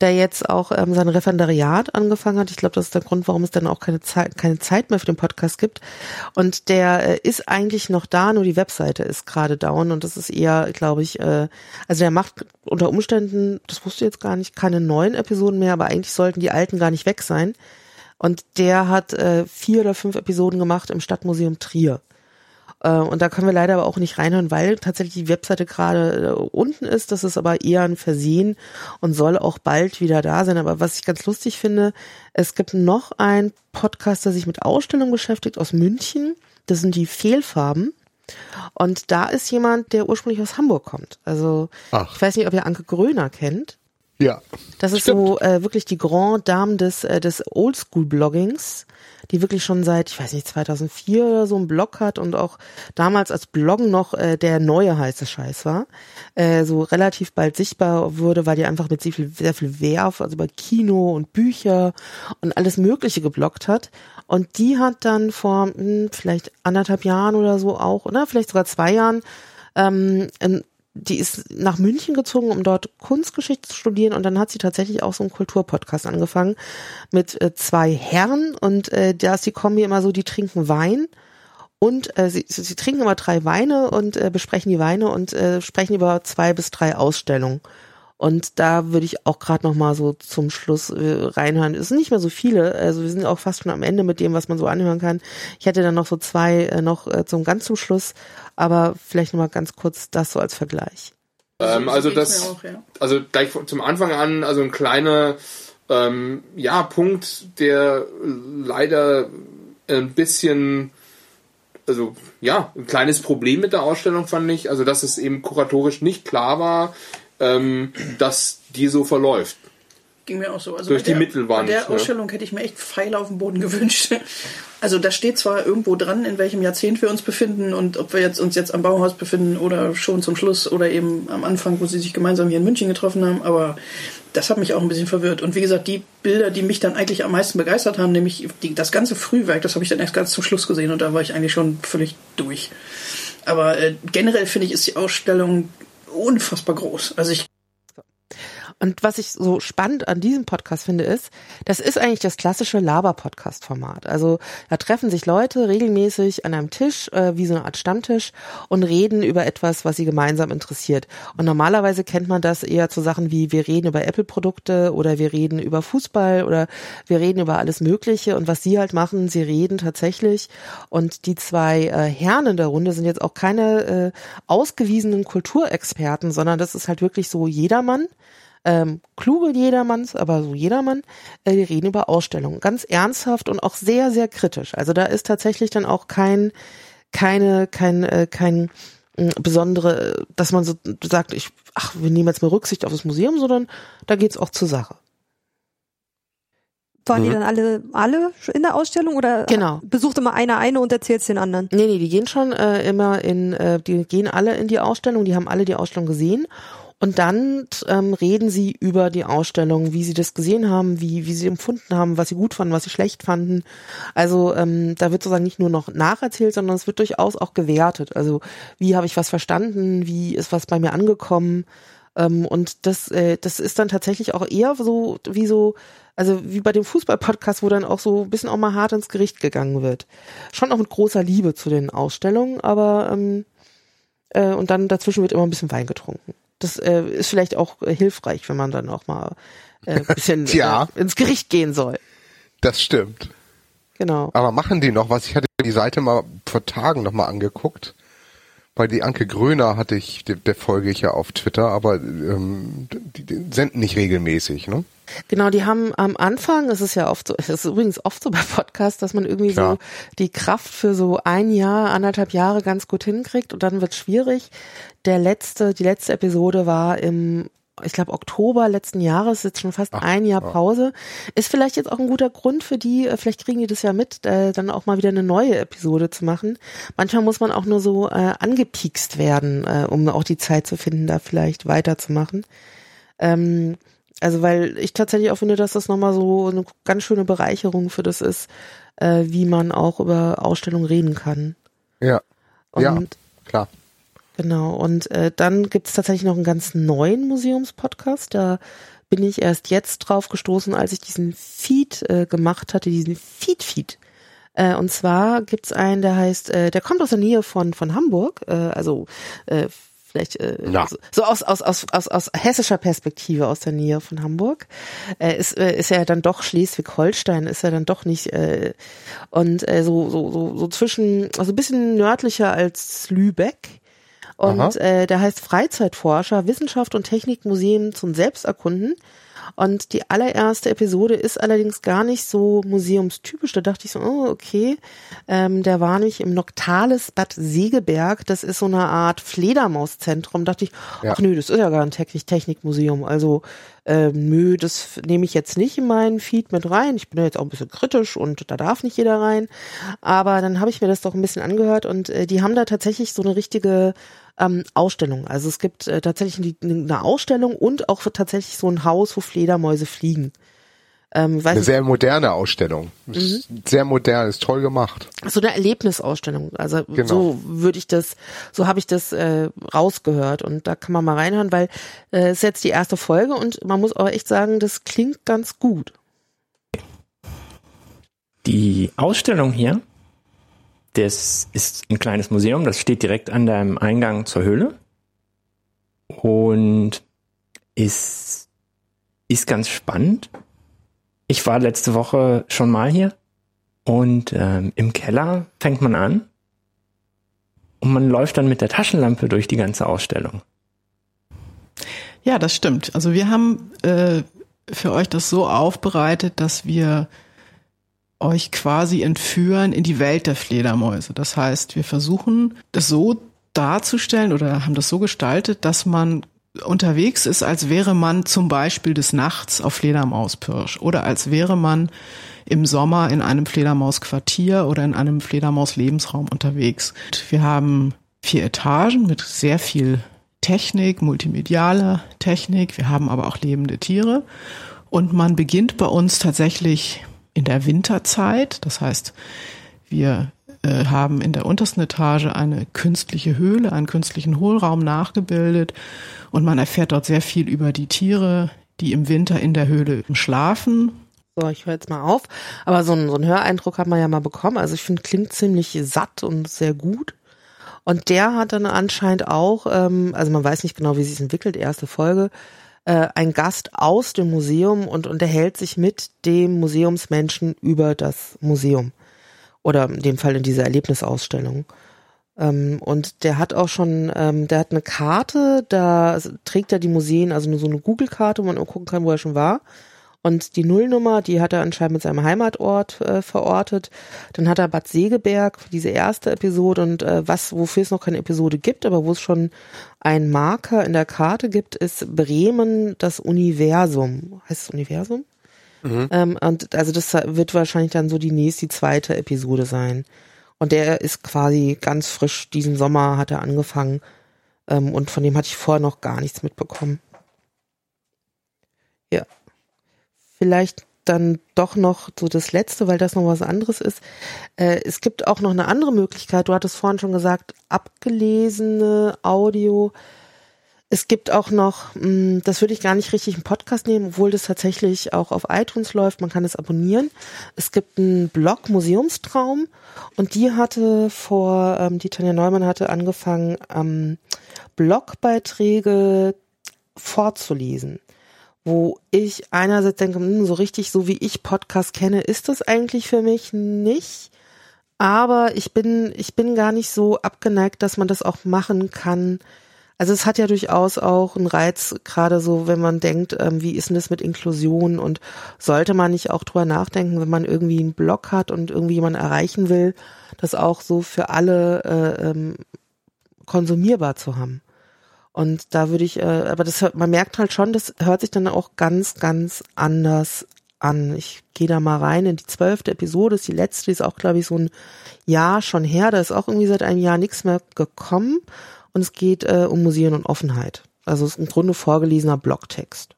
der jetzt auch ähm, sein Referendariat angefangen hat. Ich glaube, das ist der Grund, warum es dann auch keine Zeit, keine Zeit mehr für den Podcast gibt. Und der äh, ist eigentlich noch da, nur die Webseite ist gerade down und das ist eher, glaube ich, äh, also der macht unter Umständen, das wusste ich jetzt gar nicht, keine neuen Episoden mehr, aber eigentlich sollten die alten gar nicht weg sein. Und der hat äh, vier oder fünf Episoden gemacht im Stadtmuseum Trier. Äh, und da können wir leider aber auch nicht reinhören, weil tatsächlich die Webseite gerade äh, unten ist. Das ist aber eher ein Versehen und soll auch bald wieder da sein. Aber was ich ganz lustig finde, es gibt noch einen Podcast, der sich mit Ausstellungen beschäftigt aus München. Das sind die Fehlfarben. Und da ist jemand, der ursprünglich aus Hamburg kommt. Also Ach. ich weiß nicht, ob ihr Anke Gröner kennt. Ja. Das ist stimmt. so äh, wirklich die Grand Dame des, äh, des Oldschool-Bloggings die wirklich schon seit, ich weiß nicht, 2004 oder so einen Blog hat und auch damals als Bloggen noch äh, der neue heiße Scheiß war, äh, so relativ bald sichtbar wurde, weil die einfach mit sehr viel, sehr viel Werf, also über Kino und Bücher und alles Mögliche gebloggt hat. Und die hat dann vor mh, hm, vielleicht anderthalb Jahren oder so auch, oder vielleicht sogar zwei Jahren, ähm, die ist nach München gezogen, um dort Kunstgeschichte zu studieren und dann hat sie tatsächlich auch so einen Kulturpodcast angefangen mit äh, zwei Herren und äh, da ist die Kombi immer so, die trinken Wein und äh, sie, sie trinken immer drei Weine und äh, besprechen die Weine und äh, sprechen über zwei bis drei Ausstellungen. Und da würde ich auch gerade noch mal so zum Schluss äh, reinhören. Es sind nicht mehr so viele, also wir sind auch fast schon am Ende mit dem, was man so anhören kann. Ich hätte dann noch so zwei äh, noch äh, zum ganz zum Schluss, aber vielleicht noch mal ganz kurz das so als Vergleich. Ähm, so also das, auch, ja. also gleich von- zum Anfang an, also ein kleiner, ähm, ja, Punkt, der leider ein bisschen, also ja, ein kleines Problem mit der Ausstellung fand ich, also dass es eben kuratorisch nicht klar war, ähm, dass die so verläuft. Ging mir auch so. Also Durch die der, Mittelwand, Bei der ne? Ausstellung hätte ich mir echt Pfeile auf dem Boden gewünscht. Also da steht zwar irgendwo dran, in welchem Jahrzehnt wir uns befinden und ob wir jetzt uns jetzt am Bauhaus befinden oder schon zum Schluss oder eben am Anfang, wo sie sich gemeinsam hier in München getroffen haben, aber das hat mich auch ein bisschen verwirrt. Und wie gesagt, die Bilder, die mich dann eigentlich am meisten begeistert haben, nämlich die, das ganze Frühwerk, das habe ich dann erst ganz zum Schluss gesehen und da war ich eigentlich schon völlig durch. Aber äh, generell finde ich, ist die Ausstellung unfassbar groß. Also ich Und was ich so spannend an diesem Podcast finde, ist, das ist eigentlich das klassische Laber-Podcast-Format. Also da treffen sich Leute regelmäßig an einem Tisch, äh, wie so eine Art Stammtisch, und reden über etwas, was sie gemeinsam interessiert. Und normalerweise kennt man das eher zu Sachen wie, wir reden über Apple-Produkte oder wir reden über Fußball oder wir reden über alles Mögliche. Und was sie halt machen, sie reden tatsächlich. Und die zwei äh, Herren in der Runde sind jetzt auch keine äh, ausgewiesenen Kulturexperten, sondern das ist halt wirklich so jedermann ähm, kluge Jedermanns, aber so Jedermann, äh, die reden über Ausstellungen. Ganz ernsthaft und auch sehr, sehr kritisch. Also da ist tatsächlich dann auch kein, keine, kein, äh, kein äh, besondere, dass man so sagt, ich, ach, wir nehmen jetzt mal Rücksicht auf das Museum, sondern da geht's auch zur Sache. Waren die Mhm. dann alle, alle in der Ausstellung oder Genau. besucht immer einer eine und erzählt den anderen? Nee, nee, die gehen schon äh, immer in, äh, die gehen alle in die Ausstellung, die haben alle die Ausstellung gesehen. Und dann ähm, reden sie über die Ausstellung, wie sie das gesehen haben, wie, wie sie empfunden haben, was sie gut fanden, was sie schlecht fanden. Also ähm, da wird sozusagen nicht nur noch nacherzählt, sondern es wird durchaus auch gewertet. Also wie habe ich was verstanden, wie ist was bei mir angekommen. Ähm, und das, äh, das ist dann tatsächlich auch eher so wie so, also wie bei dem Fußball-Podcast, wo dann auch so ein bisschen auch mal hart ins Gericht gegangen wird. Schon auch mit großer Liebe zu den Ausstellungen, aber ähm, äh, und dann dazwischen wird immer ein bisschen Wein getrunken. Das äh, ist vielleicht auch äh, hilfreich, wenn man dann auch mal äh, bisschen Ja. äh, ins Gericht gehen soll. Das stimmt. Genau. Aber machen die noch was? Ich hatte die Seite mal vor Tagen noch mal angeguckt. Bei die Anke Gröner hatte ich, der, der folge ich ja auf Twitter, aber ähm, die, die senden nicht regelmäßig, ne? Genau, die haben am Anfang, es ist ja oft so, es ist übrigens oft so bei Podcasts, dass man irgendwie Klar. so die Kraft für so ein Jahr, anderthalb Jahre ganz gut hinkriegt und dann wird schwierig. Der letzte, die letzte Episode war im, ich glaube Oktober letzten Jahres, jetzt schon fast ein Jahr ja. Pause. Ist vielleicht jetzt auch ein guter Grund für die, äh, vielleicht kriegen die das ja mit, äh, dann auch mal wieder eine neue Episode zu machen. Manchmal muss man auch nur so äh, angepiekst werden, äh, um auch die Zeit zu finden, da vielleicht weiterzumachen. Ähm, also weil ich tatsächlich auch finde, dass das nochmal so eine ganz schöne Bereicherung für das ist, äh, wie man auch über Ausstellungen reden kann. Ja. Und ja, klar. Genau, und äh, dann gibt es tatsächlich noch einen ganz neuen Museumspodcast. Da bin ich erst jetzt drauf gestoßen, als ich diesen Feed äh, gemacht hatte, diesen Feed-Feed. Äh, und zwar gibt's einen, der heißt, äh, der kommt aus der Nähe von, von Hamburg, äh, also äh, vielleicht äh, so, so aus, aus, aus, aus, aus hessischer Perspektive aus der Nähe von Hamburg. Äh, ist, äh, ist ja dann doch Schleswig-Holstein, ist ja dann doch nicht äh, und äh, so, so, so, so zwischen, also ein bisschen nördlicher als Lübeck. Und Aha. äh, der heißt Freizeitforscher, Wissenschaft und Technik Museum zum Selbsterkunden. Und die allererste Episode ist allerdings gar nicht so museumstypisch. Da dachte ich so, oh, okay. Ähm, der war nicht im Noctales Bad Segeberg. Das ist so eine Art Fledermauszentrum. Dachte ich, Ja. ach nö, das ist ja gar ein Technik Technikmuseum. Also ähm, nö, das nehme ich jetzt nicht in meinen Feed mit rein. Ich bin ja jetzt auch ein bisschen kritisch und da darf nicht jeder rein. Aber dann habe ich mir das doch ein bisschen angehört und äh, die haben da tatsächlich so eine richtige ähm, Ausstellung. Also es gibt äh, tatsächlich eine Ausstellung und auch tatsächlich so ein Haus, wo Fledermäuse fliegen. Ähm, weiß Eine nicht, sehr moderne Ausstellung. Ist Sehr modern, ist toll gemacht. so eine Erlebnisausstellung. Also Genau. so würde ich das, so habe ich das äh, rausgehört und da kann man mal reinhören, weil äh, ist jetzt die erste Folge und man muss aber echt sagen, das klingt ganz gut. Die Ausstellung hier, das ist ein kleines Museum, das steht direkt an deinem Eingang zur Höhle und ist, ist ganz spannend. Ich war letzte Woche schon mal hier und ähm, im Keller fängt man an und man läuft dann mit der Taschenlampe durch die ganze Ausstellung. Ja, das stimmt. Also wir haben äh, für euch das so aufbereitet, dass wir euch quasi entführen in die Welt der Fledermäuse. Das heißt, wir versuchen das so darzustellen oder haben das so gestaltet, dass man unterwegs ist, als wäre man zum Beispiel des Nachts auf Fledermauspirsch oder als wäre man im Sommer in einem Fledermausquartier oder in einem Fledermauslebensraum unterwegs. Wir haben vier Etagen mit sehr viel Technik, multimedialer Technik. Wir haben aber auch lebende Tiere. Und man beginnt bei uns tatsächlich in der Winterzeit. Das heißt, wir äh, haben in der untersten Etage eine künstliche Höhle, einen künstlichen Hohlraum nachgebildet und man erfährt dort sehr viel über die Tiere, die im Winter in der Höhle schlafen. So, ich höre jetzt mal auf. Aber so einen, so einen Höreindruck hat man ja mal bekommen. Also ich finde, klingt ziemlich satt und sehr gut. Und der hat dann anscheinend auch, ähm, also man weiß nicht genau, wie sich entwickelt, erste Folge, äh, ein Gast aus dem Museum und unterhält sich mit dem Museumsmenschen über das Museum. Oder in dem Fall in dieser Erlebnisausstellung. Ähm, und der hat auch schon, ähm, der hat eine Karte, da trägt er die Museen, also nur so eine Google-Karte, wo man gucken kann, wo er schon war. Und die Nullnummer, die hat er anscheinend mit seinem Heimatort äh, verortet. Dann hat er Bad Segeberg, diese erste Episode und äh, was, wofür es noch keine Episode gibt, aber wo es schon einen Marker in der Karte gibt, ist Bremen das Universum. Heißt es Universum? Mhm. Ähm, und also das wird wahrscheinlich dann so die nächste, die zweite Episode sein. Und der ist quasi ganz frisch, diesen Sommer hat er angefangen. Ähm, und von dem hatte ich vorher noch gar nichts mitbekommen. Ja. Vielleicht dann doch noch so das Letzte, weil das noch was anderes ist. Äh, es gibt auch noch eine andere Möglichkeit. Du hattest vorhin schon gesagt, abgelesene Audio es gibt auch noch, hm, das würde ich gar nicht richtig im Podcast nehmen, obwohl das tatsächlich auch auf iTunes läuft. Man kann es abonnieren. Es gibt einen Blog Museumstraum und die hatte vor, ähm, die Tanja Neumann hatte angefangen, ähm, Blogbeiträge vorzulesen, wo ich einerseits denke, hm, so richtig, so wie ich Podcast kenne, ist das eigentlich für mich nicht. Aber ich bin, ich bin gar nicht so abgeneigt, dass man das auch machen kann also es hat ja durchaus auch einen Reiz, gerade so, wenn man denkt, ähm, wie ist denn das mit Inklusion und sollte man nicht auch drüber nachdenken, wenn man irgendwie einen Blog hat und irgendwie jemanden erreichen will, das auch so für alle äh, ähm, konsumierbar zu haben. Und da würde ich, äh, aber das hört, man merkt halt schon, das hört sich dann auch ganz, ganz anders an. Ich gehe da mal rein in die zwölfte Episode, ist die letzte, die ist auch, glaube ich, so ein Jahr schon her. Da ist auch irgendwie seit einem Jahr nichts mehr gekommen und es geht äh, um Museen und Offenheit. Also es ist im Grunde vorgelesener Blogtext.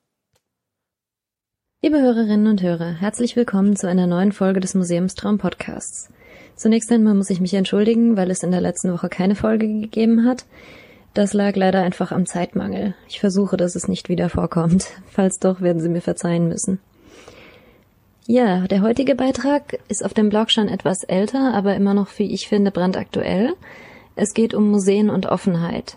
Liebe Hörerinnen und Hörer, herzlich willkommen zu einer neuen Folge des Museumstraum Podcasts. Zunächst einmal muss ich mich entschuldigen, weil es in der letzten Woche keine Folge gegeben hat. Das lag leider einfach am Zeitmangel. Ich versuche, dass es nicht wieder vorkommt. Falls doch, werden Sie mir verzeihen müssen. Ja, der heutige Beitrag ist auf dem Blog schon etwas älter, aber immer noch, wie ich finde, brandaktuell. Es geht um Museen und Offenheit.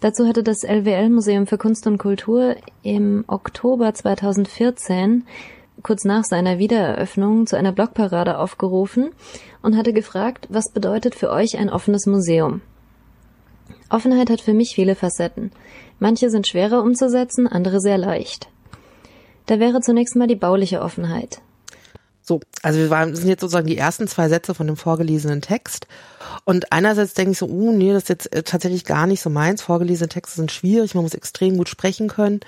Dazu hatte das LWL Museum für Kunst und Kultur im Oktober 2014 kurz nach seiner Wiedereröffnung zu einer Blogparade aufgerufen und hatte gefragt, was bedeutet für euch ein offenes Museum? Offenheit hat für mich viele Facetten. Manche sind schwerer umzusetzen, andere sehr leicht. Da wäre zunächst mal die bauliche Offenheit. So, also wir waren, sind jetzt sozusagen die ersten zwei Sätze von dem vorgelesenen Text. Und einerseits denke ich so, uh, nee, das ist jetzt äh, tatsächlich gar nicht so meins. Vorgelesene Texte sind schwierig, man muss extrem gut sprechen können.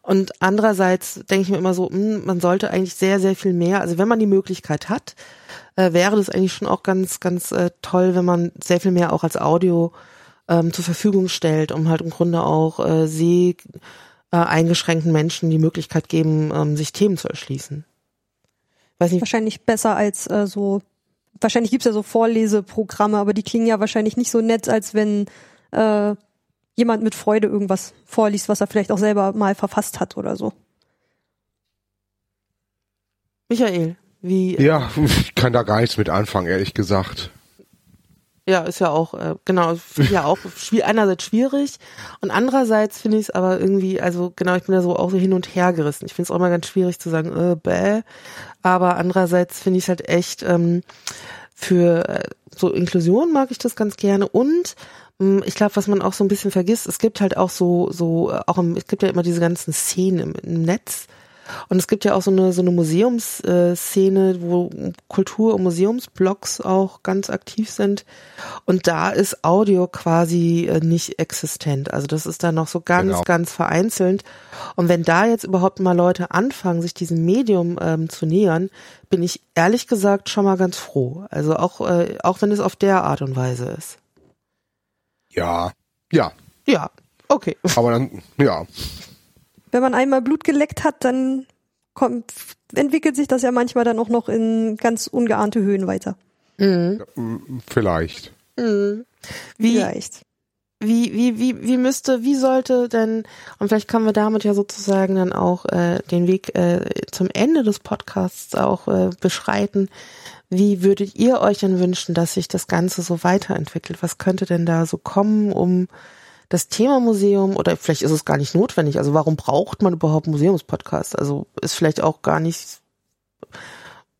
Und andererseits denke ich mir immer so, mh, hm, man sollte eigentlich sehr, sehr viel mehr, also wenn man die Möglichkeit hat, äh, wäre das eigentlich schon auch ganz, ganz äh, toll, wenn man sehr viel mehr auch als Audio ähm, zur Verfügung stellt, um halt im Grunde auch äh, seh äh, eingeschränkten Menschen die Möglichkeit geben, ähm, sich Themen zu erschließen. Weiß nicht. Wahrscheinlich besser als äh, so, wahrscheinlich gibt's ja so Vorleseprogramme, aber die klingen ja wahrscheinlich nicht so nett, als wenn äh, jemand mit Freude irgendwas vorliest, was er vielleicht auch selber mal verfasst hat oder so. Michael, wie. Ja, ich kann da gar nichts mit anfangen, ehrlich gesagt. Ja, ist ja auch, äh, genau, ja auch einerseits schwierig und andererseits finde ich es aber irgendwie, also genau, ich bin da so auch so hin und her gerissen. Ich finde es auch immer ganz schwierig zu sagen, äh, bäh, aber andererseits finde ich es halt echt ähm, für äh, so Inklusion mag ich das ganz gerne und Mm, Ich glaube, was man auch so ein bisschen vergisst, es gibt halt auch so, so, äh, auch im, es gibt ja immer diese ganzen Szenen im, im Netz. Und es gibt ja auch so eine, so eine Museumsszene, wo Kultur- und Museumsblogs auch ganz aktiv sind. Und da ist Audio quasi äh, nicht existent. Also das ist da noch so ganz, Genau. ganz vereinzelt. Und wenn da jetzt überhaupt mal Leute anfangen, sich diesem Medium ähm, zu nähern, bin ich ehrlich gesagt schon mal ganz froh. Also auch, äh, auch wenn es auf der Art und Weise ist. Ja, ja. Ja, okay. Aber dann, ja. Wenn man einmal Blut geleckt hat, dann kommt, entwickelt sich das ja manchmal dann auch noch in ganz ungeahnte Höhen weiter. Mhm. Vielleicht. Mhm. Wie, Vielleicht. wie, wie, wie, wie müsste, wie sollte denn, und vielleicht können wir damit ja sozusagen dann auch äh, den Weg äh, zum Ende des Podcasts auch äh, beschreiten. Wie würdet ihr euch denn wünschen, dass sich das Ganze so weiterentwickelt? Was könnte denn da so kommen, um das Thema Museum oder vielleicht ist es gar nicht notwendig. Also warum braucht man überhaupt Museumspodcast? Also ist vielleicht auch gar nicht,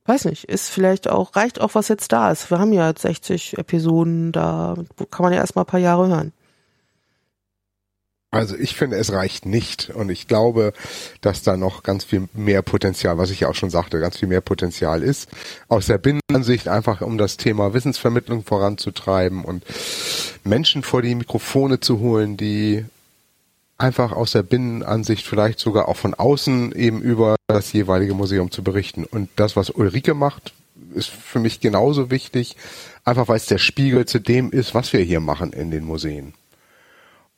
weiß nicht, ist vielleicht auch, reicht auch, was jetzt da ist. Wir haben ja jetzt 60 Episoden, da kann man ja erstmal ein paar Jahre hören. Also ich finde, es reicht nicht. Und ich glaube, dass da noch ganz viel mehr Potenzial, was ich ja auch schon sagte, ganz viel mehr Potenzial ist. Aus der Binnenansicht einfach, um das Thema Wissensvermittlung voranzutreiben und Menschen vor die Mikrofone zu holen, die einfach aus der Binnenansicht vielleicht sogar auch von außen eben über das jeweilige Museum zu berichten. Und das, was Ulrike macht, ist für mich genauso wichtig, einfach weil es der Spiegel zu dem ist, was wir hier machen in den Museen.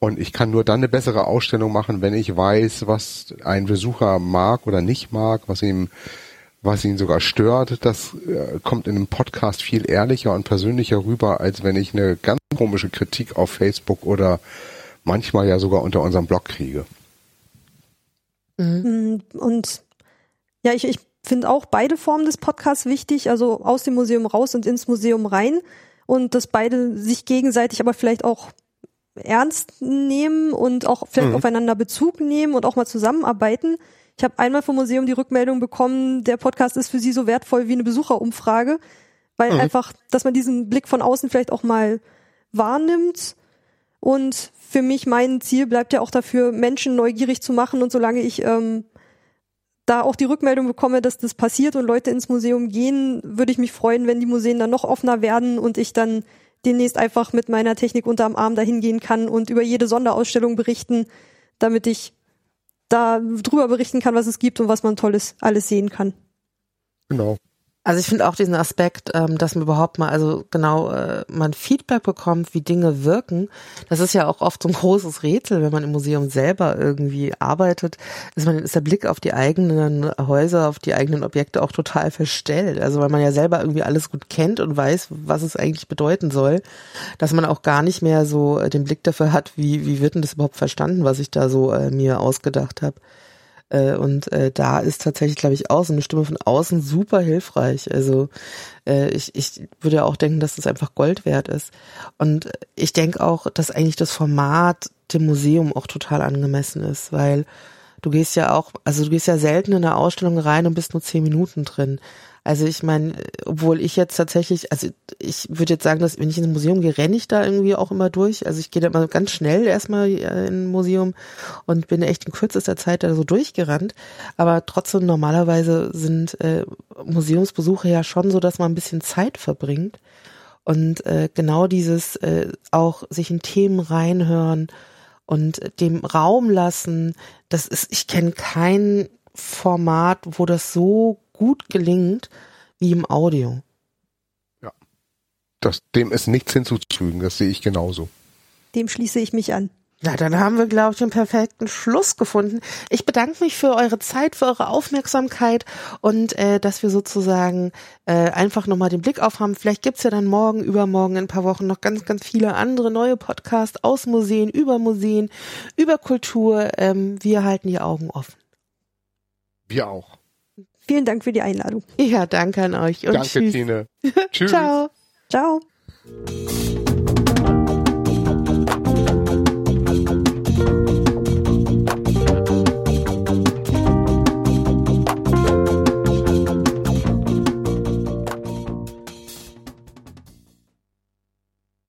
Und ich kann nur dann eine bessere Ausstellung machen, wenn ich weiß, was ein Besucher mag oder nicht mag, was ihm, was ihn sogar stört. Das äh, kommt in einem Podcast viel ehrlicher und persönlicher rüber, als wenn ich eine ganz komische Kritik auf Facebook oder manchmal ja sogar unter unserem Blog kriege. Mhm. Und ja, ich, ich finde auch beide Formen des Podcasts wichtig, also aus dem Museum raus und ins Museum rein und dass beide sich gegenseitig aber vielleicht auch ernst nehmen und auch vielleicht Mhm. aufeinander Bezug nehmen und auch mal zusammenarbeiten. Ich habe einmal vom Museum die Rückmeldung bekommen, der Podcast ist für sie so wertvoll wie eine Besucherumfrage, weil Mhm. einfach, dass man diesen Blick von außen vielleicht auch mal wahrnimmt. Und für mich mein Ziel bleibt ja auch dafür, Menschen neugierig zu machen. Und solange ich ähm, da auch die Rückmeldung bekomme, dass das passiert und Leute ins Museum gehen, würde ich mich freuen, wenn die Museen dann noch offener werden und ich dann demnächst einfach mit meiner Technik unterm Arm dahin gehen kann und über jede Sonderausstellung berichten, damit ich da drüber berichten kann, was es gibt und was man Tolles alles sehen kann. Genau. Also ich finde auch diesen Aspekt, ähm, dass man überhaupt mal, also genau, äh, man Feedback bekommt, wie Dinge wirken. Das ist ja auch oft so ein großes Rätsel, wenn man im Museum selber irgendwie arbeitet, ist man ist der Blick auf die eigenen Häuser, auf die eigenen Objekte auch total verstellt. Also weil man ja selber irgendwie alles gut kennt und weiß, was es eigentlich bedeuten soll, dass man auch gar nicht mehr so äh, den Blick dafür hat, wie wie wird denn das überhaupt verstanden, was ich da so äh, mir ausgedacht habe. Äh, Und äh, da ist tatsächlich, glaube ich, so eine Stimme von außen super hilfreich. Also äh, ich, ich würde ja auch denken, dass das einfach Gold wert ist. Und ich denke auch, dass eigentlich das Format dem Museum auch total angemessen ist, weil du gehst ja auch, also du gehst ja selten in eine Ausstellung rein und bist nur zehn Minuten drin. Also ich meine, obwohl ich jetzt tatsächlich, also ich würde jetzt sagen, dass wenn ich ins Museum gehe, renne ich da irgendwie auch immer durch. Also ich gehe da immer ganz schnell erstmal äh, in ein Museum und bin echt in kürzester Zeit da so durchgerannt. Aber trotzdem normalerweise sind äh, Museumsbesuche ja schon so, dass man ein bisschen Zeit verbringt. Und äh, genau dieses äh, auch sich in Themen reinhören und dem Raum lassen, das ist, ich kenne kein Format, wo das so gut gelingt wie im Audio. Das, dem ist nichts hinzuzufügen, das sehe ich genauso. Dem schließe ich mich an. Ja, dann haben wir, glaube ich, den perfekten Schluss gefunden. Ich bedanke mich für eure Zeit, für eure Aufmerksamkeit und äh, dass wir sozusagen äh, einfach nochmal den Blick auf haben. Vielleicht gibt's ja dann morgen, übermorgen, in ein paar Wochen noch ganz, ganz viele andere neue Podcasts aus Museen, über Museen, über Kultur. Ähm, wir halten die Augen offen. Wir auch. Vielen Dank für die Einladung. Ja, danke an euch und Danke, tschüss. Tine. Tschüss. Ciao. Ciao.